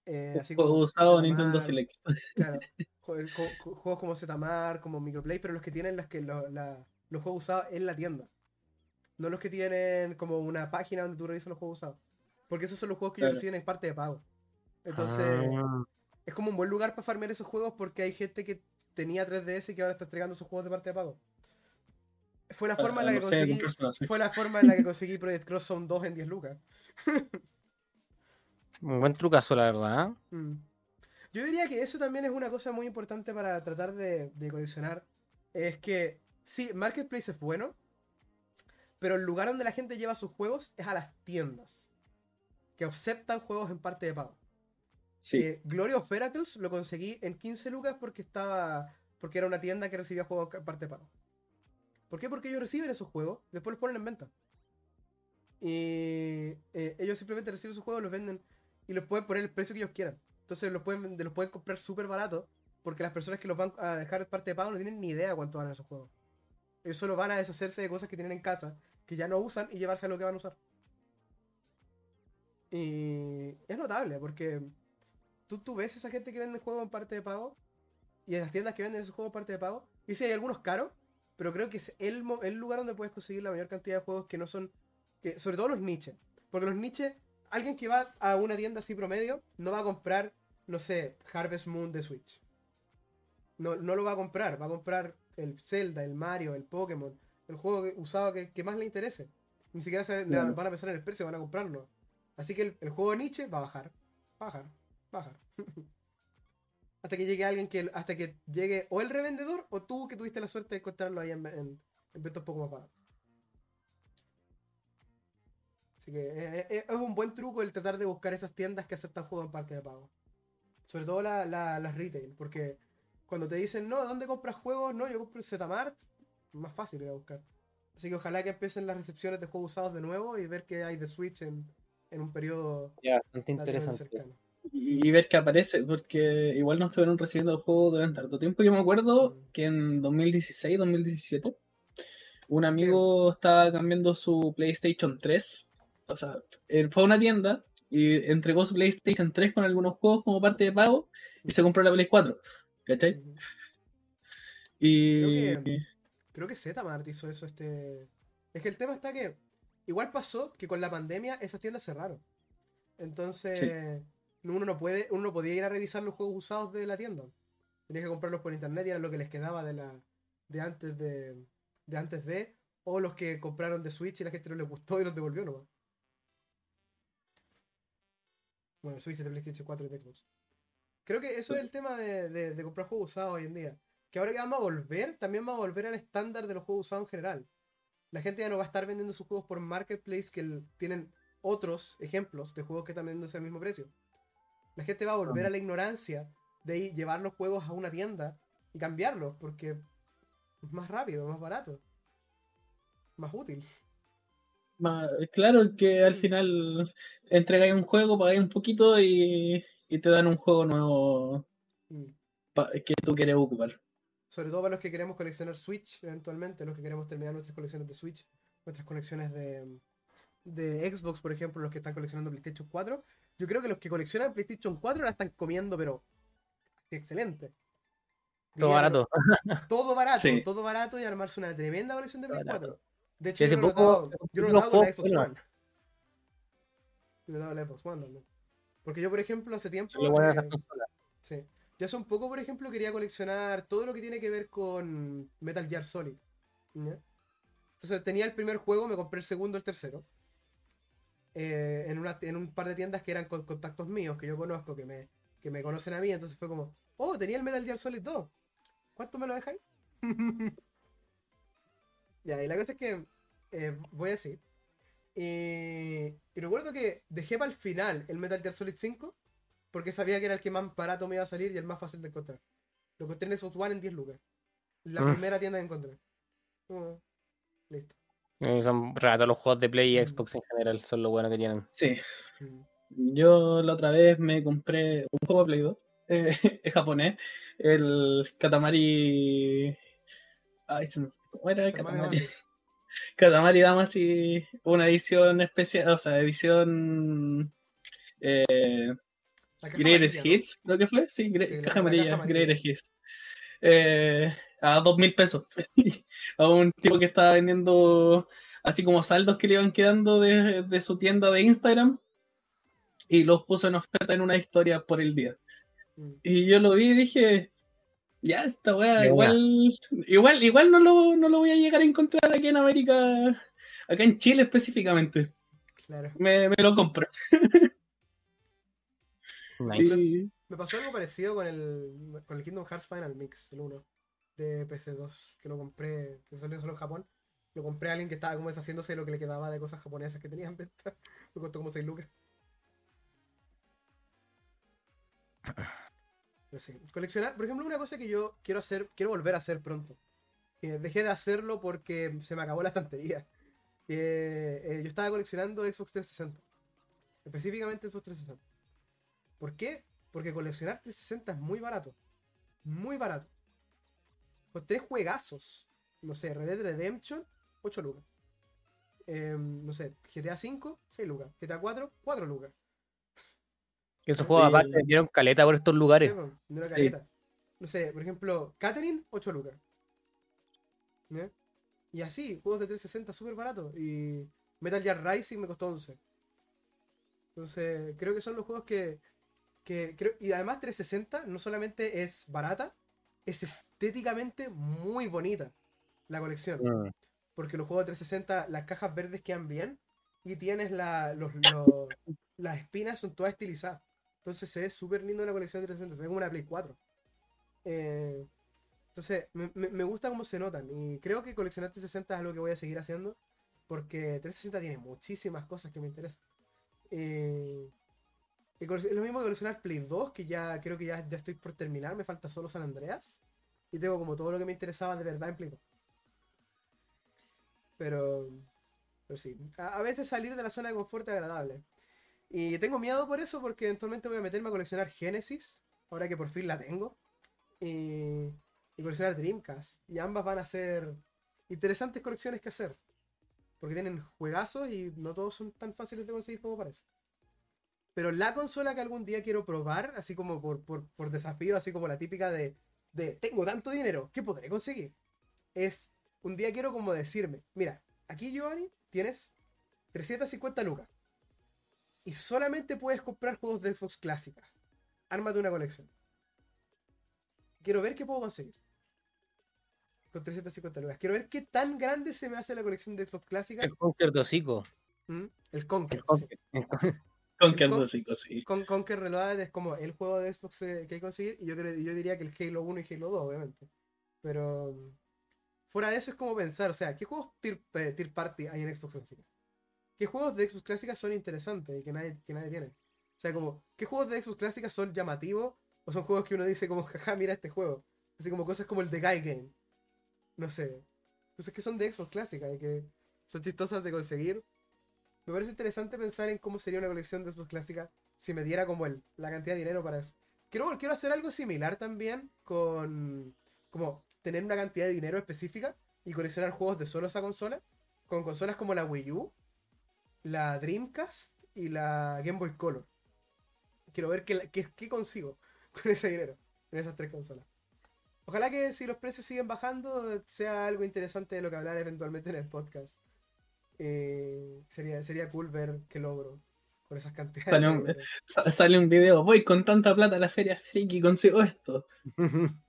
Eh, así juegos usados Nintendo Select. Claro, juegos, como Zetamar, como Microplay, pero los que tienen las que los juegos usados en la tienda. No los que tienen como una página donde tú revisas los juegos usados. Porque esos son los juegos que ellos reciben en parte de pago. Entonces, ah. es como un buen lugar para farmear esos juegos porque hay gente que tenía 3DS y que ahora está entregando esos juegos de parte de pago. Fue la forma en la que conseguí. Fue la forma en la que conseguí Project Cross Zone 2 en 10 lucas. un buen trucazo, la verdad. ¿eh? Mm. Yo diría que eso también es una cosa muy importante para tratar de, de coleccionar. Es que, sí, Marketplace es bueno, pero el lugar donde la gente lleva sus juegos es a las tiendas. Que aceptan juegos en parte de pago. Sí. Eh, Glory of Heracles lo conseguí en 15 lucas porque estaba. Porque era una tienda que recibía juegos en parte de pago. ¿Por qué? Porque ellos reciben esos juegos, después los ponen en venta. Y eh, ellos simplemente reciben sus juegos, los venden y los pueden poner el precio que ellos quieran. Entonces los pueden, los pueden comprar súper barato porque las personas que los van a dejar parte de pago no tienen ni idea cuánto van esos juegos. Ellos solo van a deshacerse de cosas que tienen en casa que ya no usan y llevarse a lo que van a usar. Y es notable porque tú, tú ves esa gente que vende juegos en parte de pago y esas tiendas que venden esos juegos en parte de pago. Y si hay algunos caros, pero creo que es el, el lugar donde puedes conseguir la mayor cantidad de juegos que no son, que, sobre todo los niches. Porque los niches, alguien que va a una tienda así promedio, no va a comprar, no sé, Harvest Moon de Switch. No, no lo va a comprar, va a comprar el Zelda, el Mario, el Pokémon, el juego usado que, más le interese. Ni siquiera se, van a pensar en el precio, van a comprarlo. Así que el, juego de Nietzsche va a bajar, va a bajar, va a bajar. hasta que llegue alguien que hasta que llegue o el revendedor o tú que tuviste la suerte de encontrarlo ahí en, en, en poco más baratos. Así que eh, eh, eh, es, un buen truco el tratar de buscar esas tiendas que aceptan juegos en parte de pago. Sobre todo las retail, porque cuando te dicen, no, ¿dónde compras juegos? No, yo compro en Zmart, más fácil ir a buscar. Así que ojalá que empiecen las recepciones de juegos usados de nuevo y ver qué hay de Switch en, un periodo ya, bastante interesante. y ver qué aparece, porque igual no estuvieron recibiendo el juego durante tanto tiempo. Yo me acuerdo mm. que en 2016, 2017, un amigo estaba cambiando su PlayStation 3. O sea, fue a una tienda y entregó su PlayStation 3 con algunos juegos como parte de pago y se compró la Play 4. ¿Cachai? Y. Creo que, Zmart hizo eso. este Es que el tema está que. Igual pasó que con la pandemia esas tiendas cerraron. Entonces uno no puede, uno podía ir a revisar los juegos usados de la tienda. Tenía que comprarlos por internet y era lo que les quedaba de la de antes de, de antes de o los que compraron de Switch y la gente no les gustó y los devolvió nomás. Bueno, Switch de PlayStation 4 y de Xbox. Creo que eso es el tema de, de, comprar juegos usados hoy en día. Que ahora que vamos a volver, también va a volver al estándar de los juegos usados en general. La gente ya no va a estar vendiendo sus juegos por Marketplace que tienen otros ejemplos de juegos que están vendiendo ese mismo precio. La gente va a volver a la ignorancia de llevar los juegos a una tienda y cambiarlos porque es más rápido, más barato, más útil. claro que al final entregáis un juego, pagáis un poquito y, te dan un juego nuevo mm. que tú quieres ocupar. Sobre todo para los que queremos coleccionar Switch eventualmente, los que queremos terminar nuestras colecciones de Switch, nuestras colecciones de, de Xbox, por ejemplo, los que están coleccionando PlayStation 4, yo creo que los que coleccionan PlayStation 4 la están comiendo, pero excelente. Todo barato. Todo barato, todo barato y armarse una tremenda colección de Play 4. De hecho, yo, no yo no lo hago con la Xbox One. Yo no lo la Xbox One también. Porque yo, por ejemplo, hace tiempo. Eh, sí. Yo hace un poco, por ejemplo, quería coleccionar todo lo que tiene que ver con Metal Gear Solid. Entonces tenía el primer juego, me compré el segundo, el tercero. Eh, en, una, en un par de tiendas que eran con contactos míos, que yo conozco, que me, que me conocen a mí, entonces fue como, oh, tenía el Metal Gear Solid 2. ¿Cuánto me lo dejáis? ya, y la cosa es que eh, voy a decir. y recuerdo que dejé para el final el Metal Gear Solid 5 porque sabía que era el que más barato me iba a salir y el más fácil de encontrar. Lo encontré en Xbox One en 10 lucas. La mm. primera tienda que encontré. listo. Eh, son ratos los juegos de Play y mm. Xbox en general, son lo bueno que tienen. Sí. Mm. Yo la otra vez me compré un juego de Play 2, eh, japonés, el Katamari. Ay, ¿Cómo era el Katamari? Katamari Damacy, una edición especial, o sea, edición. Eh, Greatest Hits, creo que fue, sí, caja, amarilla, Greatest Hits. Eh, a dos mil pesos. a un tipo que estaba vendiendo así como saldos que le iban quedando de, su tienda de Instagram y los puso en oferta en una historia por el día. Mm. Y yo lo vi y dije, ya esta weá, igual, igual, igual no lo, no lo voy a llegar a encontrar aquí en América, acá en Chile específicamente. Claro. Me, lo compro. Me pasó algo parecido con el, con el Kingdom Hearts Final Mix, el 1 de PC2, que lo compré, que salió solo en Japón. Lo compré a alguien que estaba como deshaciéndose de lo que le quedaba de cosas japonesas que tenía en venta. Me costó como 6 lucas. Pero sí, coleccionar, por ejemplo, una cosa que yo quiero hacer, quiero volver a hacer pronto. Que dejé de hacerlo porque se me acabó la estantería. Que eh, yo estaba coleccionando Xbox 360. Específicamente Xbox 360. ¿Por qué? Porque coleccionar 360 es muy barato. Muy barato. Con tres juegazos. No sé, Red Dead Redemption, 8 lucas. Em, no sé, GTA 5, 6 lucas. GTA 4, 4 lucas. Que esos juegos aparte dieron caleta por estos lugares. No sé, por ejemplo, Catherine, 8 lucas. Y así, juegos de 360 súper baratos. Y Metal Gear Rising me costó 11. Entonces, creo que son los juegos que, que creo, y además 360 no solamente es barata, es estéticamente muy bonita la colección. Mm. Porque los juegos de 360, las cajas verdes quedan bien y tienes la, los, las espinas son todas estilizadas. Entonces se ve súper lindo la colección de 360, se ve como una Play 4. Eh, entonces me, gusta cómo se notan y creo que coleccionar 360 es algo que voy a seguir haciendo porque 360 tiene muchísimas cosas que me interesan. Eh, es lo mismo que coleccionar Play 2, que ya creo que ya, ya estoy por terminar, me falta solo San Andreas. Y tengo como todo lo que me interesaba de verdad en Play 2. Pero, pero sí, a, veces salir de la zona de confort es agradable. Y tengo miedo por eso, porque eventualmente voy a meterme a coleccionar Genesis, ahora que por fin la tengo. Y, y coleccionar Dreamcast. Y ambas van a ser interesantes colecciones que hacer. Porque tienen juegazos y no todos son tan fáciles de conseguir como parece. Pero la consola que algún día quiero probar, así como por, por, desafío, así como la típica de, de tengo tanto dinero, ¿qué podré conseguir? Es un día quiero como decirme, mira, aquí Giovanni tienes 350 lucas. Y solamente puedes comprar juegos de Xbox clásica. Ármate una colección. Quiero ver qué puedo conseguir. Con 350 lucas. Quiero ver qué tan grande se me hace la colección de Xbox clásica. El Conker Dosico. ¿Mm? El Conker. El Conker, Dosico, sí. Con Conker Reloaded es como el juego de Xbox eh, que hay que conseguir. Y yo, creo, yo diría que el Halo 1 y Halo 2, obviamente. Pero fuera de eso es como pensar, o sea, ¿qué juegos tier, eh, party hay en Xbox clásica? ¿Qué juegos de Xbox clásica son interesantes y que nadie, que nadie tiene? O sea, como, ¿qué juegos de Xbox clásica son llamativos o son juegos que uno dice como, jaja, mira este juego? Así como cosas como el The Guy Game. No sé. Cosas que son de Xbox clásica y que son chistosas de conseguir. Me parece interesante pensar en cómo sería una colección de Xbox clásica si me diera como el, la cantidad de dinero para eso. Quiero, quiero hacer algo similar también con como tener una cantidad de dinero específica y coleccionar juegos de solo esa consola, con consolas como la Wii U, la Dreamcast y la Game Boy Color. Quiero ver qué, qué, consigo con ese dinero en esas tres consolas. Ojalá que si los precios siguen bajando sea algo interesante de lo que hablar eventualmente en el podcast. Eh, sería, sería cool ver qué logro con esas cantidades. Sale un, sale un video, voy con tanta plata a la feria friki y consigo esto.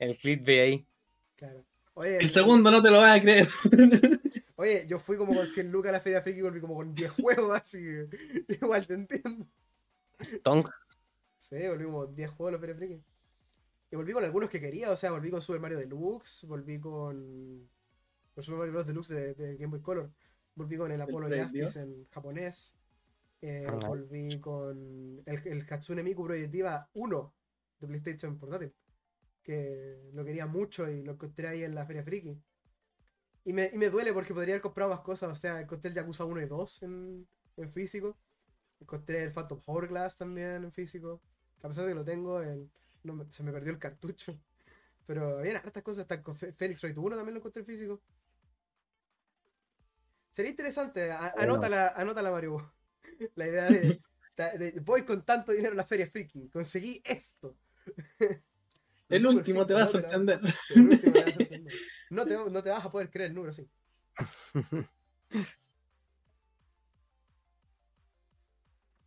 el clip de ahí. Claro. el segundo no te lo vas a creer. Oye, yo fui como con 100 lucas a la Feria Friki y volví como con 10 juegos, así igual te entiendo. Tonk. Sí, volví como con 10 juegos a la Feria Friki. Y volví con algunos que quería, o sea, volví con Super Mario Deluxe, volví con, con Super Mario Bros. Deluxe de, Game Boy Color, volví con el Apollo Justice en japonés, eh, volví con el, el Hatsune Miku Proyectiva 1 de PlayStation Portátil que lo quería mucho y lo encontré ahí en la Feria Friki. Y me, y me duele porque podría haber comprado más cosas. O sea, encontré el Yakuza 1 y 2 en, en físico. Encontré el Phantom Hourglass también en físico. a pesar de que lo tengo, se me perdió el cartucho. Pero había hartas cosas. Hasta con Phoenix Wright 1 también lo encontré en físico. Sería interesante. anótala, anótala, Mario. La idea de, de, Voy con tanto dinero a la feria friki. Conseguí esto. El último te va a sorprender. No te, no te vas a poder creer el número, sí.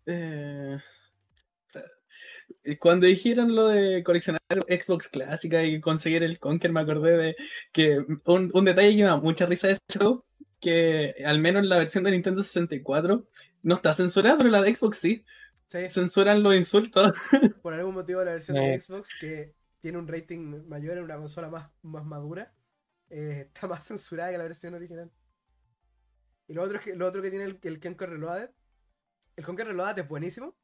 Eh, cuando dijeron lo de coleccionar Xbox clásica y conseguir el Conker, me acordé de que un, un detalle que me da mucha risa de eso, que al menos la versión de Nintendo 64 no está censurada, pero la de Xbox sí. sí. Censuran los insultos. Por algún motivo la versión de Xbox que tiene un rating mayor en una consola más, más madura, eh, está más censurada que la versión original. Y lo otro, es que, lo otro que tiene el, el Conker Reloaded, el Conker Reloaded es buenísimo,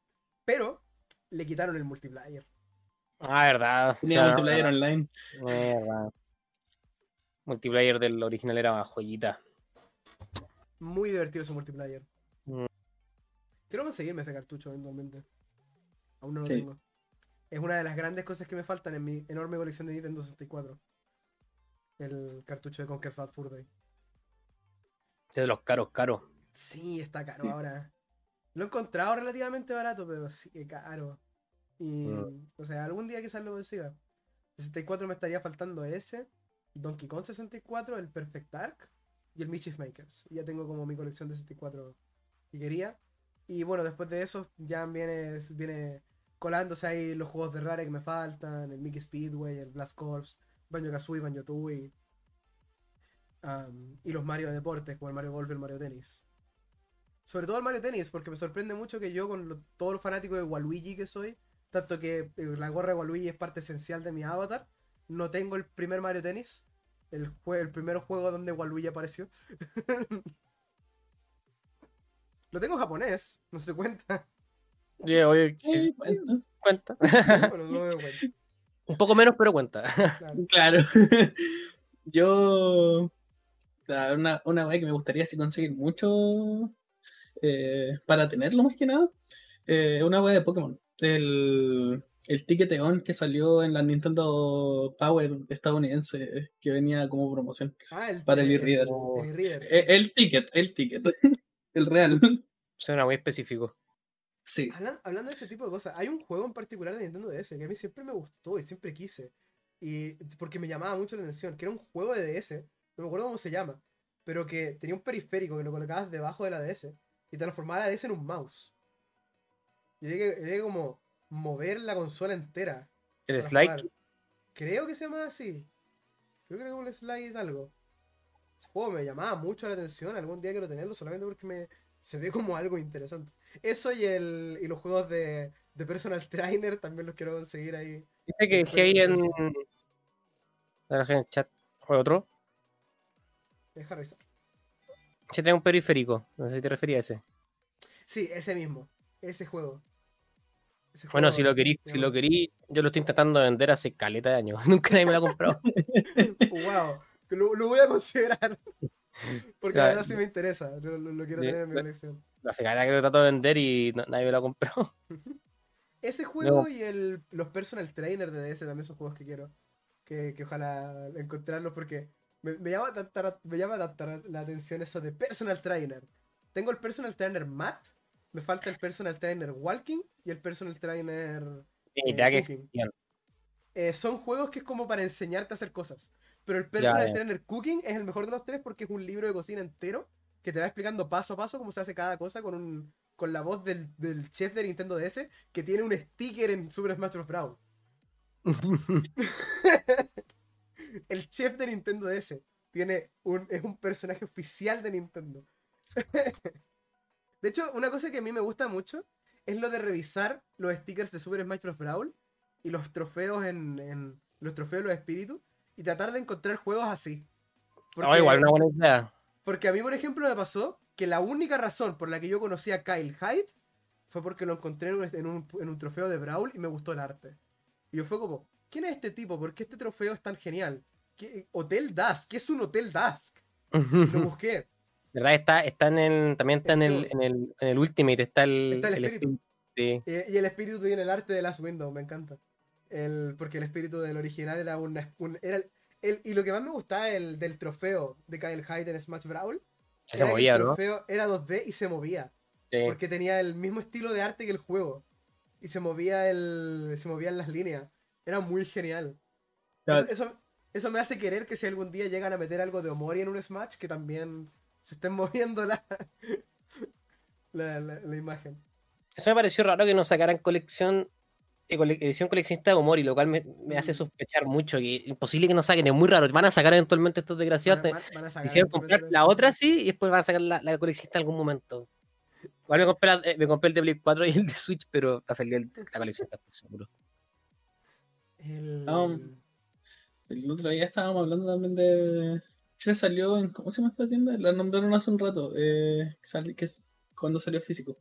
pero le quitaron el multiplayer. Ah, verdad. Tenía multiplayer online. Verdad. Multiplayer del original era más joyita. Muy divertido ese multiplayer. Mm. Quiero conseguirme ese cartucho eventualmente. Aún no lo tengo. Es una de las grandes cosas que me faltan en mi enorme colección de Nintendo 64. El cartucho de Conker's Bad Fur Day. Es de los caros, caros. Sí, está caro ahora. Lo he encontrado relativamente barato, pero sí que caro. Y, mm. o sea, algún día quizás lo consiga. 64 me estaría faltando ese, Donkey Kong 64, el Perfect Dark y el Mischief Makers. Ya tengo como mi colección de 64 que quería. Y bueno, después de eso ya viene, viene colándose ahí los juegos de Rare que me faltan, el Mickey Speedway, el Blast Corps, Banjo Kazooie, Banjo Tooie. y los Mario de deportes, como el Mario Golf y el Mario Tennis. Sobre todo el Mario Tennis, porque me sorprende mucho que yo, con todo lo fanático de Waluigi que soy, tanto que eh, la gorra de Waluigi es parte esencial de mi avatar, no tengo el primer Mario Tennis, el, el primer juego donde Waluigi apareció. lo tengo en japonés, no se cuenta. Yeah, oye, cuenta. Un poco menos, pero cuenta. Claro. Yo. Una, una que me gustaría si conseguir mucho eh, para tenerlo más que nada, eh, una web de Pokémon. El, el Ticket On que salió en la Nintendo Power estadounidense, que venía como promoción Ah, el, para el e-reader. el sí. Eh, El ticket, el ticket. El real. Suena muy específico. Sí. Hablan- hablando de ese tipo de cosas, hay un juego en particular de Nintendo DS que a mí siempre me gustó y siempre quise. Y porque me llamaba mucho la atención, que era un juego de DS, no me acuerdo cómo se llama, pero que tenía un periférico que lo colocabas debajo de la DS y transformaba la DS en un mouse. Y había que, había que como mover la consola entera. El slide. jugar. Creo que se llama así. Creo que era como el slide algo. Ese juego me llamaba mucho la atención. Algún día quiero tenerlo solamente porque me se ve como algo interesante. Eso y el y los juegos de, de personal trainer también los quiero conseguir ahí. Dice que dejé ahí en. Dejé en el chat. ¿O otro? Deja revisar. Se trae un periférico. No sé si te refería a ese. Sí, ese mismo. Ese juego. Bueno, juego, si lo querís, si lo querís, yo lo estoy intentando vender hace caleta de años. Nunca nadie me lo ha comprado. Wow. Lo, lo voy a considerar. Porque la Claro. verdad sí me interesa. Lo, lo- quiero tener en mi colección. hace caleta que lo trato de vender y no- nadie me lo ha comprado. Ese juego y el, los personal trainer de DS también son juegos que quiero. Que, que ojalá encontrarlos porque me, me llama tanta, me llama tanta la atención eso de personal trainer. Tengo el personal trainer Matt, me falta el personal trainer Walking y el personal trainer. Ni Eh, eh, son juegos que es como para enseñarte a hacer cosas. Pero el personal ya. trainer Cooking es el mejor de los tres porque es un libro de cocina entero que te va explicando paso a paso cómo se hace cada cosa con un con la voz del, del chef de Nintendo DS que tiene un sticker en Super Smash Bros. Brawl. el chef de Nintendo DS tiene un, es un personaje oficial de Nintendo. de hecho, una cosa que a mí me gusta mucho es lo de revisar los stickers de Super Smash Bros. Brawl y los trofeos en, en- los trofeos de los espíritus y tratar de encontrar juegos así. No, Oh, igual, una buena idea. porque a mí, por ejemplo, me pasó que la única razón por la que yo conocí a Kyle Hyde fue porque lo encontré en un, en un- en un trofeo de Brawl y me gustó el arte. Y yo fue como, ¿quién es este tipo? ¿Por qué este trofeo es tan genial? ¿Qué- Hotel Dusk, ¿qué es un Hotel Dusk? Lo busqué. ¿Verdad? Está, está en el, también está en el, en el, en el Ultimate, está el, Está el el espíritu. Sí. Y el espíritu tiene el arte de Last Window, me encanta. El, porque el espíritu del original era un... Era el, el- y lo que más me gustaba el, del trofeo de Kyle Hyde en Smash Brawl Se era movía, el ¿no? trofeo era 2D y se movía. Sí. Porque tenía el mismo estilo de arte que el juego. Y se movía el. se movían las líneas. Era muy genial. Eso, eso, eso me hace querer que si algún día llegan a meter algo de Omori en un Smash, que también se estén moviendo la, la, la- la imagen. Eso me pareció raro que no sacaran colección, eh, edición coleccionista de Omori, lo cual me, me hace Mm. sospechar mucho que imposible que no saquen, es muy raro. Van a sacar eventualmente estos desgraciados. Van a- van- van a sacar Hicieron comprar la otra sí y después van a sacar la, la coleccionista en algún momento. Igual me compré, la- eh, me compré el de Play 4 y el de Switch, pero va a salir el- la coleccionista, seguro. El- Um, El otro día estábamos hablando también de. Se salió en. ¿Cómo se llama esta tienda? La nombraron hace un rato. eh, que es cuando salió físico.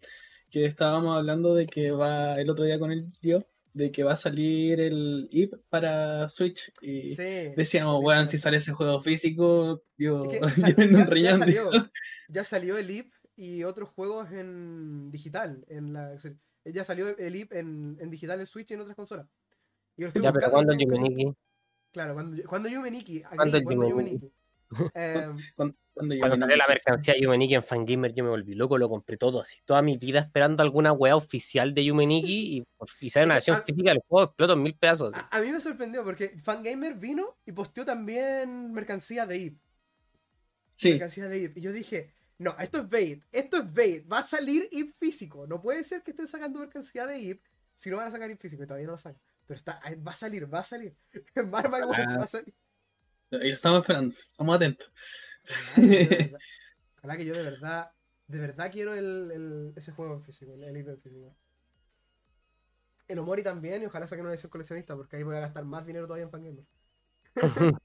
Que estábamos hablando de que va. El otro día con el yo. De que va a salir el IP para Switch. Y sí, decíamos, weón, si encanta. sale ese juego físico, yo, Es que yo sal- vendo ya- un ya riñón. salió. Ya salió el IP y otros juegos en digital. En la, ya salió el IP en, en digital en Switch y en otras consolas. Y lo estoy Ya, pero buscando. Yumeniki, Claro, cuando, cuando Yumeniki. aquí, ¿Cuándo cuando Yumeniki? Em, Cuando, cuando salió la mercancía de Yumeniki en Fangamer, yo me volví loco, lo compré todo así. Toda mi vida esperando alguna weá oficial de Yumeniki y por fin sale una versión a- física del juego, exploto en mil pedazos. a, a mí me sorprendió porque Fangamer vino y posteó también mercancía de IP. Sí, Mercancía de IP. Y yo dije, no, esto es bait, esto es bait. Va a salir IP físico. No puede ser que estén sacando mercancía de IP si no van a sacar IP físico y todavía no lo sacan. Pero está, va a salir, va a salir. Marma Ojalá. va a salir. Ahí lo estamos esperando. Estamos atentos. Ojalá que yo de verdad- Ojalá que yo de verdad, de verdad quiero el, el- ese juego en físico, el, el IP en físico. El Omori también, y ojalá saquen una edición coleccionista, porque ahí voy a gastar más dinero todavía en Fangamer.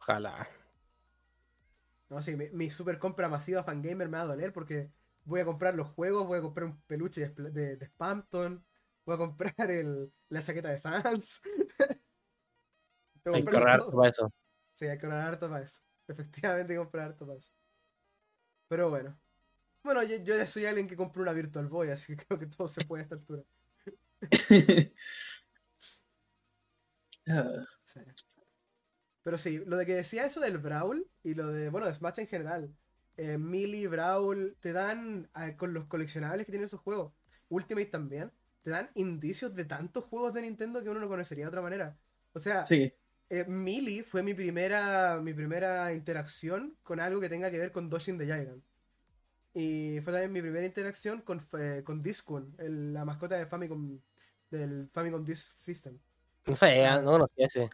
Ojalá. No, sí, mi, mi super compra masiva Fangamer me va a doler porque voy a comprar los juegos, voy a comprar un peluche de, de, de Spampton, voy a comprar el, la chaqueta de Sans. Hay que ahorrar todo. para eso. Sí, hay que ahorrar harto para eso. Efectivamente hay que comprar harto para eso. Pero bueno. Bueno, yo, yo ya soy alguien que compró una Virtual Boy, así que creo que todo se puede a esta altura. Ah, Sí. Pero sí, lo de que decía eso del Brawl y lo de, bueno, de Smash en general. Eh, Melee, Brawl, te dan, ah, con los coleccionables que tienen esos juegos, Ultimate también, te dan indicios de tantos juegos de Nintendo que uno no conocería de otra manera. O sea, sí. Eh, Melee fue mi primera, mi primera interacción con algo que tenga que ver con Doshin the Giant. Y fue también mi primera interacción con, eh, con Discun, el- la mascota de Famicom, del Famicom Disk System. No sé, no conocía ese.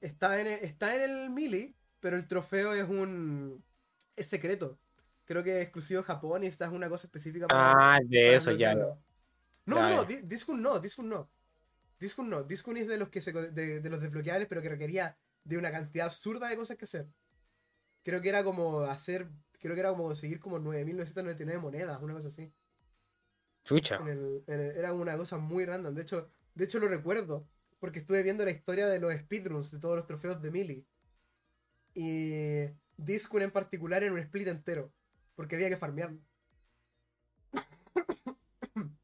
Está en, el- está en el Melee, pero el trofeo es un. es secreto. Creo que es exclusivo de Japón y esta es una cosa específica Ah, de para eso ya. No, Ya, no, Discun no, Discun no. Discun no. Discun es de los que se, de, de los desbloqueables, pero que requería de una cantidad absurda de cosas que hacer. Creo que era como hacer. Creo que era como conseguir como 9.999 monedas, una cosa así. Chucha. En el- en el- era una cosa muy random. De hecho, de hecho lo recuerdo. Porque estuve viendo la historia de los speedruns, de todos los trofeos de Melee. Y Discun en particular en un split entero. Porque había que farmearlo.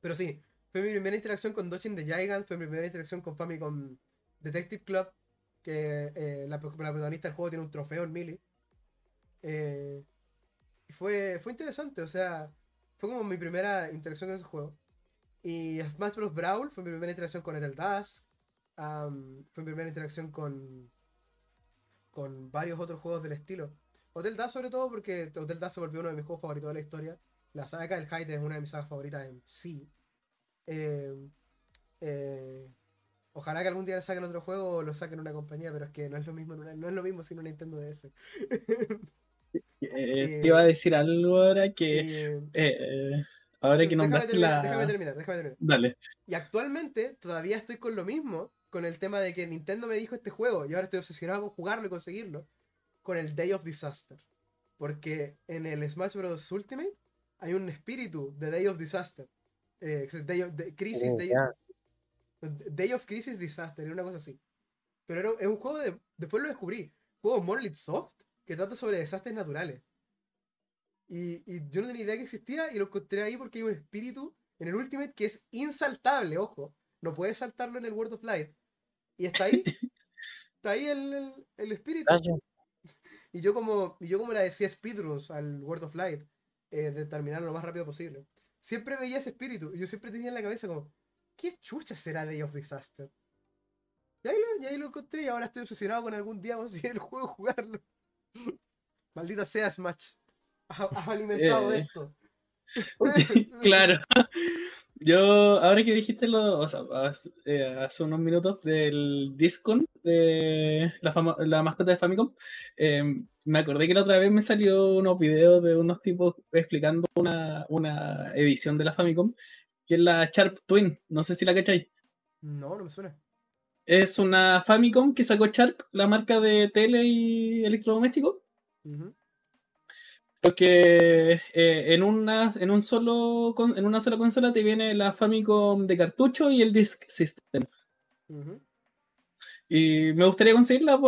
Pero sí, fue mi primera interacción con Doshin the Gigant, fue mi primera interacción con Famicom Detective Club. Que eh, la, protagonista del juego tiene un trofeo en Melee. Eh, fue, fue interesante, o sea, fue como mi primera interacción con ese juego. Y Smash Bros. Brawl fue mi primera interacción con Etel Dusk. fue mi primera interacción con, con varios otros juegos del estilo. Hotel Dusk sobre todo porque Hotel Dusk se volvió uno de mis juegos favoritos de la historia. La saga del Hyde es una de mis sagas favoritas en sí. Eh, eh, ojalá que algún día saquen otro juego o lo saquen una compañía, pero es que no es lo mismo, una- no es lo mismo sin un Nintendo DS. Eh, te iba a decir algo ahora que. Eh, eh, ahora que nombraste terminar, la. déjame terminar, déjame terminar. Dale. Y actualmente todavía estoy con lo mismo, con el tema de que Nintendo me dijo este juego y ahora estoy obsesionado con jugarlo y conseguirlo, con el Day of Disaster. Porque en el Smash Bros. Ultimate hay un espíritu de Day of Disaster. Eh, Day of, de- Crisis, Oh, Day. Day of Crisis Disaster, era una cosa así. Pero era, es un juego de. Después lo descubrí. Juego Monolith Soft que trata sobre desastres naturales. Y, y yo no tenía idea que existía y lo encontré ahí porque hay un espíritu en el Ultimate que es insaltable, ojo. No puedes saltarlo en el World of Light. Y está ahí. está ahí el, el- el espíritu. Y yo como, y yo como la decía speedruns al World of Light, eh, de terminarlo lo más rápido posible. Siempre veía ese espíritu. Y yo siempre tenía en la cabeza como, ¿qué chucha será Day of Disaster? Y ahí lo, y ahí lo encontré y ahora estoy obsesionado con algún día conseguir el juego jugarlo. Maldita sea Smash. Has, has alimentado Eh. esto. claro. Yo, ahora que dijiste lo, o sea, hace, eh, hace unos minutos del Discon, de la, fama- la mascota de Famicom, eh, me acordé que la otra vez me salió unos videos de unos tipos explicando una, una edición de la Famicom, que es la Sharp Twin, no sé si la cacháis. No, no me suena. Es una Famicom que sacó Sharp, la marca de tele y electrodoméstico, Ujú. Porque eh, en, una, en, un solo, en una sola consola te viene la Famicom de cartucho y el Disk System. Y me gustaría conseguirla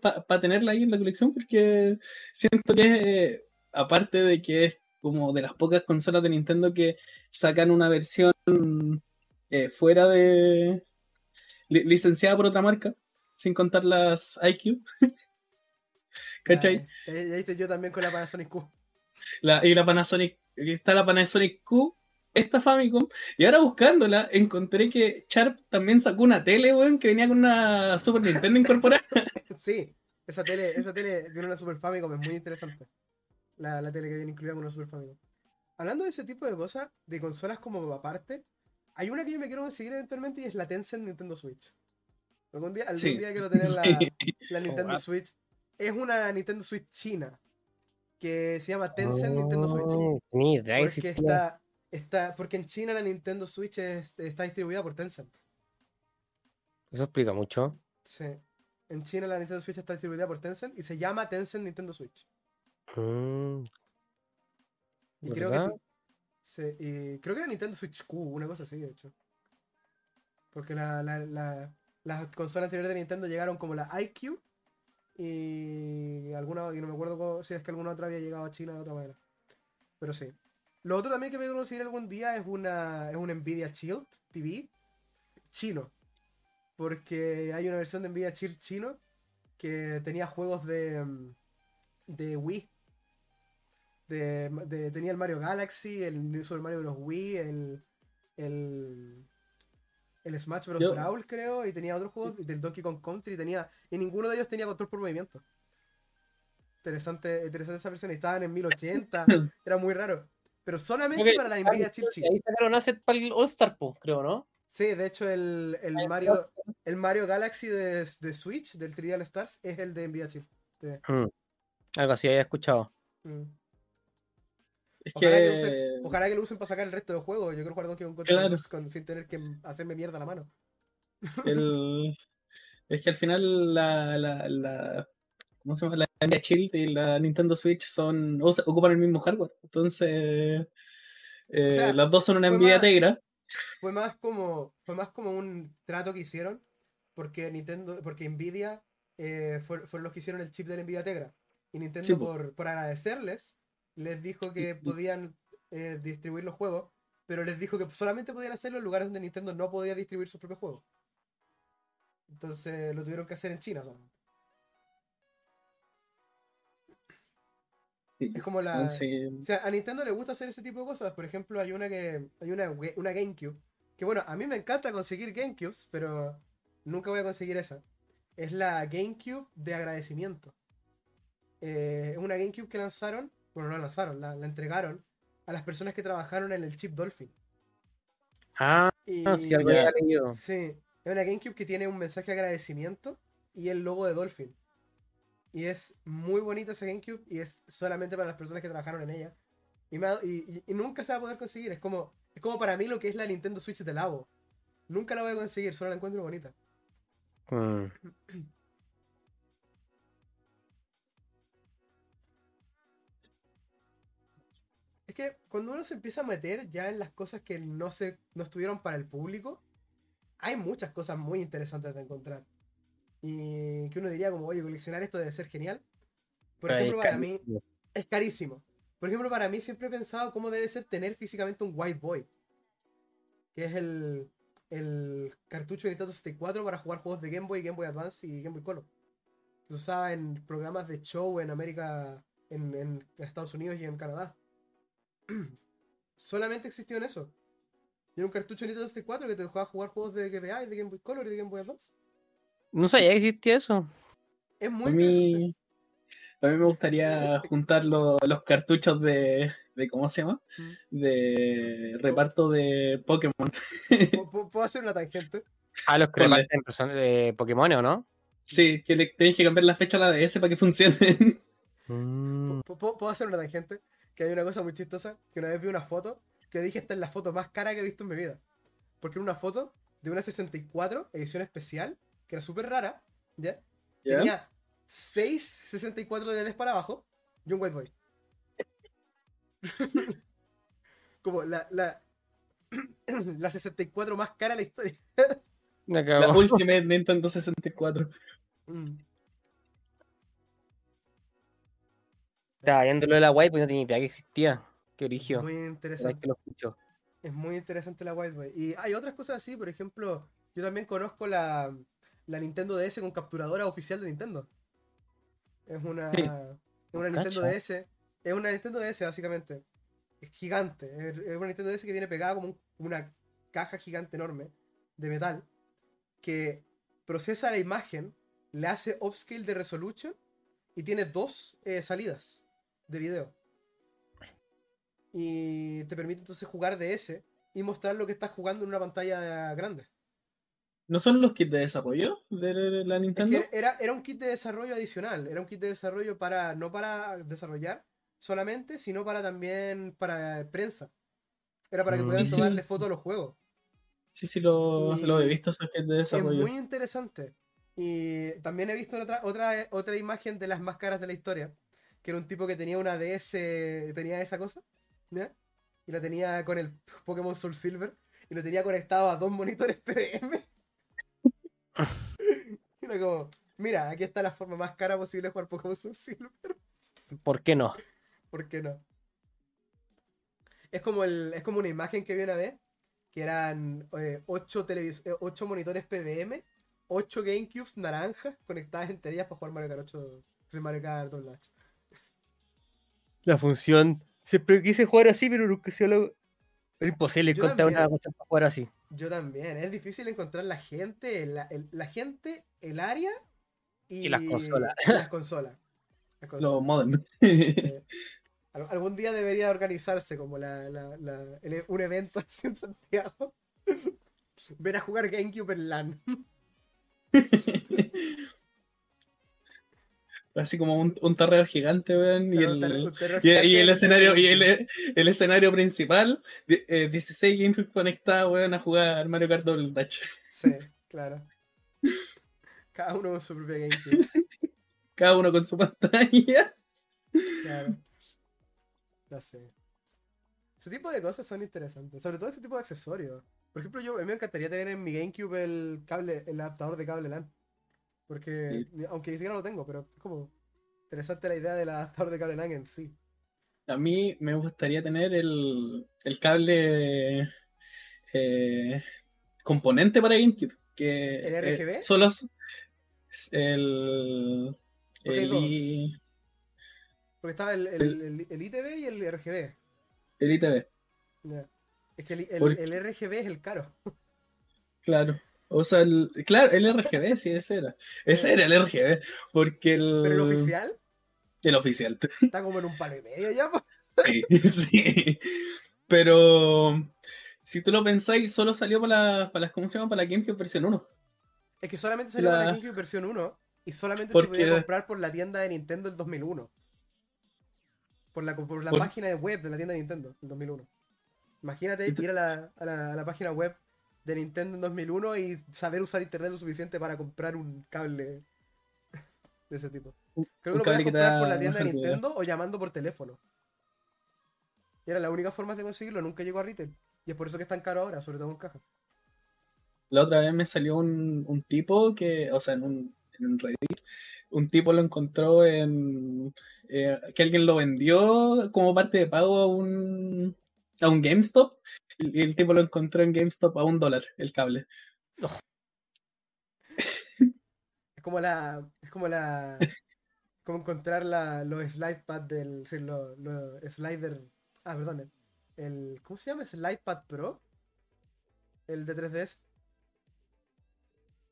para tenerla ahí en la colección porque siento que, eh, aparte de que es como de las pocas consolas de Nintendo que sacan una versión eh, fuera de... li- licenciada por otra marca, sin contar las IQ. ¿Cachai? Ya viste yo también con la Panasonic Q. La- y la Panasonic, está la Panasonic Q, esta Famicom, y ahora buscándola encontré que Sharp también sacó una tele, weón, que venía con una Super Nintendo incorporada. Sí, esa tele, esa tele tiene una Super Famicom, es muy interesante. La, la tele que viene incluida con una Super Famicom. Hablando de ese tipo de cosas, de consolas como aparte, hay una que yo me quiero conseguir eventualmente y es la Tencent Nintendo Switch. Algún día, algún Sí. día quiero tener la, Sí. la Nintendo wow. Switch. Es una Nintendo Switch china que se llama Tencent Nintendo Switch. Oh, que Porque está, está, porque en China la Nintendo Switch es- está distribuida por Tencent. Eso explica mucho. Sí. En China la Nintendo Switch está distribuida por Tencent y se llama Tencent Nintendo Switch. Mm, Y creo que sí, y creo que era Nintendo Switch Q, una cosa así, de hecho. Porque la, la- la- las consolas anteriores de Nintendo llegaron como la IQ y alguna, y no me acuerdo si es que alguna otra había llegado a China de otra manera. Pero sí. Lo otro también que me conseguir algún día es una, es una Nvidia Shield TV chino. Porque hay una versión de Nvidia Shield chino que tenía juegos de, de Wii. De, tenía el Mario Galaxy, el Super Mario Bros. Wii, el, el, el Smash Bros. Brawl, creo, y tenía otros juegos del Donkey Kong Country, tenía, y ninguno de ellos tenía control por movimiento. Interesante, interesante esa versión, estaban en 1080, era muy raro. Pero solamente para la Nvidia Chill Chill. Ahí sacaron asset para el All Star, creo, ¿no? Sí, de hecho el, el Mario el Mario Galaxy de, de, Switch, del 3D All Stars, es el de Nvidia Chill. Mm. Algo así había escuchado. Mm. Ojalá, que... ojalá, que... lo usen para sacar el resto de juegos. Yo quiero jugar Donkey Kong claro. sin tener que hacerme mierda la mano. Es que al final la, la, la, ¿cómo se llama? La Nvidia Shield y la Nintendo Switch son ocupan el mismo hardware. Entonces, eh, las dos son una Nvidia Tegra. Fue más como fue más como un trato que hicieron porque Nintendo porque Nvidia eh, fueron los que hicieron el chip de la Nvidia Tegra y Nintendo por, por, agradecerles les dijo que podían eh, distribuir los juegos pero les dijo que solamente podían hacerlo en lugares donde Nintendo no podía distribuir sus propios juegos entonces lo tuvieron que hacer en China solamente Es como la. O sea, a Nintendo le gusta hacer ese tipo de cosas. Por ejemplo, hay una que. Hay una, una GameCube. Que bueno, a mí me encanta conseguir GameCubes, pero nunca voy a conseguir esa. Es la GameCube de agradecimiento. Eh, es una GameCube que lanzaron. Bueno, no la lanzaron, la, entregaron a las personas que trabajaron en el chip Dolphin. Ah, sí, algo leído. Sí, es una GameCube que tiene un mensaje de agradecimiento y el logo de Dolphin. Y es muy bonita esa GameCube y es solamente para las personas que trabajaron en ella. Y, nunca se va a poder conseguir. Es como, es como para mí lo que es la Nintendo Switch de Labo. Nunca la voy a conseguir, solo la encuentro bonita. Mm. que cuando uno se empieza a meter ya en las cosas que no, se, no estuvieron para el público, hay muchas cosas muy interesantes de encontrar. Y que uno diría como, oye, coleccionar esto debe ser genial. Por ejemplo, para mí es carísimo. Por ejemplo, para mí siempre he pensado cómo debe ser tener físicamente un White Boy. Que es el, el cartucho de Nintendo 64 para jugar juegos de Game Boy, Game Boy Advance y Game Boy Color. Se usaba en programas de show en América, en, en Estados Unidos y en Canadá. Solamente existió en eso. Y era un cartucho de Nintendo 64 que te dejaba jugar juegos de GBA y de Game Boy Color y de Game Boy Advance. No sabía que existía eso. Es muy a mí, a mí me gustaría juntar los, cartuchos de, de, ¿Cómo se llama? Mm. De reparto de Pokémon. ¿Puedo hacer una tangente? Ah, los que reparten de Pokémon, ¿o no? Sí, que le, tenéis que cambiar la fecha a la DS para que funcione. ¿Puedo hacer una tangente? Que hay una cosa muy chistosa. Que una vez vi una foto que dije esta es la foto más cara que he visto en mi vida. Porque era una foto de una 64 edición especial que era súper rara, ¿ya? Tenía 6 64 DDs para abajo y un White Boy. Como la, la, la 64 más cara de la historia. la última Nintendo 64. Mm. Ya, viéndolo de la White Boy no tenía idea que existía. Qué origen. Muy interesante. Es muy interesante la White. Y hay otras cosas así, por ejemplo, yo también conozco la, la Nintendo DS con capturadora oficial de Nintendo. Es una, una Nintendo DS. Es una Nintendo DS, básicamente. Es gigante. Es una Nintendo DS que viene pegada como una caja gigante enorme de metal. Que procesa la imagen, le hace upscale de resolution y tiene dos eh, salidas de video. Y te permite entonces jugar DS y mostrar lo que estás jugando en una pantalla grande. ¿No son los kits de desarrollo de la Nintendo? era, era un kit de desarrollo adicional, era un kit de desarrollo para no para desarrollar solamente, sino para también para prensa. Era para que mm. pudieran tomarle fotos a los juegos. Sí, sí, lo, lo he visto, esos kits de desarrollo. Es muy interesante. Y también he visto otra, otra, otra imagen de las más caras de la historia, que era un tipo que tenía una DS, tenía esa cosa, ¿ya? Y la tenía con el Pokémon Soul Silver, y lo tenía conectado a dos monitores PDM. Era como, mira, aquí está la forma más cara posible de jugar Pokémon Soul Silver. ¿Por qué no? ¿Por qué no? Es como, el, es como una imagen que vi una vez, que eran 8, eh, monitores PVM, 8 GameCubes naranjas conectadas entre ellas para jugar Mario Kart 8, Mario Kart Double La función. Siempre quise jugar así, pero nunca se lo... Es imposible encontrar una cosa para jugar así. Yo también. Es difícil encontrar la gente, la gente, el área y, las consolas. las consolas. Los modem. algún día debería organizarse como la, un evento así en Santiago. Ver a jugar GameCube en LAN. Así como un, un terreno gigante, weón. Y, el, escenario, y el, escenario principal, 16 eh, GameCube conectados, weón, a jugar Mario Kart Double Dutch. Sí, claro. Cada uno con su propia GameCube. Cada uno con su pantalla. Claro. No sé. Ese tipo de cosas son interesantes. Sobre todo ese tipo de accesorios. Por ejemplo, yo a mí me encantaría tener en mi GameCube el cable, el adaptador de cable LAN. Porque, aunque ni siquiera lo tengo, pero es como interesante la idea del adaptador de cable LAN en sí. A mí me gustaría tener el, el cable eh, componente para GameCube. Que, ¿El RGB? Eh, solo el. el porque estaba el, el, el, ITV y el RGB. El ITV. Es que el, RGB es el caro. Claro. O sea, el, claro, el RGB, sí, ese era. Ese era el RGB. Porque el. ¿Pero el oficial? El oficial. Está como en un palo y medio ya, Sí, sí. Pero. Si tú lo pensáis, solo salió para, la, para las, ¿cómo se llama? Para la GameCube versión 1. Es que solamente salió para la GameCube versión 1 y solamente se podía comprar por la tienda de Nintendo el 2001. Por la, por la página web de la tienda de Nintendo en 2001. Imagínate ir a la, a, la, página web de Nintendo en 2001 y saber usar internet lo suficiente para comprar un cable de ese tipo. Creo que lo puedes comprar por la tienda de Nintendo o llamando por teléfono. Y era la única forma de conseguirlo, nunca llegó a retail. Y es por eso que es tan caro ahora, sobre todo en caja. La otra vez me salió un, un tipo que, o sea, en un, en un Reddit, un tipo lo encontró en. Eh, que alguien lo vendió como parte de pago a un, a un GameStop y el tipo lo encontró en GameStop a un dólar el cable. Es como la. Es como la. como encontrar la, los slide pad del. Sí, los slider. Ah, perdón. El, ¿Cómo se llama? ¿Slidepad Pro? El de 3DS.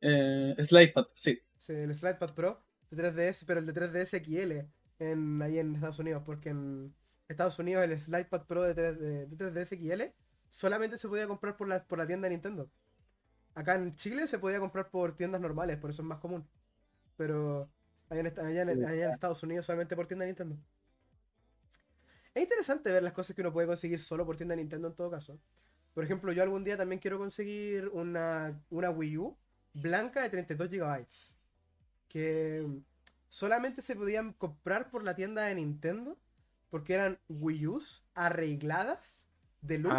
Eh, Slidepad, sí. Sí, el Slidepad Pro de 3DS, pero el de 3DS XL en, ahí en Estados Unidos, porque en Estados Unidos el Slidepad Pro de, 3, ds XL solamente se podía comprar por la, por la tienda de Nintendo. Acá en Chile se podía comprar por tiendas normales, por eso es más común. Pero allá en, en, Estados Unidos solamente por tienda de Nintendo. Es interesante ver las cosas que uno puede conseguir solo por tienda de Nintendo en todo caso. Por ejemplo, yo algún día también quiero conseguir una, una Wii U blanca de 32 GB que solamente se podían comprar por la tienda de Nintendo porque eran Wii U's arregladas de luz,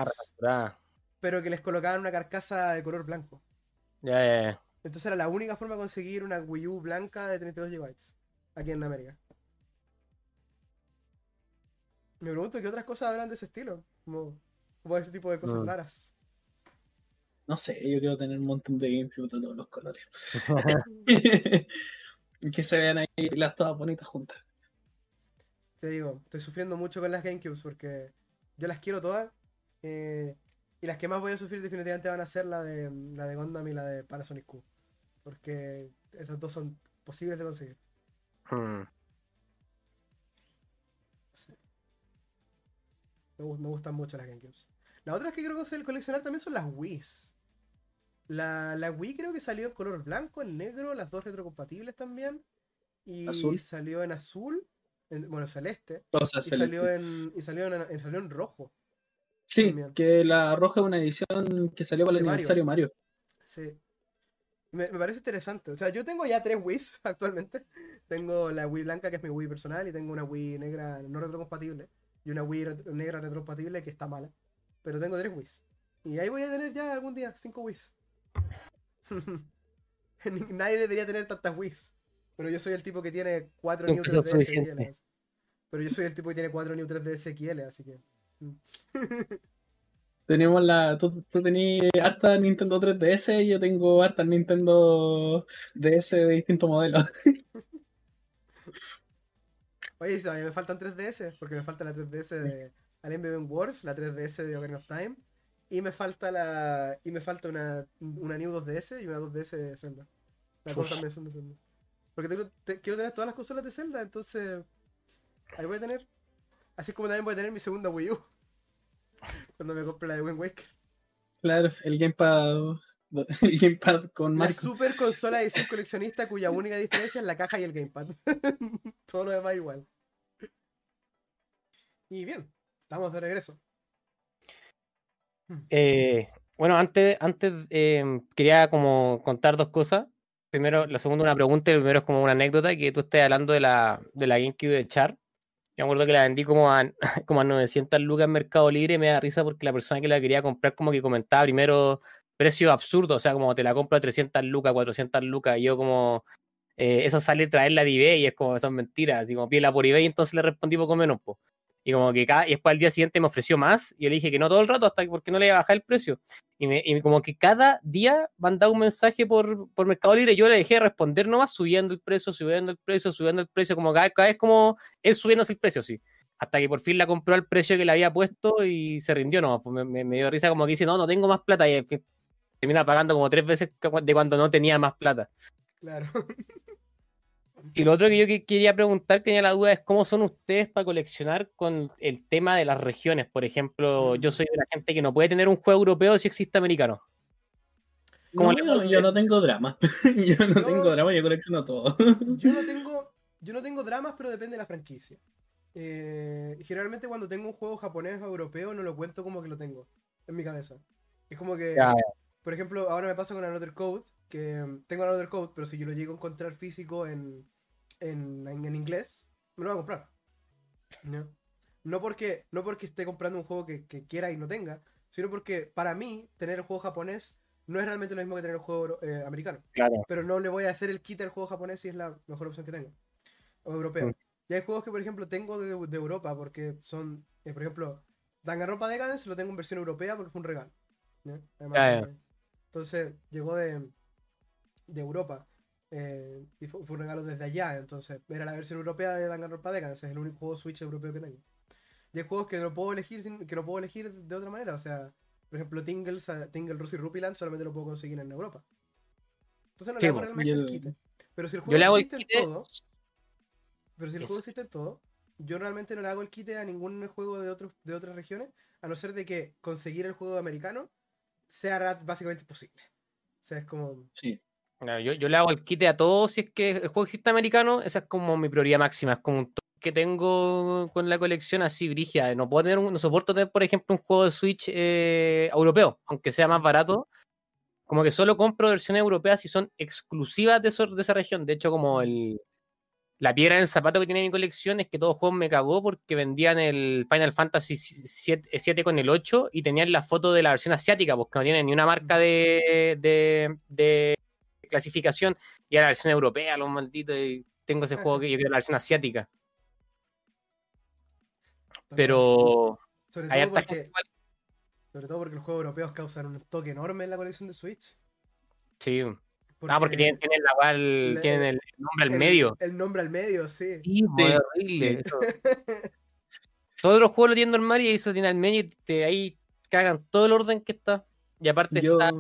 pero que les colocaban una carcasa de color blanco. Entonces era la única forma de conseguir una Wii U blanca de 32 GB aquí en América. Me pregunto qué otras cosas habrán de ese estilo, como, como ese tipo de cosas mm. raras. No sé, yo quiero tener un montón de GameCube de todos los colores. que se vean ahí las todas bonitas juntas. Te digo, estoy sufriendo mucho con las GameCubes porque yo las quiero todas. Eh, y las que más voy a sufrir definitivamente van a ser la de la de Gundam y la de Panasonic Q. Porque esas dos son posibles de conseguir. Hmm. Me, me, gustan mucho las GameCubes. Las otras que quiero coleccionar también son las Wii's. La, la Wii creo que salió en color blanco, en negro, las dos retrocompatibles también. Y salió en azul, bueno, celeste. y, Salió en, y salió en, salió en rojo. Sí, que la roja es una edición que salió para el aniversario Mario. Sí. Me, parece interesante. O sea, yo tengo ya tres Wii actualmente. Tengo la Wii blanca, que es mi Wii personal, y tengo una Wii negra no retrocompatible. Y una Wii negra retrocompatible que está mala. Pero tengo tres Wii. Y ahí voy a tener ya algún día cinco Wii. Nadie debería tener tantas Wii's. Pero yo soy el tipo que tiene 4 New 3DS XL. Pero yo soy el tipo que tiene 4 New 3DS XL, así que. Tenemos la. Tú, tú tenías harta Nintendo 3DS y yo tengo harta Nintendo DS de distintos modelos. Oye, si me faltan 3DS, porque me falta la 3DS de Alien Beyond Wars, la 3DS de Ocarina of Time, y me falta la. Y me falta una, una New 2DS y una 2DS de Zelda. La cosa también son de Zelda. Porque tengo, te- quiero tener todas las consolas de Zelda, entonces. Ahí voy a tener. Así como también voy a tener mi segunda Wii U. Cuando me compre la de Wind Waker. Claro, el Gamepad. El Gamepad con La Marco. super consola edición coleccionista cuya única diferencia es la caja y el gamepad. Todo lo demás igual. Y bien, estamos de regreso. Eh, bueno, antes, antes eh, quería como contar dos cosas. Primero, la segunda una pregunta y primero es como una anécdota que tú estás hablando de la, de la GameCube de Char. Yo me acuerdo que la vendí como a, como a 900 lucas en Mercado Libre y me da risa porque la persona que la quería comprar como que comentaba primero precio absurdo, o sea, como te la compro a 300 lucas, 400 lucas, y yo como, eh, eso sale traerla de eBay y es como, son mentiras, así como pídela por eBay, entonces le respondí poco menos, po. Y como que cada, y después al día siguiente me ofreció más, y yo le dije que no todo el rato, hasta que porque no le iba a bajar el precio. Y, me, y como que cada día mandaba un mensaje por, por Mercado Libre, yo le dejé de responder nomás, subiendo el precio, subiendo el precio, subiendo el precio, como cada, cada vez como él subiéndose el precio, sí. Hasta que por fin la compró al precio que le había puesto y se rindió nomás. Pues me, me- dio risa como que dice, no, no tengo más plata. Y termina pagando como tres veces de cuando no tenía más plata. Claro. Y lo otro que yo que- quería preguntar, que tenía la duda, es cómo son ustedes para coleccionar con el tema de las regiones. Por ejemplo, yo soy de la gente que no puede tener un juego europeo si existe americano. ¿Cómo No, le- yo, yo no tengo drama. yo no tengo drama, yo colecciono todo. Yo no tengo, yo no tengo dramas, pero depende de la franquicia. Eh, generalmente cuando tengo un juego japonés o europeo no lo cuento como que lo tengo en mi cabeza. Es como que, Ya, por ejemplo, ahora me pasa con Another Code, que mm, tengo Another Code, pero si yo lo llego a encontrar físico en, en, en- en inglés, me lo voy a comprar. ¿no? No porque, no porque esté comprando un juego que, que quiera y no tenga, sino porque para mí tener el juego japonés no es realmente lo mismo que tener el juego eh, americano claro. pero no le voy a hacer el kit al juego japonés si es la mejor opción que tengo. O europeo. Mm. Y hay juegos que, por ejemplo, tengo de, de Europa porque son, eh, por ejemplo, Danganronpa Decadence lo tengo en versión europea porque fue un regalo. ¿ya? Además de- ya. Entonces llegó de, de Europa eh, y fue, fue un regalo desde allá. Entonces era la versión europea de Danganronpa Decadence, es el único juego Switch europeo que tengo. Y hay juegos que no puedo elegir sin- que no puedo elegir de otra manera. O sea, por ejemplo, Tingle, Tingle Rosy Rupiland solamente lo puedo conseguir en Europa. Entonces no le hago realmente Yo- el kit. Pero si el juego existe en todo, pero si el Eso. juego existe en todo, yo realmente no le hago el kit a ningún juego de otros de otras regiones, a no ser de que conseguir el juego americano sea básicamente imposible. O sea, es como Sí. No, yo, yo le hago el quite a todos si es que el juego existe americano, esa es como mi prioridad máxima, es como un toque que tengo con la colección así brigia. No puedo tener un- no soporto tener, por ejemplo, un juego de Switch eh, europeo, aunque sea más barato. Como que solo compro versiones europeas si son exclusivas de, eso- de esa región. De hecho, como el la piedra en el zapato que tiene mi colección es que todos juegos me cagó porque vendían el Final Fantasy 7, con el 8 y tenían la foto de la versión asiática, porque no tienen ni una marca de, de, de clasificación y era la versión europea, los malditos, y tengo ese juego que yo quiero la versión asiática. Pero sobre todo porque sobre todo porque los juegos europeos causan un toque enorme en la colección de Switch. Sí. Ah, porque tienen, tienen la cual, tienen el nombre al el- medio. El nombre al medio, sí. Horrible. Todos los juegos lo tienen normal y eso tiene al medio y te, ahí cagan todo el orden que está. Y aparte, Yo, está-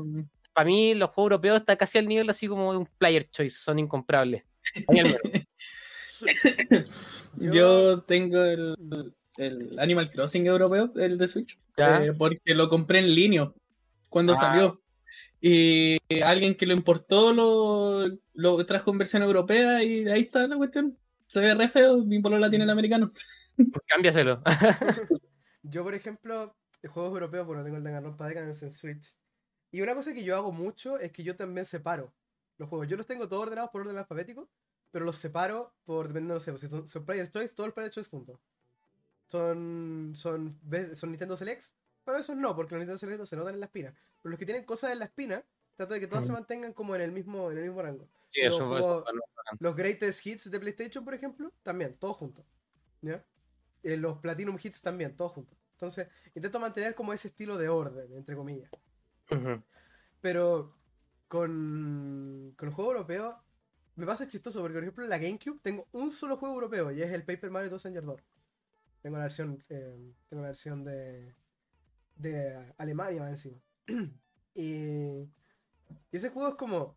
para mí los juegos europeos están casi al nivel así como de un player choice, son incomprables. Yo- tengo el, el Animal Crossing europeo, el de Switch, eh, porque lo compré en línea cuando Ah. salió. Y alguien que lo importó lo, lo trajo en versión europea y ahí está la cuestión. Se ve re feo, mi la tiene el americano. Pues cámbiaselo. Yo, por ejemplo, de juegos europeos, bueno, tengo el Danganronpa Decadence en Switch. Y una cosa que yo hago mucho es que yo también separo los juegos. Yo los tengo todos ordenados por orden alfabético, pero los separo por, dependiendo, no sé, pues, si son, son Player Choice, todos los Player Choice juntos. Son, son, son Nintendo Selects, pero esos no, porque los Nintendo Selects no se notan en la espina. Pero los que tienen cosas en la espina, trato de que todas se mantengan como en el mismo, en el mismo rango. Sí, Los eso, eso juegos- bueno. Los Greatest Hits de PlayStation, por ejemplo, también, todos juntos. ¿Ya? Eh, los Platinum Hits también, todos juntos. Entonces, intento mantener como ese estilo de orden, entre comillas. Pero con, con el juego europeo me pasa chistoso porque, por ejemplo, en la GameCube tengo un solo juego europeo y es el Paper Mario 2 Door. Tengo la versión, eh, tengo la versión de, de Alemania más encima. y, ese juego es como.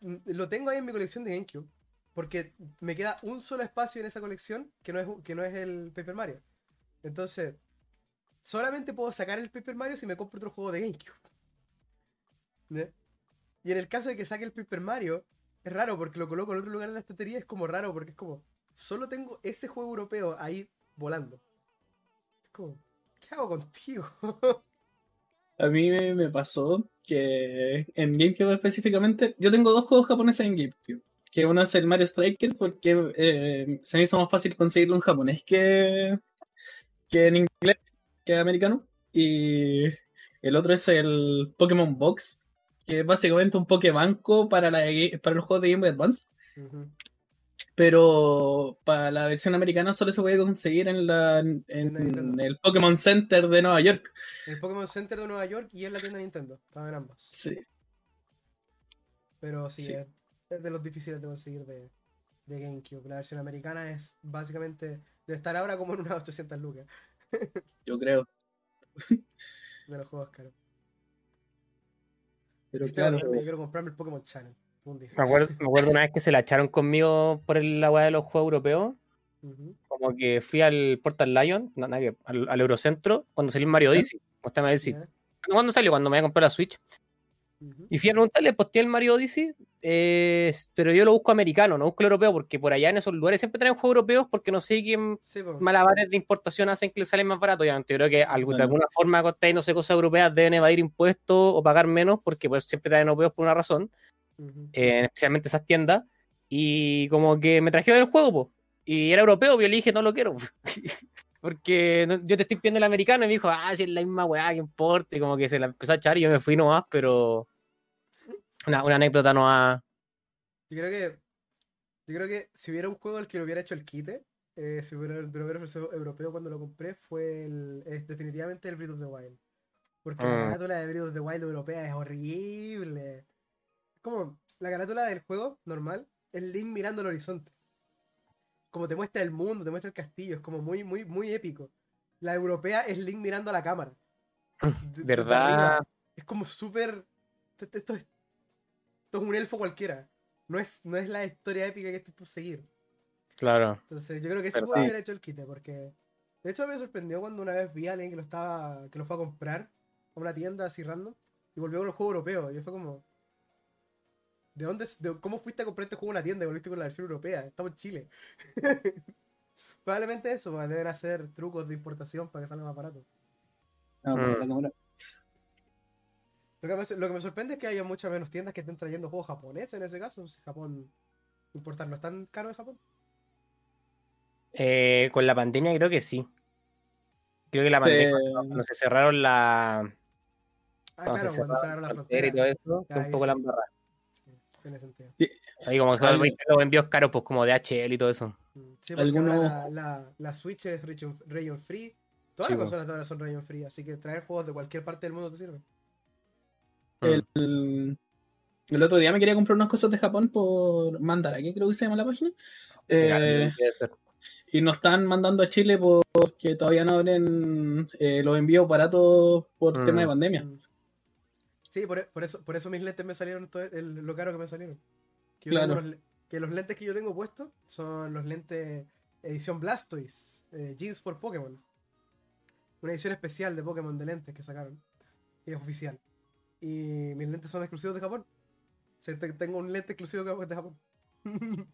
Mm, lo tengo ahí en mi colección de GameCube. Porque me queda un solo espacio en esa colección que no es, que no es el Paper Mario. Entonces, solamente puedo sacar el Paper Mario si me compro otro juego de GameCube. Y en el caso de que saque el Paper Mario, es raro porque lo coloco en otro lugar en la estantería, es como raro porque es como, solo tengo ese juego europeo ahí volando. Es como, ¿qué hago contigo? A mí me pasó que en GameCube específicamente, yo tengo dos juegos japoneses en GameCube. Que uno es el Mario Strikers porque eh, se me hizo más fácil conseguirlo en japonés que, que en que americano. Y el otro es el Pokémon Box, que es básicamente un Pokébanco para, la, para los juegos de Game Boy Advance. Pero para la versión americana solo se puede conseguir en, la, en, el Pokémon Center de Nueva York. El Pokémon Center de Nueva York y en la tienda de Nintendo. Estaban en ambas. Sí. Pero sí, Es, de los difíciles de conseguir de, de, GameCube. La versión americana es básicamente de estar ahora como en unas 800 lucas. Yo creo. De los juegos caros. Pero claro. Yo quiero comprarme el Pokémon Channel. Me acuerdo, me acuerdo, una vez que se la echaron conmigo por el agua de los juegos europeos. Como que fui al Portal Lion, no, nada al, Eurocentro, cuando salió Mario Odyssey. ¿Cuándo salió? Cuando me había comprado la Switch. Y fui a preguntarle, posté el Mario Odyssey, eh, pero yo lo busco americano, no busco el europeo, porque por allá en esos lugares siempre traen juegos europeos porque no sé quién malabares de importación hacen que les salen más barato. Ya, yo creo que de alguna forma, no sé, cosas europeas deben evadir impuestos o pagar menos, porque pues siempre traen europeos por una razón. Eh, especialmente esas tiendas, y como que me trajeron el juego, y era europeo, y yo le dije, no lo quiero, porque yo te estoy pidiendo el americano, y me dijo, ah, si es la misma weá, que importe, como que se la empezó a echar y yo me fui nomás, pero una, anécdota no ha... Yo creo que yo creo que si hubiera un juego al que lo hubiera hecho el quite, eh, si hubiera, hubiera europeo cuando lo compré, fue el, es definitivamente el Breath of the Wild. Porque la ah. carátula de Breath of the Wild europea es horrible como la carátula del juego normal, el Link mirando el horizonte. Como te muestra el mundo, te muestra el castillo, es como muy, muy, muy épico. La europea es Link mirando a la cámara. ¿Verdad? Es como súper. Esto, es, un elfo cualquiera. No es, no es la historia épica que estoy por seguir. Claro. Entonces, yo creo que eso puede haber hecho el quite, porque. De hecho, me sorprendió cuando una vez vi a alguien que lo estaba. que lo fue a comprar a una tienda así random y volvió con el juego europeo. Y fue como. ¿De dónde, ¿Cómo fuiste a comprar este juego en la tienda y volviste con la versión europea? Estamos en Chile. Probablemente eso, deben hacer trucos de importación para que salga más barato. No, mm. lo, que me, lo que me sorprende es que haya muchas menos tiendas que estén trayendo juegos japoneses en ese caso. Si Japón, importarlo es tan caro de Japón. Eh, con la pandemia creo que sí. Creo que la pandemia, cuando, se cerraron la... Ah, claro, cuando cerraron la frontera. Y todo eso, un poco la embarrada. Tiene sentido. Ahí como que los envíos caros, pues como DHL y todo eso. Mm, sí, porque la, la, Switch es region, free. Todas las consolas ahora son region free, así que traer juegos de cualquier parte del mundo te sirve. El, el otro día me quería comprar unas cosas de Japón por mandar aquí, creo que se llama la página. Eh, y nos están mandando a Chile porque todavía no abren eh, los envíos baratos por tema de mm. pandemia. Sí, por, eso, por eso mis lentes me salieron todo el, lo caro que me salieron. Que, que los lentes que yo tengo puestos son los lentes edición Blastoise, eh, Jeans por Pokémon. Una edición especial de Pokémon de lentes que sacaron. Y es oficial. Y mis lentes son exclusivos de Japón. O sea, tengo un lente exclusivo de Japón.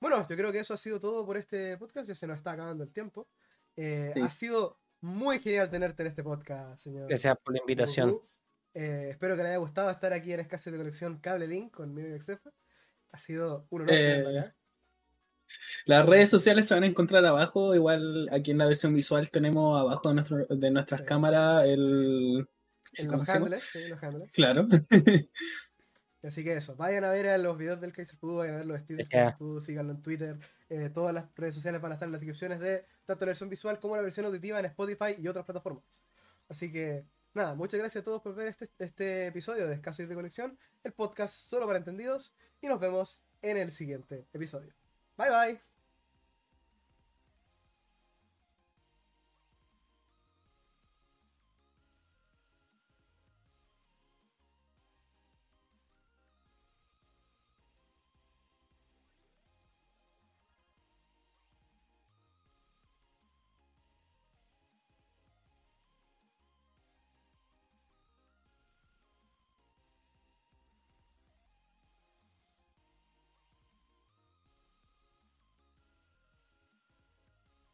bueno, yo creo que eso ha sido todo por este podcast. Ya se nos está acabando el tiempo. Eh, ha sido muy genial tenerte en este podcast, señor. Gracias por la invitación. Eh, espero que le haya gustado estar aquí en Escasio de Colección Cable Link con mi Exefa. Ha sido un honor eh, Las redes sociales se van a encontrar abajo. Igual aquí en la versión visual tenemos abajo de, nuestro, de nuestras cámaras el. los handles, sí, los handles. Claro. Así que eso, vayan a ver los videos del Kaiser Pudo, vayan a ver los estilos del Kaiser Pudo, síganlo en Twitter. Eh, todas las redes sociales van a estar en las descripciones de tanto la versión visual como la versión auditiva en Spotify y otras plataformas. Así que nada, muchas gracias a todos por ver este, este episodio de Escaso y de Colección, el podcast solo para entendidos, y nos vemos en el siguiente episodio. Bye bye.